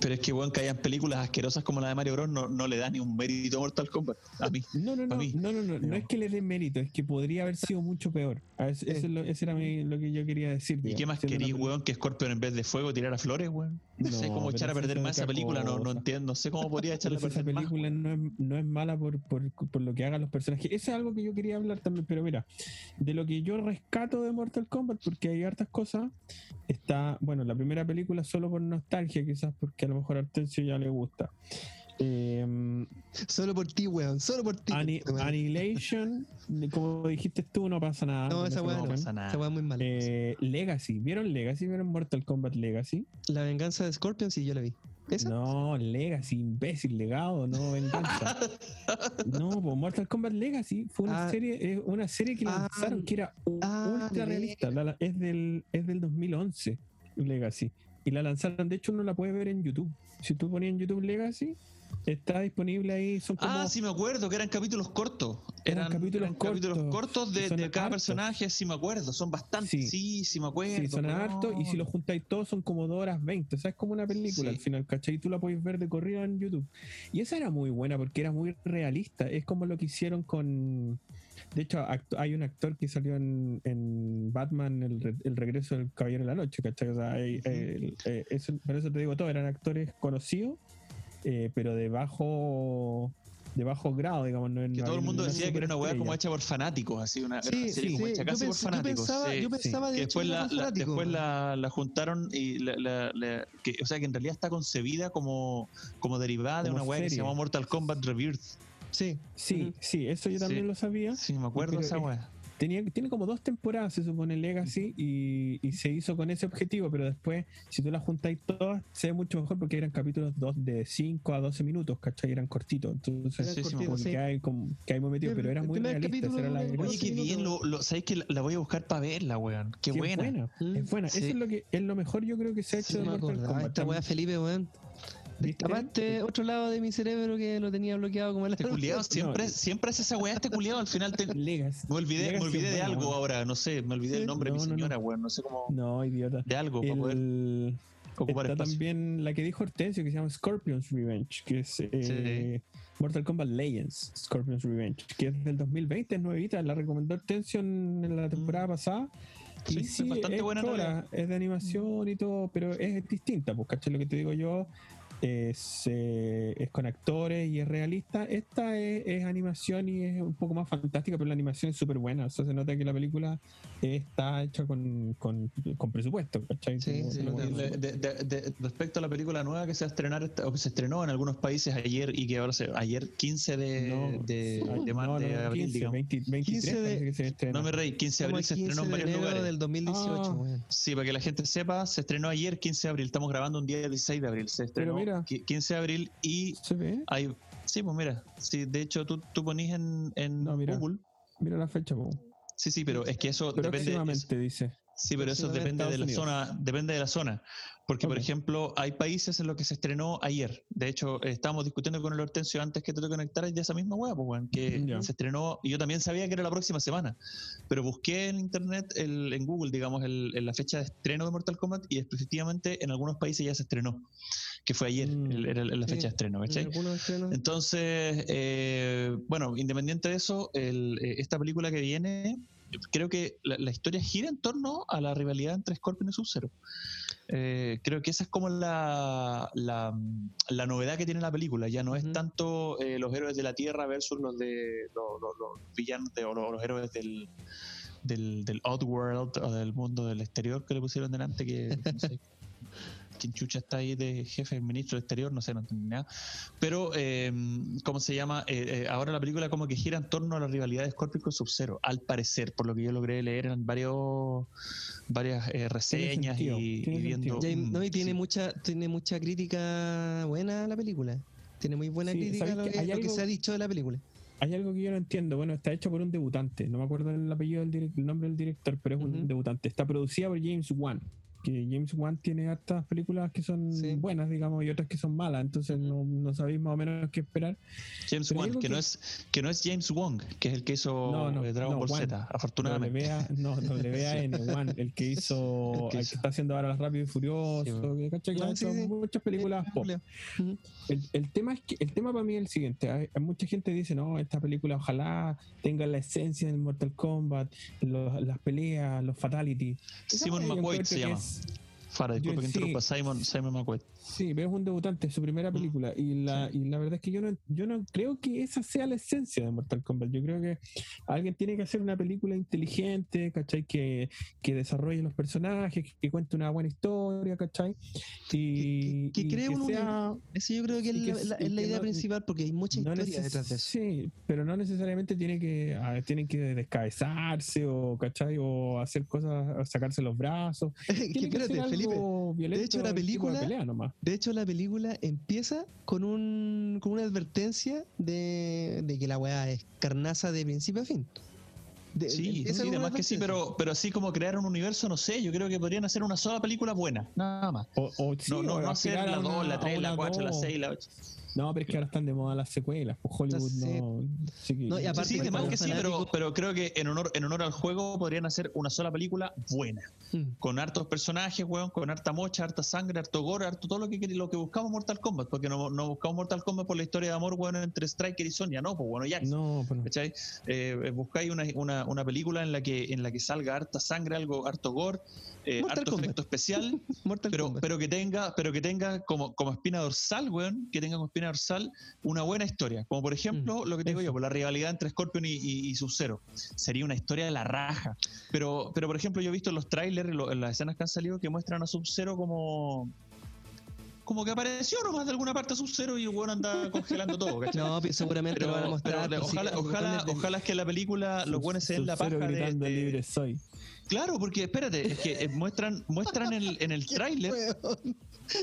Pero es que, weón, que hayan películas asquerosas como la de Mario Bros. no, no le da ni un mérito a Mortal Kombat. A mí. No, no, no, mí. no, no, no, no es que le den mérito, es que podría haber sido mucho peor. A Eso, eso es lo, eso era mi- lo que yo quería decir. ¿Y qué más una querís, weón, que Scorpion en vez de fuego tirara flores, weón? No, sé cómo echar a perder más esa película, no, no entiendo. No sé cómo podría echarle a esa perder más. película no es, no es mala por, por, por lo que hagan los personajes. Eso es algo que yo quería hablar también, pero mira, de lo que yo rescato de Mortal Kombat, porque hay hartas cosas, está, bueno, la primera película solo por nostalgia, quizás porque a lo mejor a Artensio ya le gusta. Eh, Solo por ti, weón, solo por ti. Ani- weón. Annihilation, como dijiste tú, no pasa nada. no, esa weá no pasa nada. esa es muy mala. Eh, Legacy, ¿vieron Legacy? ¿Vieron Mortal Kombat Legacy? La venganza de Scorpion, sí, yo la vi. No, Legacy, imbécil, legado, no venganza. no, pues Mortal Kombat Legacy fue una Ah. serie, es una serie que Ah. lanzaron que era Ah, ultra realista. La- es del, es del 2011, Legacy. Y la lanzaron, de hecho uno la puede ver en YouTube. Si tú ponías en YouTube Legacy, está disponible ahí, son como... Ah, sí me acuerdo, que eran capítulos cortos. Eran Eran, capítulos eran capítulos cortos, cortos y de, de cada hartos. personaje, sí me acuerdo. Son bastantes. Sí, Sí. sí, me acuerdo. Sí, son hartos y si lo juntáis todos son como 2 horas 20. O sea, es como una película Sí. al final, ¿cachai? Y tú la podéis ver de corrido en YouTube. Y esa era muy buena porque era muy realista. Es como lo que hicieron con. De hecho, hay un actor que salió en, en Batman, el, re- el regreso del Caballero de la Noche, ¿cachai? O sea, hay- eh, eso, por eso te digo todo, eran actores conocidos, eh, pero de bajo. De bajo grado, digamos. No, Que no todo el mundo decía que era una weá como hecha por fanáticos, así una, Sí, era una serie sí, como sí. hecha Yo, casi por yo fanáticos. pensaba, sí. yo pensaba de después, la, después la, la juntaron y la, la- la- que, o sea que en realidad está concebida como, como derivada de una weá que se llamó Mortal Kombat Rebirth. Sí. Sí, sí, eso yo también Sí. lo sabía. Sí, me acuerdo esa es- weá. Tenía, tiene como dos temporadas, se supone, Legacy, y, y se hizo con ese objetivo, pero después, si tú las juntáis todas, se ve mucho mejor porque eran capítulos dos, de 5 a 12 minutos, ¿cachai? Eran cortitos. Entonces, sí, que hay, como, que hay muy metido, El- pero era muy realista. era la. Oye, qué bien, lo, lo, ¿sabéis que la, la voy a buscar para verla, weón? Qué Sí, buena. Es buena, Mm, es buena. sí. Eso es lo, que, es lo mejor yo creo que se ha hecho Sí, de Mortal. Kombat. Esta weá, Felipe, weón. ¿Viste? Aparte, otro lado de mi cerebro que lo tenía bloqueado como el Este culiado siempre, siempre hace esa weá, este culiado al final te, Legacy. Me olvidé, me Legacy olvidé de algo weón. ahora, no sé, me olvidé Sí. el nombre de No, mi no, señora, no. weón, no sé cómo. No, idiota. De algo para poder El, ocupar Está espacio. también la que dijo Hortensio que se llama Scorpion's Revenge, que es eh, Mortal Kombat Legends, Scorpion's Revenge, que es del 2020, es nuevita, la recomendó Hortensio en, la temporada pasada. Mm. Sí, y es sí, bastante es buena en chora, es de animación y todo, pero es distinta, pues, ¿cachai? Lo que te digo yo, es, eh, es con actores y es realista. Esta es, es animación y es un poco más fantástica, pero la animación es súper buena. O sea, se nota que la película está hecha con, con, con presupuesto, ¿cachai? Sí, Como- sí, como- lo De- de- de- de- respecto a la película nueva que se va a estrenar esta- o que se estrenó en algunos países ayer y que ahora se ayer 15 de, No, de, no, de mar- no, de no, abril 15, digamos. 20 23 15 de- parece que se estrena. no me reí 15 de abril se 15 estrenó en varios enero lugares del 2018, Ah. Sí, para que la gente sepa, se estrenó ayer 15 de abril. Estamos grabando un día 16 de abril. Se estrenó mira. qui- 15 de abril y ¿Se ve? hay. Sí, pues mira. Sí, de hecho, tú, tú ponís en, en No, mira. Google. Mira la fecha, po. Sí, sí, pero es que eso depende. es- Próximamente, dice. sí, pero eso depende de la zona. Depende de la zona. Porque, por ejemplo, hay países en los que se estrenó ayer. De hecho, eh, estábamos discutiendo con el Hortensio antes que tú te conectaras de esa misma web, pues, que se estrenó. Y yo también sabía que era la próxima semana. Pero busqué en internet, el- en Google, digamos, el- en la fecha de estreno de Mortal Kombat y efectivamente en algunos países ya se estrenó. Que fue ayer, Mm. el- la Sí. fecha de estreno, En ¿cachai? Entonces, eh, bueno, independiente de eso, el- eh, esta película que viene, creo que la, la historia gira en torno a la rivalidad entre Scorpion y Sub-Zero. Eh, creo que esa es como la, la, la novedad que tiene la película. Ya no es tanto eh, los héroes de la Tierra versus los de los, los- los villanos de- o los, los héroes del, del, del Oddworld o del mundo del exterior que le pusieron delante, que no sé quién chucha está ahí de jefe ministro del exterior, no sé, no entendí nada. Pero, eh, ¿cómo se llama? Eh, eh, ahora la película como que gira en torno a la rivalidad de Scorpio con Sub-Zero, al parecer, por lo que yo logré leer en varios, varias eh, reseñas y, y viendo... Ya, y- no, y tiene sí. mucha, tiene mucha crítica buena la película. Tiene muy buena Sí, crítica ¿sabes lo que que, lo que algo- se ha dicho de la película. Hay algo que yo no entiendo. Bueno, está hecho por un debutante. No me acuerdo el apellido del el nombre del director, pero es un Ujú. debutante. Está producida por James Wan. Que James Wan tiene hartas películas que son Sí. buenas, digamos, y otras que son malas. Entonces no, no sabéis más o menos qué esperar. James pero Wan, que, que- no es, que no es James Wong, que es el que hizo No, no, eh, Dragon no, Ball. Z, afortunadamente. No, WAN, Wan, el que hizo, El el que que, hizo. está haciendo ahora las Rápido y Furioso, Sí, que, ¿cachai? Que ha sí, muchas películas pop. El, el tema es que el tema para mí es el siguiente hay, hay mucha gente dice no esta película ojalá tenga la esencia del Mortal Kombat lo- las peleas los fatalities Simon McQuaid se que llama. Fara, disculpa Yo- que sí. interrumpa, Simon, Simon McQuaid. Sí pero es un debutante es su primera Mm. película y la y la verdad es que yo no yo no creo que esa sea la esencia de Mortal Kombat yo creo que alguien tiene que hacer una película inteligente ¿cachai? que, que desarrolle los personajes que, que cuente una buena historia ¿cachai? y Que- que- que y cree un sea Eso yo creo que es la, es idea no- principal porque hay mucha no historia detrás de eso. Sí, pero no necesariamente tiene que, ah, tienen que descabezarse o, ¿cachai? O hacer cosas, sacarse los brazos. Que espérate, algo Felipe. violento, de hecho, la tipo de película- pelea nomás. De hecho, la película empieza con un con una advertencia de, de que la weá es carnaza de principio a fin. De- Sí, sí, además que sí, pero, pero así como crear un universo, no sé, yo creo que podrían hacer una sola película buena, nada más. O, o sí, no, no, o no hacer la a 2, una- la a 3, la una 4, la dos. 6, la 8. No, pero es que ahora están de moda las secuelas. Pues Hollywood Sí. no. sí No, y aparte Sí, que además que sí, pero, creo que en honor, en honor al juego podrían hacer una sola película buena. Mm. Con hartos personajes, weón, con harta mocha, harta sangre, harto gore, harto todo lo que, lo que buscamos Mortal Kombat. Porque no, no buscamos Mortal Kombat por la historia de amor, weón, entre Striker y Sonya, no, pues bueno, ya. No, pero ¿cachai? Eh, buscáis una, una, una película en la que en la que salga harta sangre, algo harto gore, eh, harto Kombat. efecto especial, Mortal pero, Kombat. pero que tenga, pero que tenga como, como espina dorsal, weón, que tenga como espina dorsal una buena historia. Como por ejemplo, lo que te digo yo, por la rivalidad entre Scorpion y, y, y Sub-Zero. Sería una historia de la raja. Pero, pero por ejemplo, yo he visto en los trailers, lo- en las escenas que han salido, que muestran a Sub-Zero como. Como que apareció nomás de alguna parte Sub-Zero y el weón anda congelando todo, ¿cachai? No, seguramente Pero, lo van a mostrar. pero pues, sí, ojalá, ojalá, ojalá que la película los buenos se den la paja de, de- libre soy. Claro, porque espérate, es que eh, muestran, muestran en el, en el tráiler,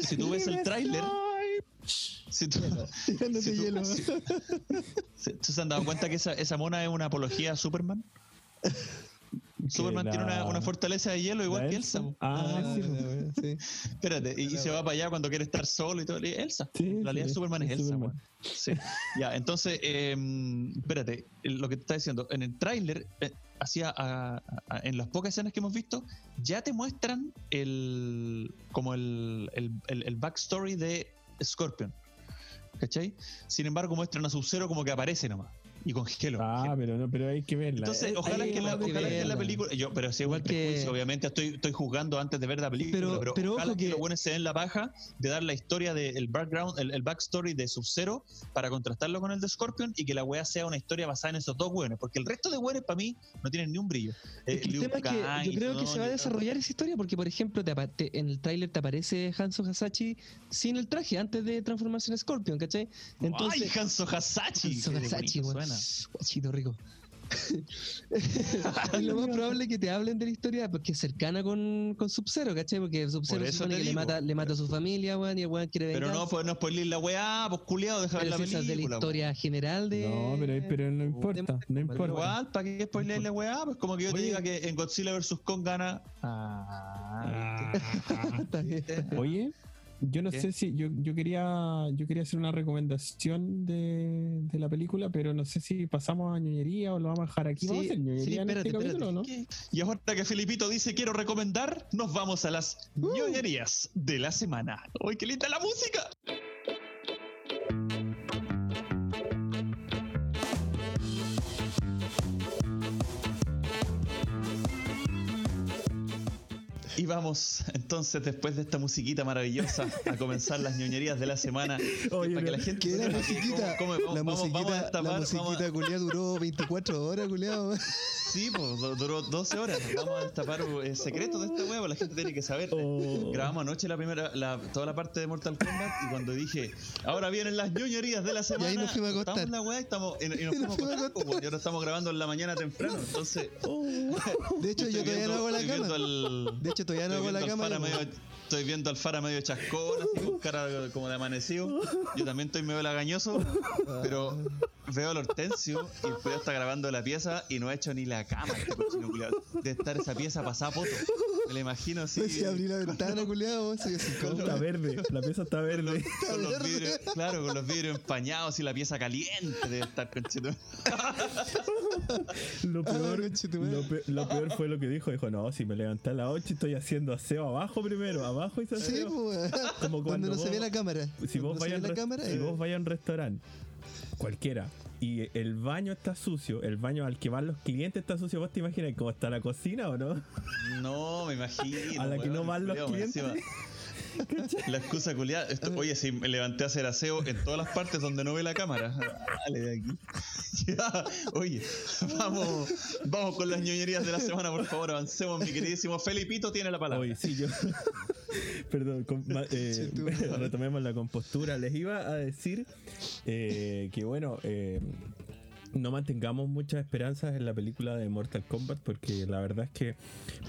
si tú ves el tráiler, si tú, tirándote si tú- hielo. si- si- ¿tú se han dado cuenta que esa, esa mona es una apología a Superman? Superman la- tiene una, una fortaleza de hielo igual ¿La que Elsa. Ah, Ah, sí. Espérate, y, y se va para allá cuando quiere estar solo y todo. y Elsa. Sí, en realidad sí, Superman es es Elsa. Superman. Ya, entonces, eh, espérate, lo que te está diciendo, en el tráiler, eh, hacía a- a- en las pocas escenas que hemos visto, ya te muestran el como el, el, el- el backstory de Scorpion. ¿Cachai? Sin embargo, muestran a Sub-Zero como que aparece nomás. Y congelo. Ah, pero no, pero hay que verla. Entonces, ojalá que, la, de ojalá que la película. Yo, pero si es Igual que- prejuicio, obviamente estoy, estoy jugando antes de ver la película. Pero- Pero, pero ojalá ojo que, los buenos se den la paja de dar la historia del background, el, el backstory de Sub-Zero para contrastarlo con el de Scorpion y que la weá sea una historia basada en esos dos weones. Porque el resto de weones para mí no tienen ni un brillo. Eh, el tema es que yo creo que se va a desarrollar esa historia porque, por ejemplo, te te- en el tráiler te aparece Hanzo Hasashi sin el traje antes de transformarse en Scorpion, ¿cachai? ¡Ay, Hanzo Hasashi! Hanzo Hasashi, bonito weón. Guachito rico. es lo más probable que te hablen de la historia porque es cercana con, con Sub-Zero, ¿cachai? Porque Sub-Zero supone que le mata, le mata a su familia, weón, y el weón quiere Pero venganza. no, pues no spoiler la weá, pues culiado, deja ver Pero la es de la película. historia general de. No, pero, pero no importa, no Pero importa. Igual, ¿para qué spoiler la weá? Pues como que yo te diga que en Godzilla vs. Kong gana. Ah, Está bien. Oye, yo no ¿Qué? sé si yo, yo quería yo quería hacer una recomendación de, de la película, pero no sé si pasamos a ñoñería o lo vamos a dejar aquí. Sí, ¿Vamos a hacer ñoñería sí, en este espérate, capítulo, no? Y ahora que Filipito dice quiero recomendar, nos vamos a las ñoñerías de la semana. ¡Uy, qué linda la música! Y vamos entonces, después de esta musiquita maravillosa, a comenzar las ñoñerías de la semana. Oye, para que la gente Que era sepa musiquita. cómo- cómo- la vamos- vamos a musiquita, destapar, la vamos a- musiquita culiada duró 24 horas, culiado. Sí, pues du- duró 12 horas. Vamos a destapar eh, secretos de esta huevo, la gente tiene que saber. Oh. Grabamos anoche la primera, la, toda la parte de Mortal Kombat y cuando dije, ahora vienen las ñoñerías de la semana. ahí nos fuimos a acostar. estamos en la weá y, estamos, y, y nos Y fuimos a acostar, pues, y ahora estamos grabando en la mañana temprano. Entonces, De hecho, yo todavía no hago la cama. al- De hecho, todavía no hago la cama. Estoy viendo al Fara medio chascón, así con cara como de amanecido. Yo también estoy medio lagañoso, pero veo al Hortensio y el está grabando la pieza y no ha hecho ni la cama. este cochino. De estar esa pieza pasada poto. Me la imagino así. Si abrí la ventana, culiado. Está verde, la pieza está verde. Con los vidrios, claro, con los vidrios empañados y la pieza caliente de estar conchito. Lo peor, conchetumare. lo, pe- lo peor fue lo que dijo. Dijo, no, si me levanté a las 8 estoy haciendo aseo abajo primero. Abajo Sí, pues. Como Cuando cuando no se vos- ve la cámara. si Cuando vos no se vayas ve a la un cámara. si eh, vos vayas a un restaurante cualquiera y el baño está sucio, el baño al que van los clientes está sucio, ¿vos te imaginas cómo está la cocina o no? No, me imagino. A la que no van los clientes. La excusa culiada. Esto- Oye, si me levanté a hacer aseo en todas las partes donde no ve la cámara. Dale de aquí. Ya, Oye, vamos, vamos con las ñoñerías de la semana, por favor. Avancemos, mi queridísimo Felipito tiene la palabra. Oye, sí, yo. Perdón, con- eh, tú. retomemos la compostura. Les iba a decir eh, que, bueno, eh, no mantengamos muchas esperanzas en la película de Mortal Kombat, porque la verdad es que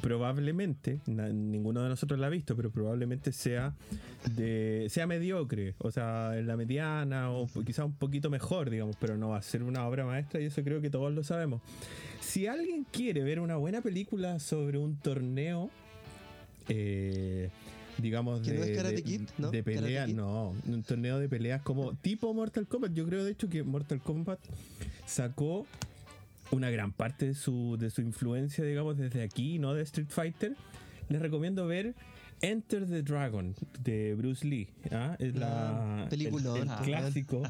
probablemente, na- ninguno de nosotros la ha visto, pero probablemente sea de sea mediocre, o sea, en la mediana o quizá un poquito mejor, digamos, pero no va a ser una obra maestra y eso creo que todos lo sabemos. Si alguien quiere ver una buena película sobre un torneo, eh, digamos, Que de, no es Karate de- Kid, ¿no? de Karate pelea, Kid. no, un torneo de peleas como tipo Mortal Kombat. Yo creo, de hecho, que Mortal Kombat sacó una gran parte de su, de su influencia, digamos, desde aquí, no de Street Fighter. Les recomiendo ver Enter the Dragon de Bruce Lee. ¿ah? Es la, peliculón, el, el ah. clásico,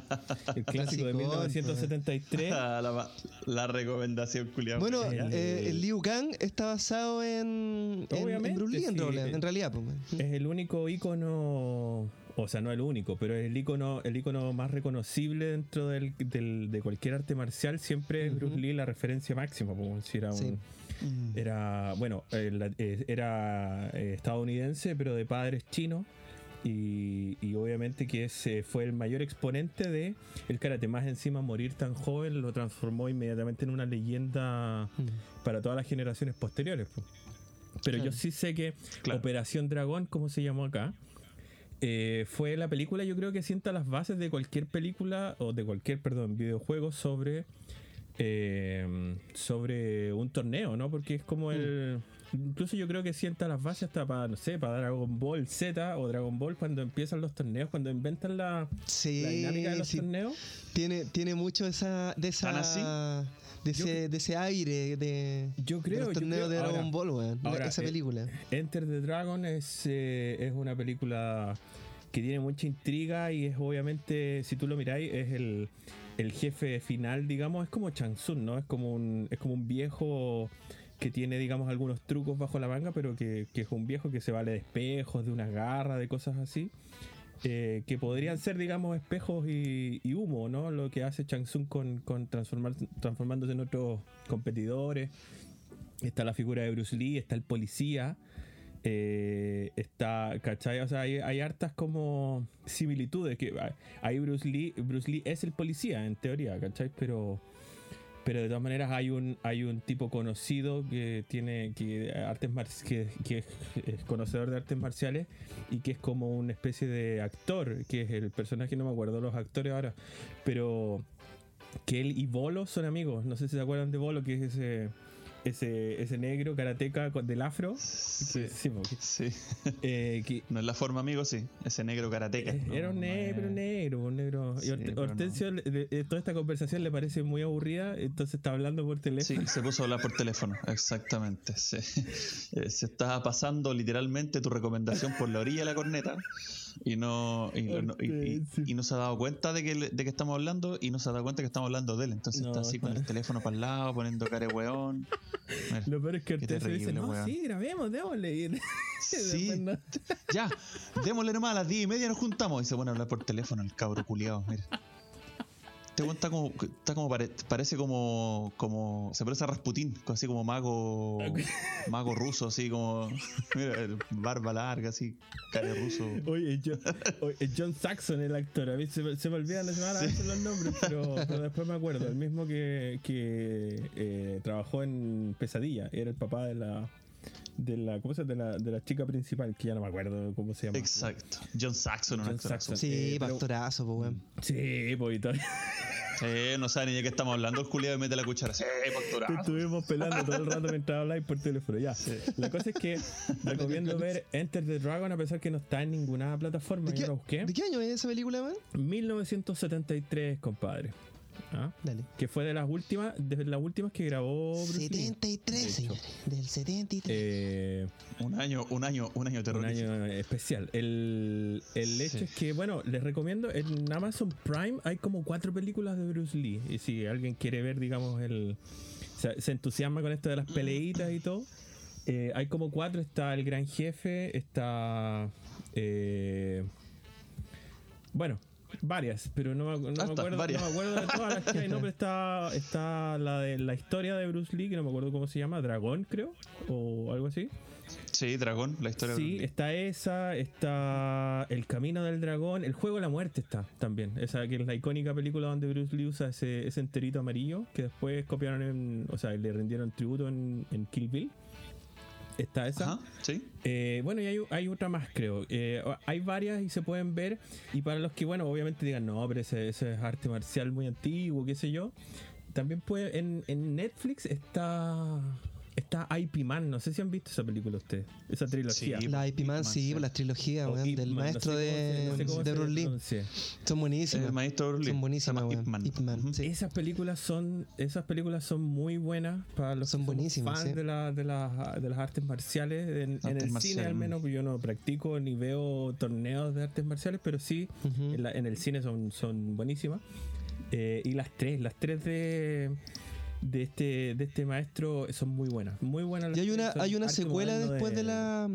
el clásico de Clasicón, 1973. Ah, la, la recomendación culiada. Bueno, Ya. eh, el Liu Kang está basado en, en, en Obviamente, Bruce Lee, en, realidad- en realidad. pues, es el único icono, o sea, no el único, pero es el icono, el icono más reconocible dentro del, del- de cualquier arte marcial. Siempre es Bruce. Lee la referencia máxima, como si era un, Sí. era bueno, eh, eh, era eh, estadounidense, pero de padres chinos. Y, y obviamente que ese fue el mayor exponente de el karate. Más encima morir tan joven lo transformó inmediatamente en una leyenda Mm. para todas las generaciones posteriores. po. Pero yo sí sé que Claro. Operación Dragón, como se llamó acá, eh, fue la película, yo creo que sienta las bases de cualquier película o de cualquier, perdón, videojuego sobre eh, sobre un torneo, ¿no? Porque es como el incluso yo creo que sienta las bases hasta para no sé, para Dragon Ball Z o Dragon Ball cuando empiezan los torneos, cuando inventan la, Sí, la dinámica de los sí, torneos. tiene, tiene mucho esa, de ¿Tan así? esa de Yo ese, de ese aire de, Yo de creo, los yo torneos creo- de Dragon ahora- Ball, weón. esa eh, película. Enter the Dragon es, eh, es una película que tiene mucha intriga y es obviamente, si tú lo miráis, es el, el jefe final, digamos, es como Chang Tsung, ¿no? Es como un, es como un viejo que tiene, digamos, algunos trucos bajo la manga, pero que, que es un viejo que se vale de espejos, de unas garras, de cosas así. eh, que podrían ser, digamos, espejos y, y humo, ¿no? Lo que hace Chang Tsung con, con transformar, transformándose en otros competidores. Está la figura de Bruce Lee, está el policía. eh, está, ¿cachai? O sea, hay, hay hartas como similitudes. que Ahí Bruce Lee, Bruce Lee es el policía, en teoría, ¿cachai? Pero, pero de todas maneras hay un, hay un tipo conocido que tiene que, artes mar- que, es conocedor de artes marciales y que es como una especie de actor, que es el personaje, no me acuerdo los actores ahora, pero que él y Bolo son amigos. No sé si se acuerdan de Bolo, que es ese, ese, ese negro karateca con- del afro. Sí. Sí, porque- Sí. eh, que No es la forma, amigo, sí. Ese negro karateca. eh, ¿no? era un No negro, negro, un negro. Y Sí, no. Hortensio, le- le- eh, toda esta conversación le parece muy aburrida, entonces está hablando por teléfono. Sí, se puso a hablar por teléfono, exactamente. sí. Se estaba pasando literalmente tu recomendación por la orilla de la corneta y no, y, no- y- y- Sí. y no se ha dado cuenta de que, de que estamos hablando y no se ha dado cuenta que estamos hablando de él. Entonces No, está así con el teléfono para el lado, poniendo cara de weón. Lo peor es que Hortensio dice, no, weón. sí, grabemos, démosle. Sí. Ya, démosle nomás a las 10 y media nos juntamos y se pone a hablar por teléfono el cabro culiado. Mira. Este weón está como, está como pare- parece como, como, se parece a Rasputín, así como mago, mago ruso, así como, mira, barba larga, así, cara ruso. Oye, yo- oye, John Saxon, el actor, a mí se, me- se me olvidan las semanas a veces los nombres, pero, pero después me acuerdo. El mismo que, que eh, trabajó en Pesadilla, era el papá de la. De la, ¿cómo se llama? De la, de la chica principal, que ya no me acuerdo cómo se llama. Exacto. John Saxon, un John actorazo. Saxon. Sí, Eh, pastorazo, pues, weón. Sí, poquito. Sí, no sabe ni de qué estamos hablando, el culiado y mete la cuchara. Sí, Te facturazo. estuvimos pelando todo el rato mientras habláis por teléfono. Ya. La cosa es que recomiendo ver Enter the Dragon a pesar que no está en ninguna plataforma. ¿De Yo qué, la busqué. ¿De qué año es esa película, man? 1973, compadre. ¿Ah? Dale. Que fue de las últimas, de las últimas que grabó Bruce Lee. 73, de hecho. señores. Del 73. Eh, Un año, un año, un año un terrorífico. año especial. El, el hecho Sí. es que, bueno, les recomiendo, en Amazon Prime hay como cuatro películas de Bruce Lee. Y si alguien quiere ver, digamos, el se, se entusiasma con esto de las peleitas y todo, eh, hay como cuatro. Está El Gran Jefe, está... eh, bueno, varias, pero no, me- acuerdo, varias. no me acuerdo de todas las que hay. No, pero está, está la de la historia de Bruce Lee, que no me acuerdo cómo se llama, Dragón, creo, o algo así. Sí, Dragón, la historia de Sí, Bruce Lee. está esa, está El Camino del Dragón, El Juego de la Muerte está también. Esa que es la icónica película donde Bruce Lee usa ese, ese enterito amarillo que después copiaron en, o sea, le rindieron tributo en, en Kill Bill. Está esa. Ajá, sí. Eh, bueno, y hay, hay otra más, creo. Eh, hay varias y se pueden ver. Y para los que, bueno, obviamente digan, no, pero ese, ese es arte marcial muy antiguo, qué sé yo. También puede. En, en Netflix está. Está IP Man. No sé si han visto esa película ustedes. Esa trilogía. Sí. La IP Man, sí, sí. por las trilogías, weón, del Man, maestro no sé cómo se- de, no sé cómo de se Bruce Lee. Son buenísimas. El maestro Bruce Lee. Son buenísimas, weón. Ip Man. Ip Man, Ujú. sí. Esas películas son esas películas son muy buenas para los Son que fans sí. de, la- de, las- de las artes marciales en, el cine al menos yo no practico ni veo torneos de artes marciales pero sí la- en el cine son, son buenísimas Eh, y las tres las tres de de este de este maestro son muy buenas muy buenas las Y hay una, hay una secuela después de la.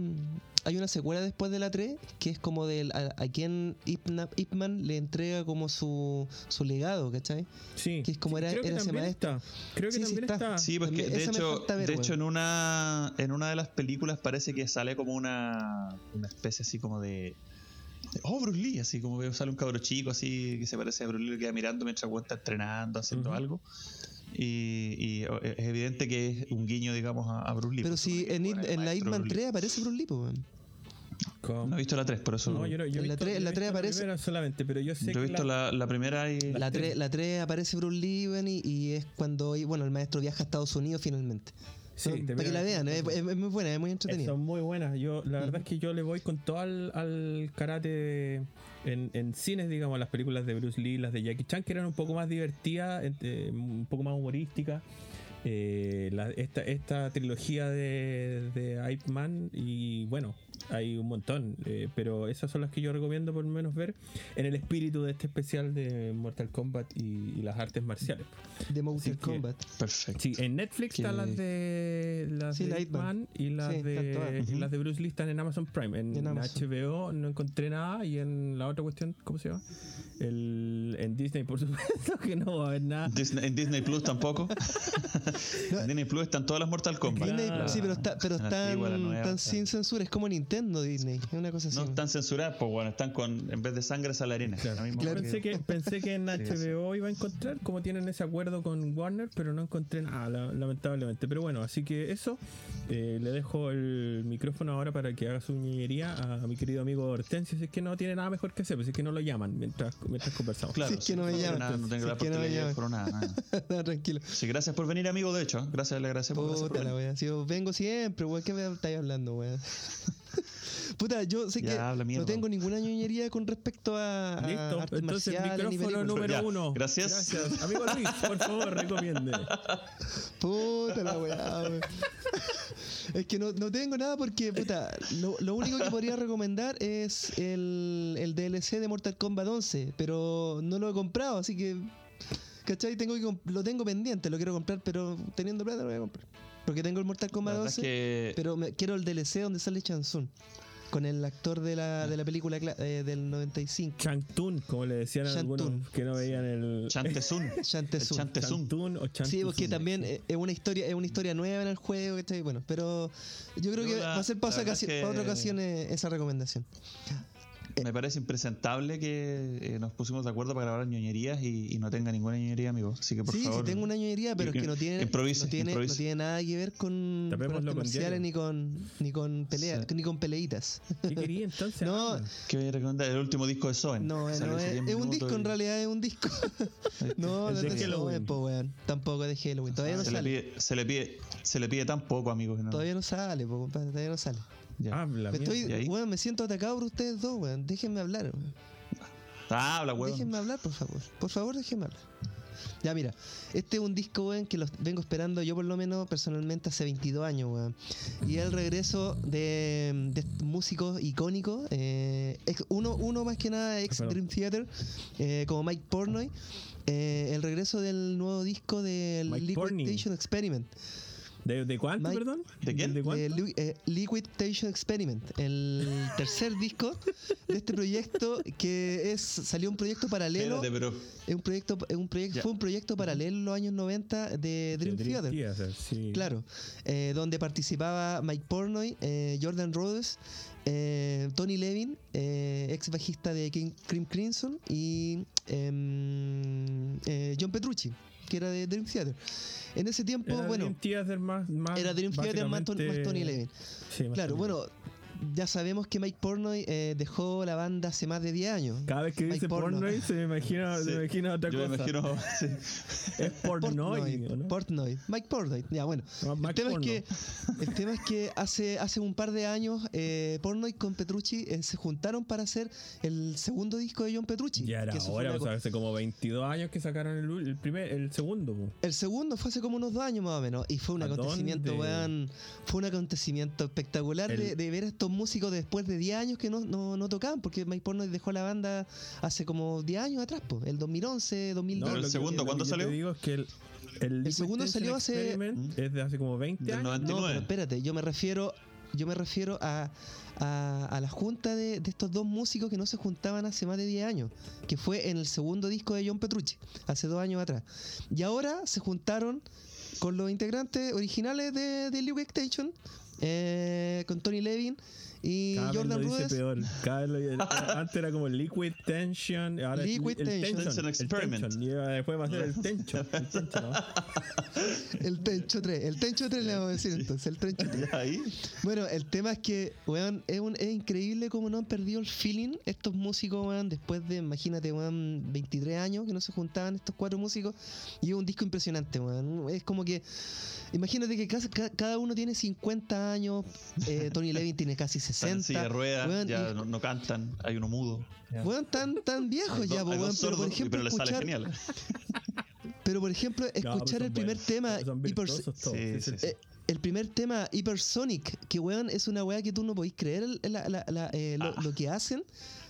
Hay una secuela después de la 3 que es como del a, a quien Ip, Na- Ip Man le entrega como su, su legado, ¿cachai? sí que es como Sí, era- creo que era ese maestro. está creo que Sí, está. está, Sí, porque También- de hecho, ver, de hecho en una en una de las películas parece que sale como una, una especie así como de, oh Bruce Lee, así como que sale un cabro chico así que se parece a Bruce Lee que queda mirando mientras está entrenando, haciendo algo. Y, y, o- es evidente que es un guiño, digamos, a, a Bruce Lee. Pero si en, el en la maestro Ip Man Bruce Lee. 3 aparece Bruce Lee, pues. Con- No he visto la 3, por eso. no, yo no yo he En la visto- tres- yo he la visto tres aparece- primera solamente pero yo sé Yo he que visto la, la primera y. La tres. 3, la 3 aparece Bruce Lee, y, y es cuando bueno, el maestro viaja a Estados Unidos finalmente. Sí, No, para que la vean, es, es- muy buena, es muy entretenida. Son muy buenas. Yo, la verdad es que yo le voy con todo al, al karate de- en, en cines, digamos, las películas de Bruce Lee, las de Jackie Chan, que eran un poco más divertidas, eh, un poco más humorísticas. Eh, la- esta, esta trilogía de, de Ip Man y bueno, hay un montón, eh, pero esas son las que yo recomiendo por lo menos ver en el espíritu de este especial de Mortal Kombat y, y las artes marciales. De Mortal Kombat. Perfecto. Sí, en Netflix Que- están las de las Sí, de Hitman. Man y las Sí, de y las de Bruce Lee están en Amazon Prime. En, En Amazon. HBO no encontré nada y en la otra cuestión, ¿cómo se llama? El, en Disney, por supuesto, que no va a haber nada. Disney- en Disney Plus tampoco. en Disney Plus están todas las Mortal Kombat. Disney, sí, pero, está, pero están, antigua, nueva, están sin censura. Es como Nintendo Disney. Es una cosa así. No están censuradas, pues bueno, están con, en vez de sangre, salarina. Claro. Que- pensé que, pensé que en. HBO iba a encontrar, como tienen ese acuerdo con Warner, pero no encontré nada, la- lamentablemente. Pero bueno, así que eso, eh, le dejo el micrófono ahora para que haga su ñeñería a mi querido amigo Hortensio, si es que no tiene nada mejor que hacer, pues si es que no lo llaman mientras, mientras conversamos. Claro, Si es que no me tengo llaman, nada, no tengo si la es que no me llaman. por nada, nada. No, tranquilo. Sí, gracias por venir, amigo, de hecho. Gracias, le agradecemos. gracias por Puta la venir. wea. Si yo vengo siempre, weón. ¿Qué me estáis hablando, weón? Puta, yo sé Ya, que no tengo ninguna ñoñería con respecto a, a Listo, artes entonces marciales ni micrófono número Ya, uno. gracias. Amigo Luis, por favor, recomiende. Puta la weá. Es que no, no tengo nada porque, puta, lo, lo único que podría recomendar es el, el DLC de Mortal Kombat 11, pero no lo he comprado, así que, ¿cachai? Tengo que, lo tengo pendiente, lo quiero comprar, pero teniendo plata lo voy a comprar. Porque tengo el Mortal Kombat verdad es 11, que pero me- quiero el DLC donde sale Chansun, con el actor de la, de la película eh, del 95. Changtun, como le decían a algunos que no veían el. Chantezun. El Chantesun. Chantezun. Chantún o Chantun. Sí, porque también eh, es una historia, es una historia nueva en el juego, ¿cachai? Bueno, pero yo creo Yo que la- va a ser para, es ocasión- que- para otra ocasión eh, esa recomendación. Me parece impresentable que eh, nos pusimos de acuerdo para grabar ñoñerías y, y no tenga ninguna ñoñería, amigo. Así que por sí, favor. sí tengo una ñoñería, pero que- es que no tiene, improvise, no tiene, improvise. no tiene nada que ver con, diario. ni con ni con peleas, Sí. ni con peleitas. ¿Qué quería entonces? No, Ah, ¿Qué voy a recomendar? El último disco de Soen. No, eh, no es, 10 es un disco, en realidad es un disco. no, Es no de es de Halloween. Po, weón. Tampoco es de Halloween. Todavía no se, le sale. pide, se, le pide, se le pide tan poco, amigo. Que no, Todavía no sale, po, compadre, todavía no sale. Ya. Habla, Me weón, siento atacado por ustedes dos, weón. Déjenme hablar, weón. Habla, huevón. Déjenme hablar, por favor. Por favor, déjenme hablar. Ya, mira, este es un disco, weón, que lo vengo esperando yo por lo menos personalmente hace 22 años, weón. Y es el regreso de, de músicos icónicos, eh, ex- uno, uno más que nada ex. Dream Theater, eh, como Mike Pornoy. eh, el regreso del nuevo disco del Liquid Experiment. ¿De, de cuánto, Mike- perdón? ¿De quién? ¿De cuánto? Eh, eh, Liquid Station Experiment, el tercer disco de este proyecto que es salió un proyecto paralelo. Espérate, pero. Es un proyecto, es un proyecto, Ya. fue un proyecto paralelo en los años 90 de Dream, De Theater. Theater, sí. Claro, eh, donde participaba Mike Pornoy, eh, Jordan Rhodes, eh, Tony Levin, eh, ex bajista de King, Cream Crimson, y em, eh, John Petrucci, que era de Dream Theater. En ese tiempo, Era bueno, Dream Theater más, más era Dream Theater más, más Tony Levin. Sí, Claro, bueno, ya sabemos que Mike Pornoy eh, dejó la banda hace más de 10 años. Cada vez que Mike dice Porno. Pornoy se me imagina, se me imagina otra Yo me cosa. imagino. sí. Es Pornoy. Portnoy. Mike Portnoy. Ya, bueno. No, el, tema Porno. es que, el tema es que hace, hace un par de años eh, Pornoy con Petrucci eh, se juntaron para hacer el segundo disco de John Petrucci. Ya era ahora, o sea, hace como 22 años que sacaron el, primer, el segundo. po. el segundo fue hace como unos dos años más o menos. Y fue un ¿A acontecimiento, weón. Fue un acontecimiento espectacular de, El- de ver a estos músicos después de 10 años que no, no, no tocaban. Porque Mike Pornoy dejó la banda hace como 10 años atrás, po, el 2011, 2012. Pero el segundo, ¿cuándo salió? Te digo es que el, el, Liquid segundo salió hace- Experiment es de hace como 20 Del años. 90. No, 29. pero espérate, yo me refiero, yo me refiero a, a, a la junta de, de estos dos músicos que no se juntaban hace más de 10 años, que fue en el segundo disco de John Petrucci, hace dos años atrás. Y ahora se juntaron con los integrantes originales de, de Liquid Station, eh, con Tony Levin y Cada vez Jordan lo dice peor. Cada vez lo- antes era como Liquid Tension. Ahora es Liquid el Tension. Tension el Experiment. Tension, y después va a ser el Tension. El tension, ¿no? El Tencho 3, el Tencho 3 le vamos a decir entonces, el Tencho 3. Ya ahí. Bueno, el tema es que, weón, es, un- es increíble cómo no han perdido el feeling estos músicos, weón, después de, imagínate, weón, 23 años que no se juntaban estos cuatro músicos. Y es un disco impresionante, weón. Es como que, imagínate que cada, ca- cada uno tiene 50 años, eh, Tony Levin tiene casi Están en 60. silla de ruedas, weón, ya y- no, no cantan, hay uno mudo. Weón, tan, tan viejos ya, weón, pero por sordos, ejemplo, pero les sale escuchar, genial. pero por ejemplo, No, escuchar son el primer buenos. tema por- todos. Sí, Sí, sí, eh, el primer tema, Hypersonic, que weón es una weá que tú no podéis creer la- la- la- eh, lo, Ah. lo que hacen,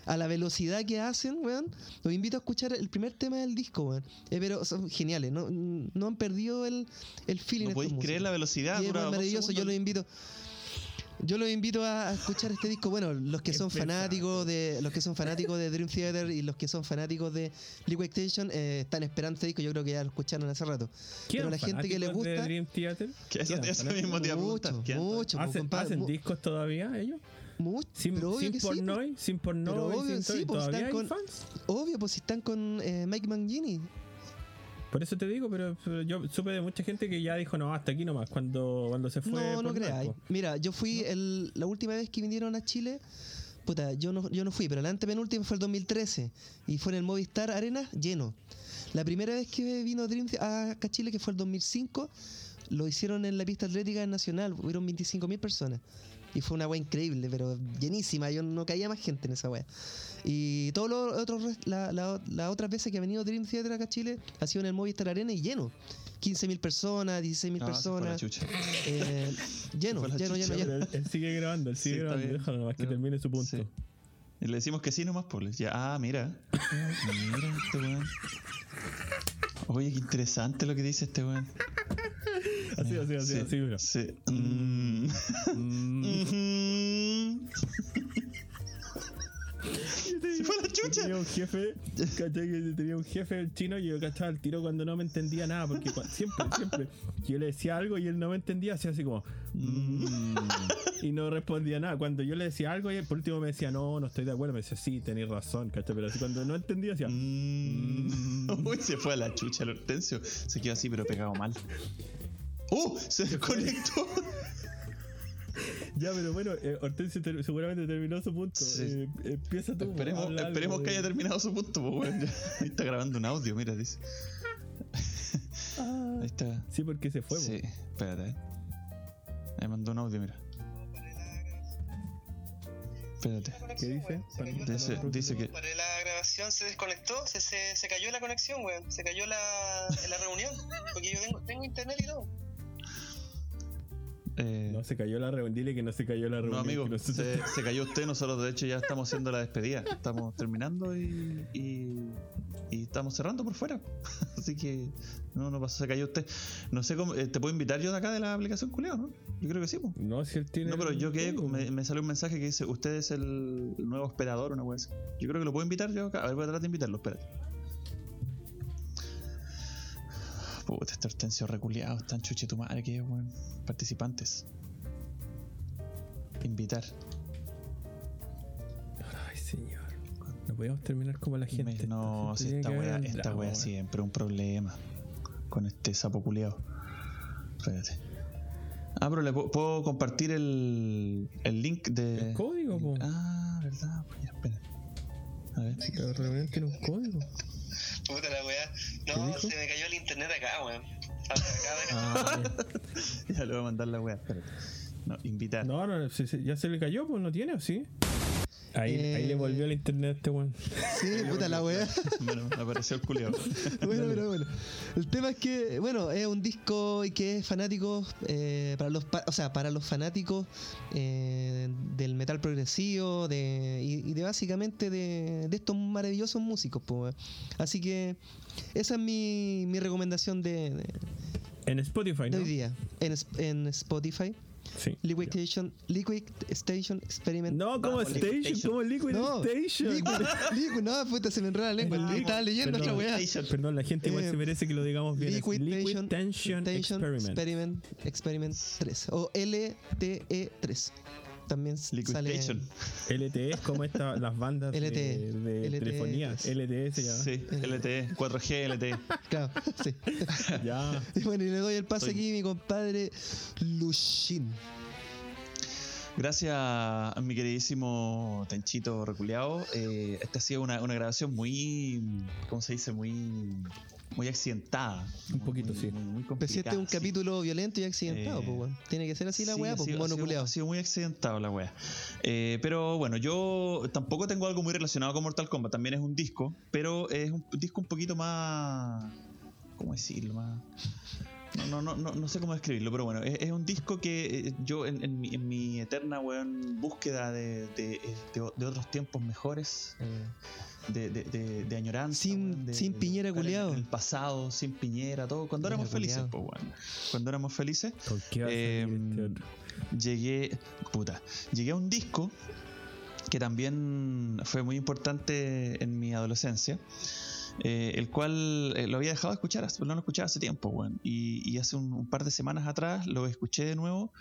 a la velocidad que hacen, weón. Los invito a escuchar el primer tema del disco, weón. Eh, pero son geniales, no, no han perdido el, el feeling. No podéis creer la velocidad. Y es maravilloso, yo los invito. Yo los invito a escuchar este disco. Bueno, los que Qué son fanáticos de los que son fanáticos de Dream Theater y los que son fanáticos de Liquid Extension eh, están esperando este disco. Yo creo que ya lo escucharon hace rato. Pero ¿Quedan la gente que le fanáticos de gusta Dream Theater? Que eso, ¿Quedan eso mismo te mucho, ¿qué mucho, ¿Hacen, compadre, hacen discos todavía ellos? mucho, Sin, pero obvio sin que sí, pues. pornoy, sin obvio, sin todo, sí, ¿y pues, ¿Todavía están con- fans? Obvio, pues si están con eh, Mike Mangini. Por eso te digo, pero, pero yo supe de mucha gente que ya dijo, no, hasta aquí nomás, cuando, cuando se fue. No, no creáis. Mira, yo fui el, la última vez que vinieron a Chile. Puta, yo no, yo no fui, pero la antepenúltima fue el 2013 y fue en el Movistar Arena lleno. La primera vez que vino Dream a Chile, que fue el 2005, lo hicieron en la pista atlética nacional, hubieron 25.000 personas. Y fue una wea increíble, pero llenísima, yo no caía más gente en esa wea. Y todos los otros, res- la- la- las otras veces que ha venido Dream Theater acá a Chile, ha sido en el Movistar Arena y lleno. 15.000 personas, 16.000 No, se fue la personas. Eh, lleno, fue la lleno, lleno, él, sigue grabando, él sigue Sí, grabando, déjalo nomás que termine su punto. Sí. Y le decimos que sí nomás, pues. decía, ah, mira. Mira este weón. Oye, qué interesante lo que dice este weón. Así, así, así, Sí, así, mira. sí. Mm. Mm. Se fue la chucha. Tenía un jefe, tenía un jefe el chino y yo cachaba el tiro cuando no me entendía nada, porque siempre, siempre, yo le decía algo y él no me entendía, hacía así como, "Mm", y no respondía nada. Cuando yo le decía algo y él por último me decía, no, no estoy de acuerdo, me decía, sí, tenéis razón, ¿cachai? Pero así cuando no entendía, hacía, Mm. Uy, se fue a la chucha el Hortensio. Se quedó así, pero pegado mal. ¡Uh! Se desconectó. Ya, pero bueno, eh, Hortensio ter- seguramente terminó su punto. Sí. Eh, empieza tú. esperemos que haya terminado su punto, pues. Ya, está grabando un audio, mira, dice. Ah, Ahí está. sí, porque se fue. Sí, espérate. eh. Ahí mandó un audio, mira. Espérate. ¿Qué dice? Dice, dice que. Para la grabación se desconectó, se, se, se cayó la conexión, weón. Se cayó la, la reunión. Porque yo tengo, tengo internet y todo. Eh, No, se cayó la reunión. Dile que no se cayó la reunión. no, amigo, nosotros- se, se cayó usted. Nosotros, de hecho, ya estamos haciendo la despedida. Estamos terminando y, y, y estamos cerrando por fuera. Así que no, no pasó, se cayó usted. No sé cómo. eh, ¿Te puedo invitar yo de acá de la aplicación Culeo, no? Yo creo que sí, pues. No, si él tiene. No, pero yo que me, me salió un mensaje que dice: Usted es el nuevo hospedador, una wea así. Yo creo que lo puedo invitar yo acá. A ver, voy a tratar de invitarlo, espérate. Puta, este hortensio reculeado, están chuche tu madre que es, weón. Participantes. Invitar. Ay, señor. No podíamos terminar como la gente. Me- no, si esta wea, esta wea siempre un problema. Con este sapo culeado. Espérate. Ah, pero le pu- puedo compartir el, el link de. El código, po. Ah, verdad. Pues ya, espera. A ver. La reunión tiene un código. Puta la weá. ¿Qué No, se me cayó el internet acá, weón. Ah, Ya le voy a mandar la wea, espérate. No, invitar. no, no, ya se le cayó, pues no tiene, ¿o sí? Ahí, ahí le Eh. volvió el internet a este weón. Sí, puta la wea. Bueno, me apareció el culeado. bueno, pero bueno. El tema es que, bueno, es un disco y que es fanático, eh, para los, o sea, para los fanáticos eh, del metal progresivo de, y, y de básicamente de, de estos maravillosos músicos. weón. Así que esa es mi, mi recomendación de, de- En Spotify, de ¿no? hoy día en, en Spotify. Sí. Liquid Station, Liquid Station Experiment. No, como Vamos, Station, Station. como Liquid No, Station. Liquid, Liquid, no, puta, se me enreda la lengua. Liquid- Estaba leyendo otra Perdón. weá. Station. Perdón, la gente igual Eh, se merece que lo digamos bien. Liquid, Liquid Tension, Tension Experiment. Experiment, Experiment 3 o LTE3. También sale Station. LTE es como esta, las bandas de- LTE. de, LTE, telefonía. LTE se llama. Sí, LTE, 4G, LTE. Claro, sí. Ya. y bueno, y le doy el pase Estoy- aquí a mi compadre Lushin. Gracias a mi queridísimo Tenchito Reculeado. Eh, esta ha sido una, una grabación muy, ¿cómo se dice? Muy, muy accidentada. Un poquito, Muy- sí. Muy, Pues si este es un sí. capítulo violento y accidentado, Eh, pues. Tiene que ser así la Sí, weá, pues ha sido- monoculeado. Ha sido muy accidentado la wea. Eh, pero bueno, yo tampoco tengo algo muy relacionado con Mortal Kombat. También es un disco, pero es un disco un poquito más. ¿Cómo decirlo? Más. no, no, no, no sé cómo describirlo, pero bueno, es, es un disco que eh, yo en, en mi, en mi eterna weón, búsqueda de, de, de- de otros tiempos mejores, eh, de, de, de, de añoranza. Sin- de- sin de Piñera en El pasado, sin Piñera, todo. Cuando Piñera éramos felices, pues, weón. Cuando éramos felices, ¿Con qué va a salir Em, este otro? llegué, puta, llegué a un disco que también fue muy importante en mi adolescencia, eh, el cual eh, lo había dejado de escuchar, no lo escuchaba hace tiempo, weón. Y, y hace un, un par de semanas atrás lo escuché de nuevo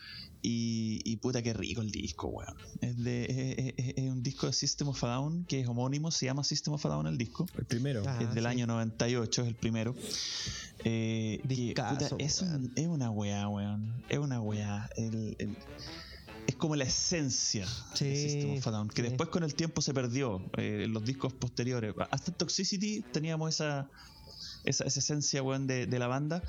y, y puta que rico el disco, weón. Es, de, es, es- es un disco de System of a Down que es homónimo, se llama System of a Down el disco. El primero. Ah, es del sí. año 98, es el primero. Eh, que, puta, es, un- es una weá, weón. Es una weá. El- como la esencia Sí, de System of a Down, que sí. después con el tiempo se perdió eh, en los discos posteriores. Hasta Toxicity teníamos esa, esa, esa esencia, weón, de, de la banda,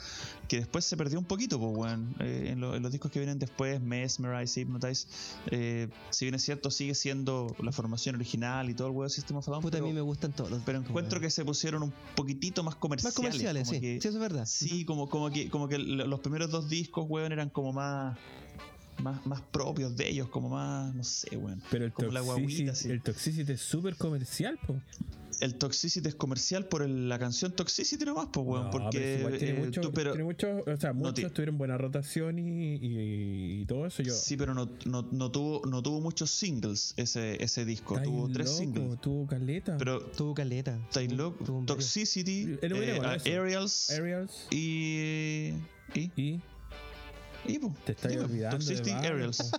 que después se perdió un poquito, pues, weón. Eh, en, lo- en los discos que vienen después, Mesmerize, Hypnotize, eh, si bien es cierto, sigue siendo la formación original y todo el weón de System of a Down. Puta, a pero- mí me gustan todos los pero encuentro weón. que se pusieron un poquitito más comerciales. Más comerciales, sí. que- Sí, eso es verdad. sí, como, como que, como que los primeros dos discos, weón, eran como más, más, más propios de ellos, como más, no sé, weón. Pero el como la guaguita, Toxicity, así. el Toxicity es súper comercial, po. El Toxicity es comercial por el- la canción Toxicity nomás, pues, weón, No, porque pero igual tiene eh, mucho, tú- pero- tiene mucho, o sea, muchos tuvieron buena rotación y, y, y todo eso. Yo, sí, pero no, no, no tuvo, no tuvo muchos singles ese, ese disco, tuvo tres loco, singles. Tuvo caleta. Pero Tuvo caleta. loco, tuvo. Toxicity, eh. Aerials Aerials y. y. y y, po, te olvidando. Toxicity Aerials.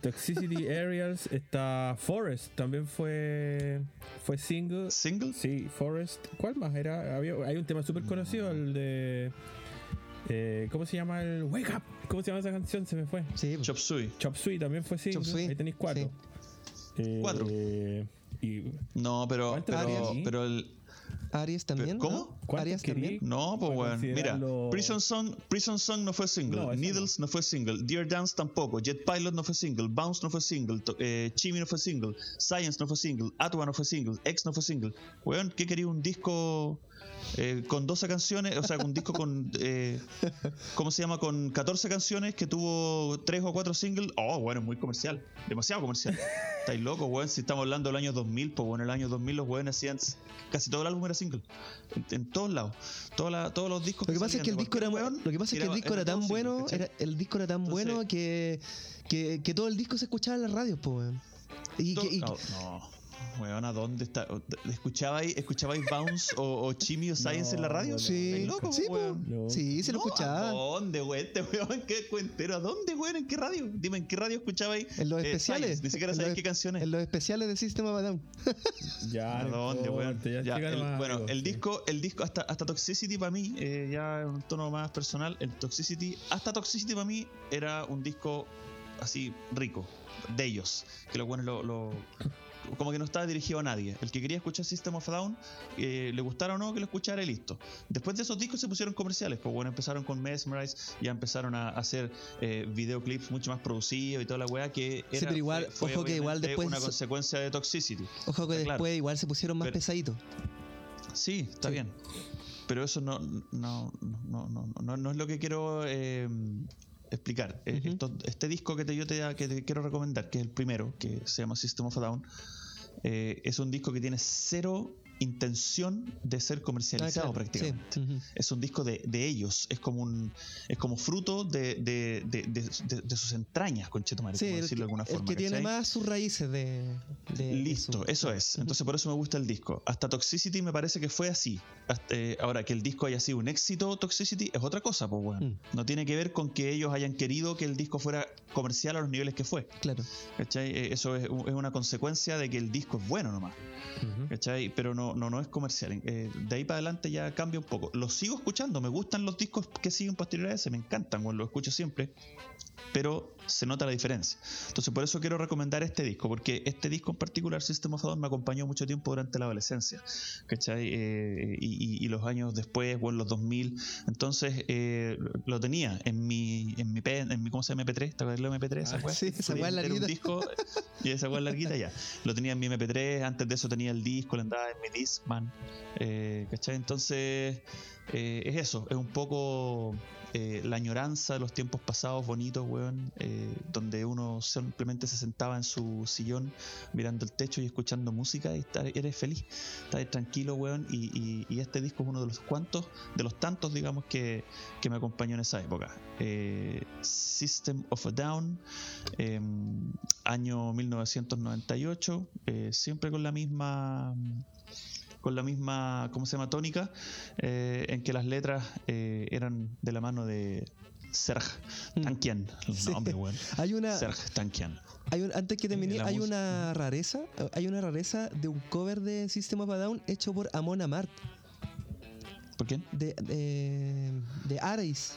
Toxicity Aerials está Forest, también fue fue single. ¿Singles? Sí, Forest. ¿Cuál más era? Había, hay un tema súper conocido, el de. eh, ¿Cómo se llama el Wake Up? ¿Cómo se llama esa canción? Se me fue. Sí, Chop Suey. Chop Suey también fue single. Chop Ahí tenéis cuatro. Eh, Cuatro. y No, pero. ¿Cuántos Pero, pero el. Aries también. ¿Cómo? ¿no? ¿Cuántos Aries querí? también. No, pues weón. Mira, Prison Song, Prison Song no fue single. No, Needles no. fue single. Dear Dance tampoco. Jet Pilot no fue single. Bounce no fue single. Eh, Chimmy no fue single. Science no fue single. Atwa no fue single. X no fue single. Weón, ¿qué quería un disco eh, con 12 canciones? O sea, un disco con. Eh, ¿Cómo se llama? Con 14 canciones que tuvo 3 o 4 singles. Oh, bueno, es muy comercial. Demasiado comercial. Estáis locos, weón. Si estamos hablando del año 2000, pues bueno, en el año 2000 los weones hacían. Casi todo el álbum era single. En, en todos lados. Toda la- todos los discos. Lo que pasa es que el disco era weón, lo que pasa es que el era- disco era tan todo single, bueno, era, el disco era tan Entonces- bueno que, que, que todo el disco se escuchaba en las radios, pues, weón. Y, que- y- No, no, weón, ¿a dónde está? ¿Escuchabais, escuchabais Bounce o, o Chimmy o Science en la radio? sí, ¿Estáis locos, sí, weón? po. No. sí, se lo No, escuchaba. ¿A dónde, weón? Este weón, qué cuentero. ¿A dónde, weón? ¿En qué radio? Dime, ¿en qué radio escuchabais? En los eh, especiales. Science? Ni siquiera en sabéis los- qué canciones. En los especiales de System of a Down. Ya, ¿A no dónde, weón? ya Ya, llegaron el- más bueno, el sí. disco, el disco hasta, hasta Toxicity para mí, eh, ya en un tono más personal, el Toxicity, hasta Toxicity para mí era un disco así rico, de ellos, que los buenos lo, lo- como que no estaba dirigido a nadie. El que quería escuchar System of a Down, eh, le gustara o no, que lo escuchara y listo. Después de esos discos se pusieron comerciales, pues bueno, empezaron con Mesmerize, ya empezaron a hacer eh, videoclips mucho más producidos y toda la weá que era, pero igual, fue- fue ojo que igual después una se- consecuencia de Toxicity. Ojo que después claro. igual se pusieron más Pero- pesaditos. Sí, está Sí. bien. Pero eso no, no, no, no, no, no es lo que quiero eh, explicar. Eh, esto- este disco que te, yo te, que te quiero recomendar, que es el primero, que se llama System of a Down, eh, es un disco que tiene cero intención de ser comercializado Ah, claro, prácticamente. sí, ujú. Es un disco de, de ellos, es como un es como fruto de, de, de, sus entrañas, conchetumare, Sí, como el, decirlo de alguna el forma. que tiene más sus raíces de. Listo, su- eso es. Entonces por eso me gusta el disco. Hasta Toxicity me parece que fue así. Hasta, eh, ahora, que el disco haya sido un éxito, Toxicity, es otra cosa, pues bueno. Mm. No tiene que ver con que ellos hayan querido que el disco fuera comercial a los niveles que fue. Claro. ¿Cachai? Eh, Eso es, es una consecuencia de que el disco es bueno nomás. ¿Cachai? Pero no, no, no es comercial. Eh, de ahí para adelante ya cambia un poco. Los sigo escuchando, me gustan los discos que siguen posterior a ese, me encantan, bueno, los escucho siempre. Pero se nota la diferencia. Entonces, por eso quiero recomendar este disco, porque este disco en particular, System of a Down, me acompañó mucho tiempo durante la adolescencia, ¿cachai? Eh, y, y- y los años después, o en los 2000. Entonces, eh, lo tenía en mi, en mi, pen, en mi, ¿cómo famoso MP3, ¿te acuerdas del MP3? Esa Ah, sí, esa weá meter un larguita. disco y esa weá larguita ya. Lo tenía en mi MP3, antes de eso tenía el disco, lo andaba en mi Discman, eh, ¿cachai? Entonces, eh, es eso, es un poco eh, la añoranza de los tiempos pasados bonitos, weón, eh, donde uno simplemente se sentaba en su sillón mirando el techo y escuchando música y estar- eres feliz, estás tranquilo, weón, y, y- este disco es uno de los cuantos, de los tantos, digamos, que, que me acompañó en esa época. Eh, System of a Down, eh, año 1998, eh, siempre con la misma con la misma, ¿cómo se llama? Tónica, eh, en que las letras eh, eran de la mano de Serge Tankian, el Sí. nombre, weón. Hay una, Serge Tankian. hay un- antes que termine, hay una rareza, hay una rareza de un cover de System of a Down hecho por Amon Amart, ¿Por quién? de, de, de Ares.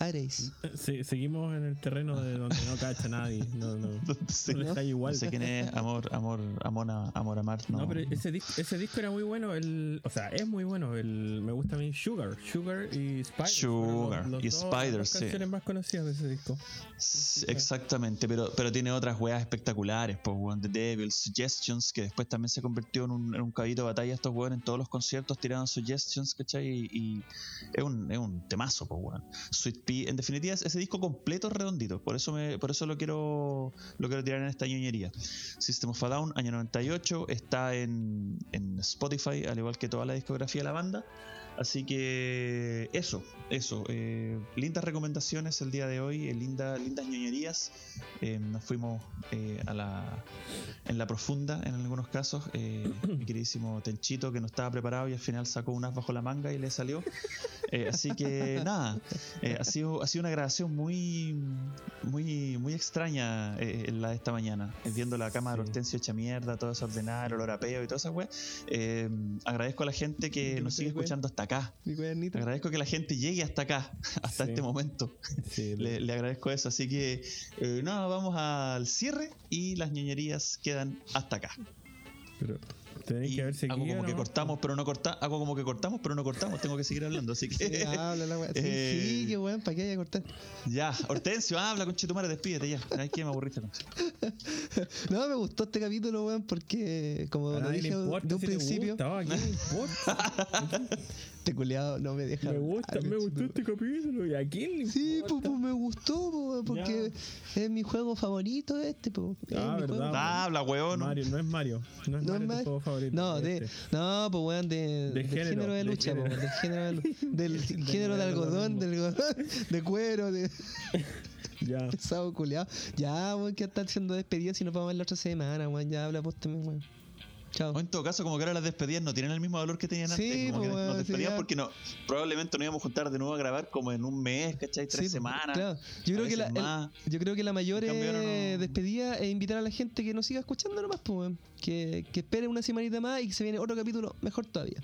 Ares. Sí, seguimos en el terreno de donde no cacha nadie. No, no. Sí, No está igual. No sé quién es Amor, Amor, Amona, Amor Amar. No, No, pero ese disco, ese disco era muy bueno. El, o sea, es muy bueno. El, me gusta a mí Sugar. Sugar y Spider. Sugar y dos- Spider, las sí. canciones más conocidas de ese disco. Sí, exactamente, pero, pero tiene otras weas espectaculares, pues The Devil, Suggestions, que después también se convirtió en un, en un cabito de batalla estos weón en todos los conciertos tiraban Suggestions, ¿cachai? Y, y es, un, es un temazo, pues weón. Sweet Pea, en definitiva, ese disco completo es redondito, por eso me, por eso lo quiero, lo quiero tirar en esta ñoñería. System of a Down, año 98, está en, en Spotify, al igual que toda la discografía de la banda. Así que eso, eso. eh, lindas recomendaciones el día de hoy, eh, linda- lindas ñoñerías. Eh, nos fuimos eh, a la, en la profunda en algunos casos. Eh, mi queridísimo Tenchito que no estaba preparado y al final sacó unas bajo la manga y le salió. Eh, así que nada, ha, sido, ha sido una grabación muy muy muy extraña la de esta mañana. Viendo la cama de Sí. Hortensio hecha mierda, todo desordenado, el olor a peo y toda esa wea. Agradezco a la gente que ¿Qué nos sigue escuchando hasta acá. Mi. Agradezco que la gente llegue hasta acá, hasta Sí. este momento. Sí, Le, le agradezco eso. Así que, eh, nada, vamos al cierre y las ñoñerías quedan hasta acá. pero tenéis Y que haber seguido. hago como que nomás, cortamos, pero no corta, hago como que cortamos, pero no cortamos. Tengo que seguir hablando, así que Sí, habla la wea. Sí, Eh, sí, qué weón, ¿para qué hay que cortar? ya. Hortensio, habla con Chetumare, despídete ya. Ay, que me aburriste. No, me gustó este capítulo, weón, porque como lo dije de un si te principio, gusta, ¿a quién le importa? este culiado no me deja. me gusta, hablar, me gustó este capítulo. ¿Y a quién le Sí, pues, pues me gustó, po, porque es mi juego favorito este, po. Es Ah, verdad. juego. Ah, habla, weón. Mario, no es Mario. No es No Mario es tu juego favorito. No, de, este. no, pues weón, de, del género, género, de de lucha, po, género. del género de, del género de algodón, del algodón, de cuero, de Ya. pesado culiado. Ya, weón, que estar haciendo despedidas si nos vamos a ver la otra semana, weón. Ya habla vos también, weón. Chao. O en todo caso, como que ahora las despedidas no tienen el mismo valor que tenían Sí, antes. Como pues, que nos sí, despedíamos ya. porque no, probablemente nos íbamos a juntar de nuevo a grabar como en un mes, ¿cachai? Tres Sí, semanas. Claro. Yo creo, que la, el- yo creo que la mayor cambio, eh, no- despedida es invitar a la gente que nos siga escuchando nomás, pues. Que, que espere una semanita más y que se viene otro capítulo mejor todavía.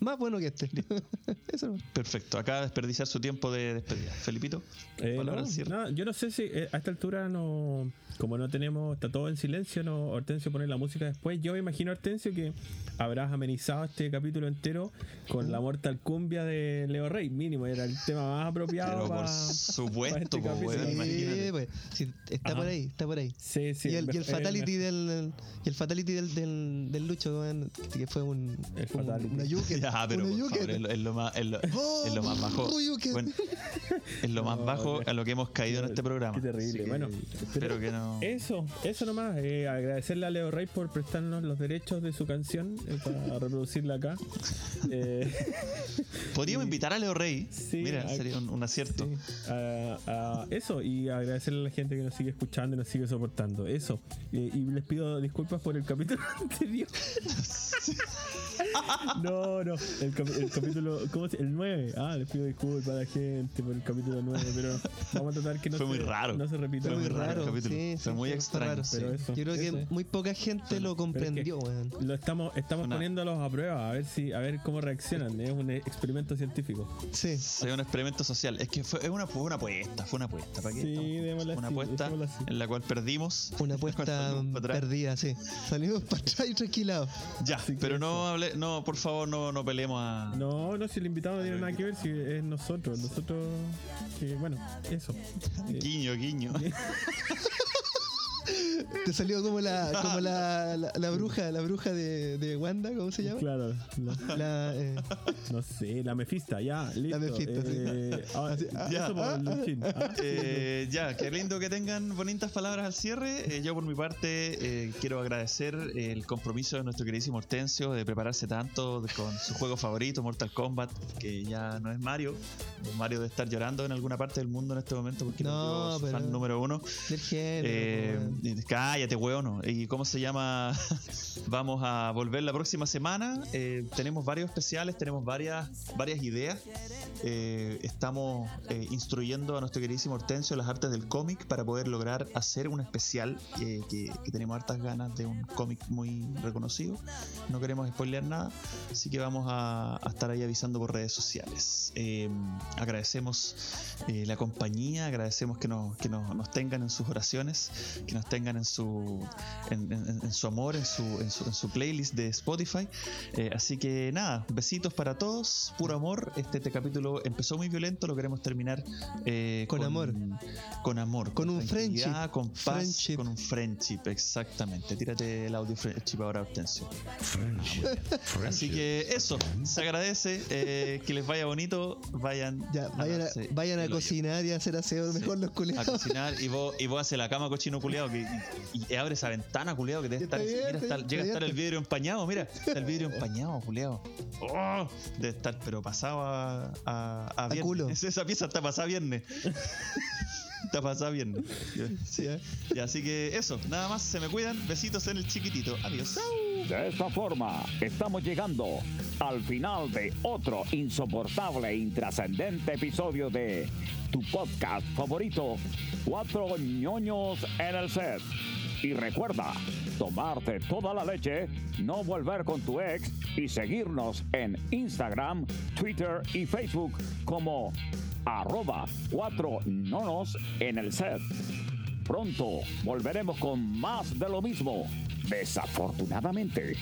Más bueno que este. Eso. Perfecto. Acá desperdiciar su tiempo de despedida. Felipito. Eh, no, yo no sé si eh, a esta altura no. Como no tenemos, está todo en silencio, no Hortensio pone la música después. Yo me imagino, Hortensio, que habrás amenizado este capítulo entero con la Mortal Cumbia de Leo Rey, mínimo, era el tema más apropiado. Pero por supuesto, este po, capítulo. weón, Sí, imagínate. Sí, pues, sí, está Ajá. por ahí, está por ahí. Sí, sí. y, el, y el fatality del y el fatality del, del, del Lucho, que fue un, El fue un- fatality. una yuke. Ya, pero una por yuke. favor, es, lo, es lo más, es lo, Oh, es lo más bajo. oh. Bueno, es lo más bajo a lo que hemos caído en este programa. Qué terrible. Bueno, espero que no. Eso, eso nomás. eh, agradecerle a Leo Rey por prestarnos los derechos de su canción eh, para reproducirla acá. Eh, Podríamos invitar a Leo Rey. Sí, Mira, a- sería un, un acierto. Sí, a- a eso y agradecerle a la gente que nos sigue escuchando y nos sigue soportando. Eso. Eh, y les pido disculpas por el capítulo anterior. no, no. El, capítulo. ¿Cómo se El 9. Ah, les pido disculpas a la gente por el capítulo 9. Pero vamos a tratar que no, Fue se, muy raro. no se repita. Fue muy raro el raro, capítulo. sí, Fue sí, muy extraño. raro. sí. Pero eso. Yo creo que eso es. muy poca gente lo comprendió. Lo estamos, estamos Una- poniéndolos a prueba a ver si a ver cómo reaccionan. Es un experimento científico. Sí. Fue un experimento social. Es que fue, es una, fue una apuesta. Fue una apuesta. ¿Para qué Sí, Una así, apuesta en la cual perdimos. Una apuesta perdida, sí. Salimos para atrás y tranquilados. Ya, pero no hable, no, por favor, no, no peleemos a. No, no, si el invitado no tiene nada que ver, si es nosotros. Nosotros, eh, bueno, eso. Guiño, guiño. Te salió como la, como la, la, la bruja, la bruja de, de Wanda, ¿cómo se llama? claro, la- La, eh, no sé, la Mefista, ya, listo. Mefista, sí. eh, Así, ah, ya. eso por Luchín, ¿ah? Eh, ya, qué lindo que tengan bonitas palabras al cierre. Eh, yo por mi parte eh, quiero agradecer el compromiso de nuestro queridísimo Hortensio de prepararse tanto con su juego favorito, Mortal Kombat, que ya no es Mario. Mario de estar llorando en alguna parte del mundo en este momento porque No, no, es pero- fan número uno. del género. Cállate, weón. ¿Y cómo se llama? Vamos a volver la próxima semana. Eh, tenemos varios especiales, tenemos varias, varias ideas. Eh, estamos eh, instruyendo a nuestro queridísimo Hortensio las artes del cómic para poder lograr hacer un especial que, tenemos hartas ganas de un cómic muy reconocido. No queremos spoilear nada, así que vamos a, estar ahí avisando por redes sociales. Agradecemos la compañía, agradecemos que, nos, que nos, nos tengan en sus oraciones, que nos tengan en su, en, en- en su amor, en su, en, su, en su playlist de Spotify. Eh, así que nada, besitos para todos, puro amor. Este, este capítulo empezó muy violento, lo queremos terminar eh, Con amor. Con amor, Con un friendship. con paz, Friendship. con un friendship, exactamente. Tírate el audio friendship ahora, Hortensio. Friendship. Así que eso, se agradece, eh, que les vaya bonito, vayan, Ya, vayan a, vayan a cocinar y a hacer aseo Sí, mejor los a culiados. cocinar y vos, y vos haces la cama cochino culiado que, y, y abre esa ventana culiado que debe estar, bien, mira, está está- bien, llega a estar el vidrio empañado, mira, está el vidrio empañado culiado. Oh, debe estar pero pasado a, a, a viernes. culo. Es- Esa pieza está pasada viernes. está pasada. Sí, ¿eh? Y así que eso, nada más, se me cuidan, besitos en el chiquitito. Adiós. De esta forma, estamos llegando al final de otro insoportable e intrascendente episodio de tu podcast favorito, Cuatro ñoños en el set. Y recuerda, tomarte toda la leche, no volver con tu ex y seguirnos en Instagram, Twitter y Facebook como arroba cuatro nonos en el set. Pronto volveremos con más de lo mismo. Desafortunadamente.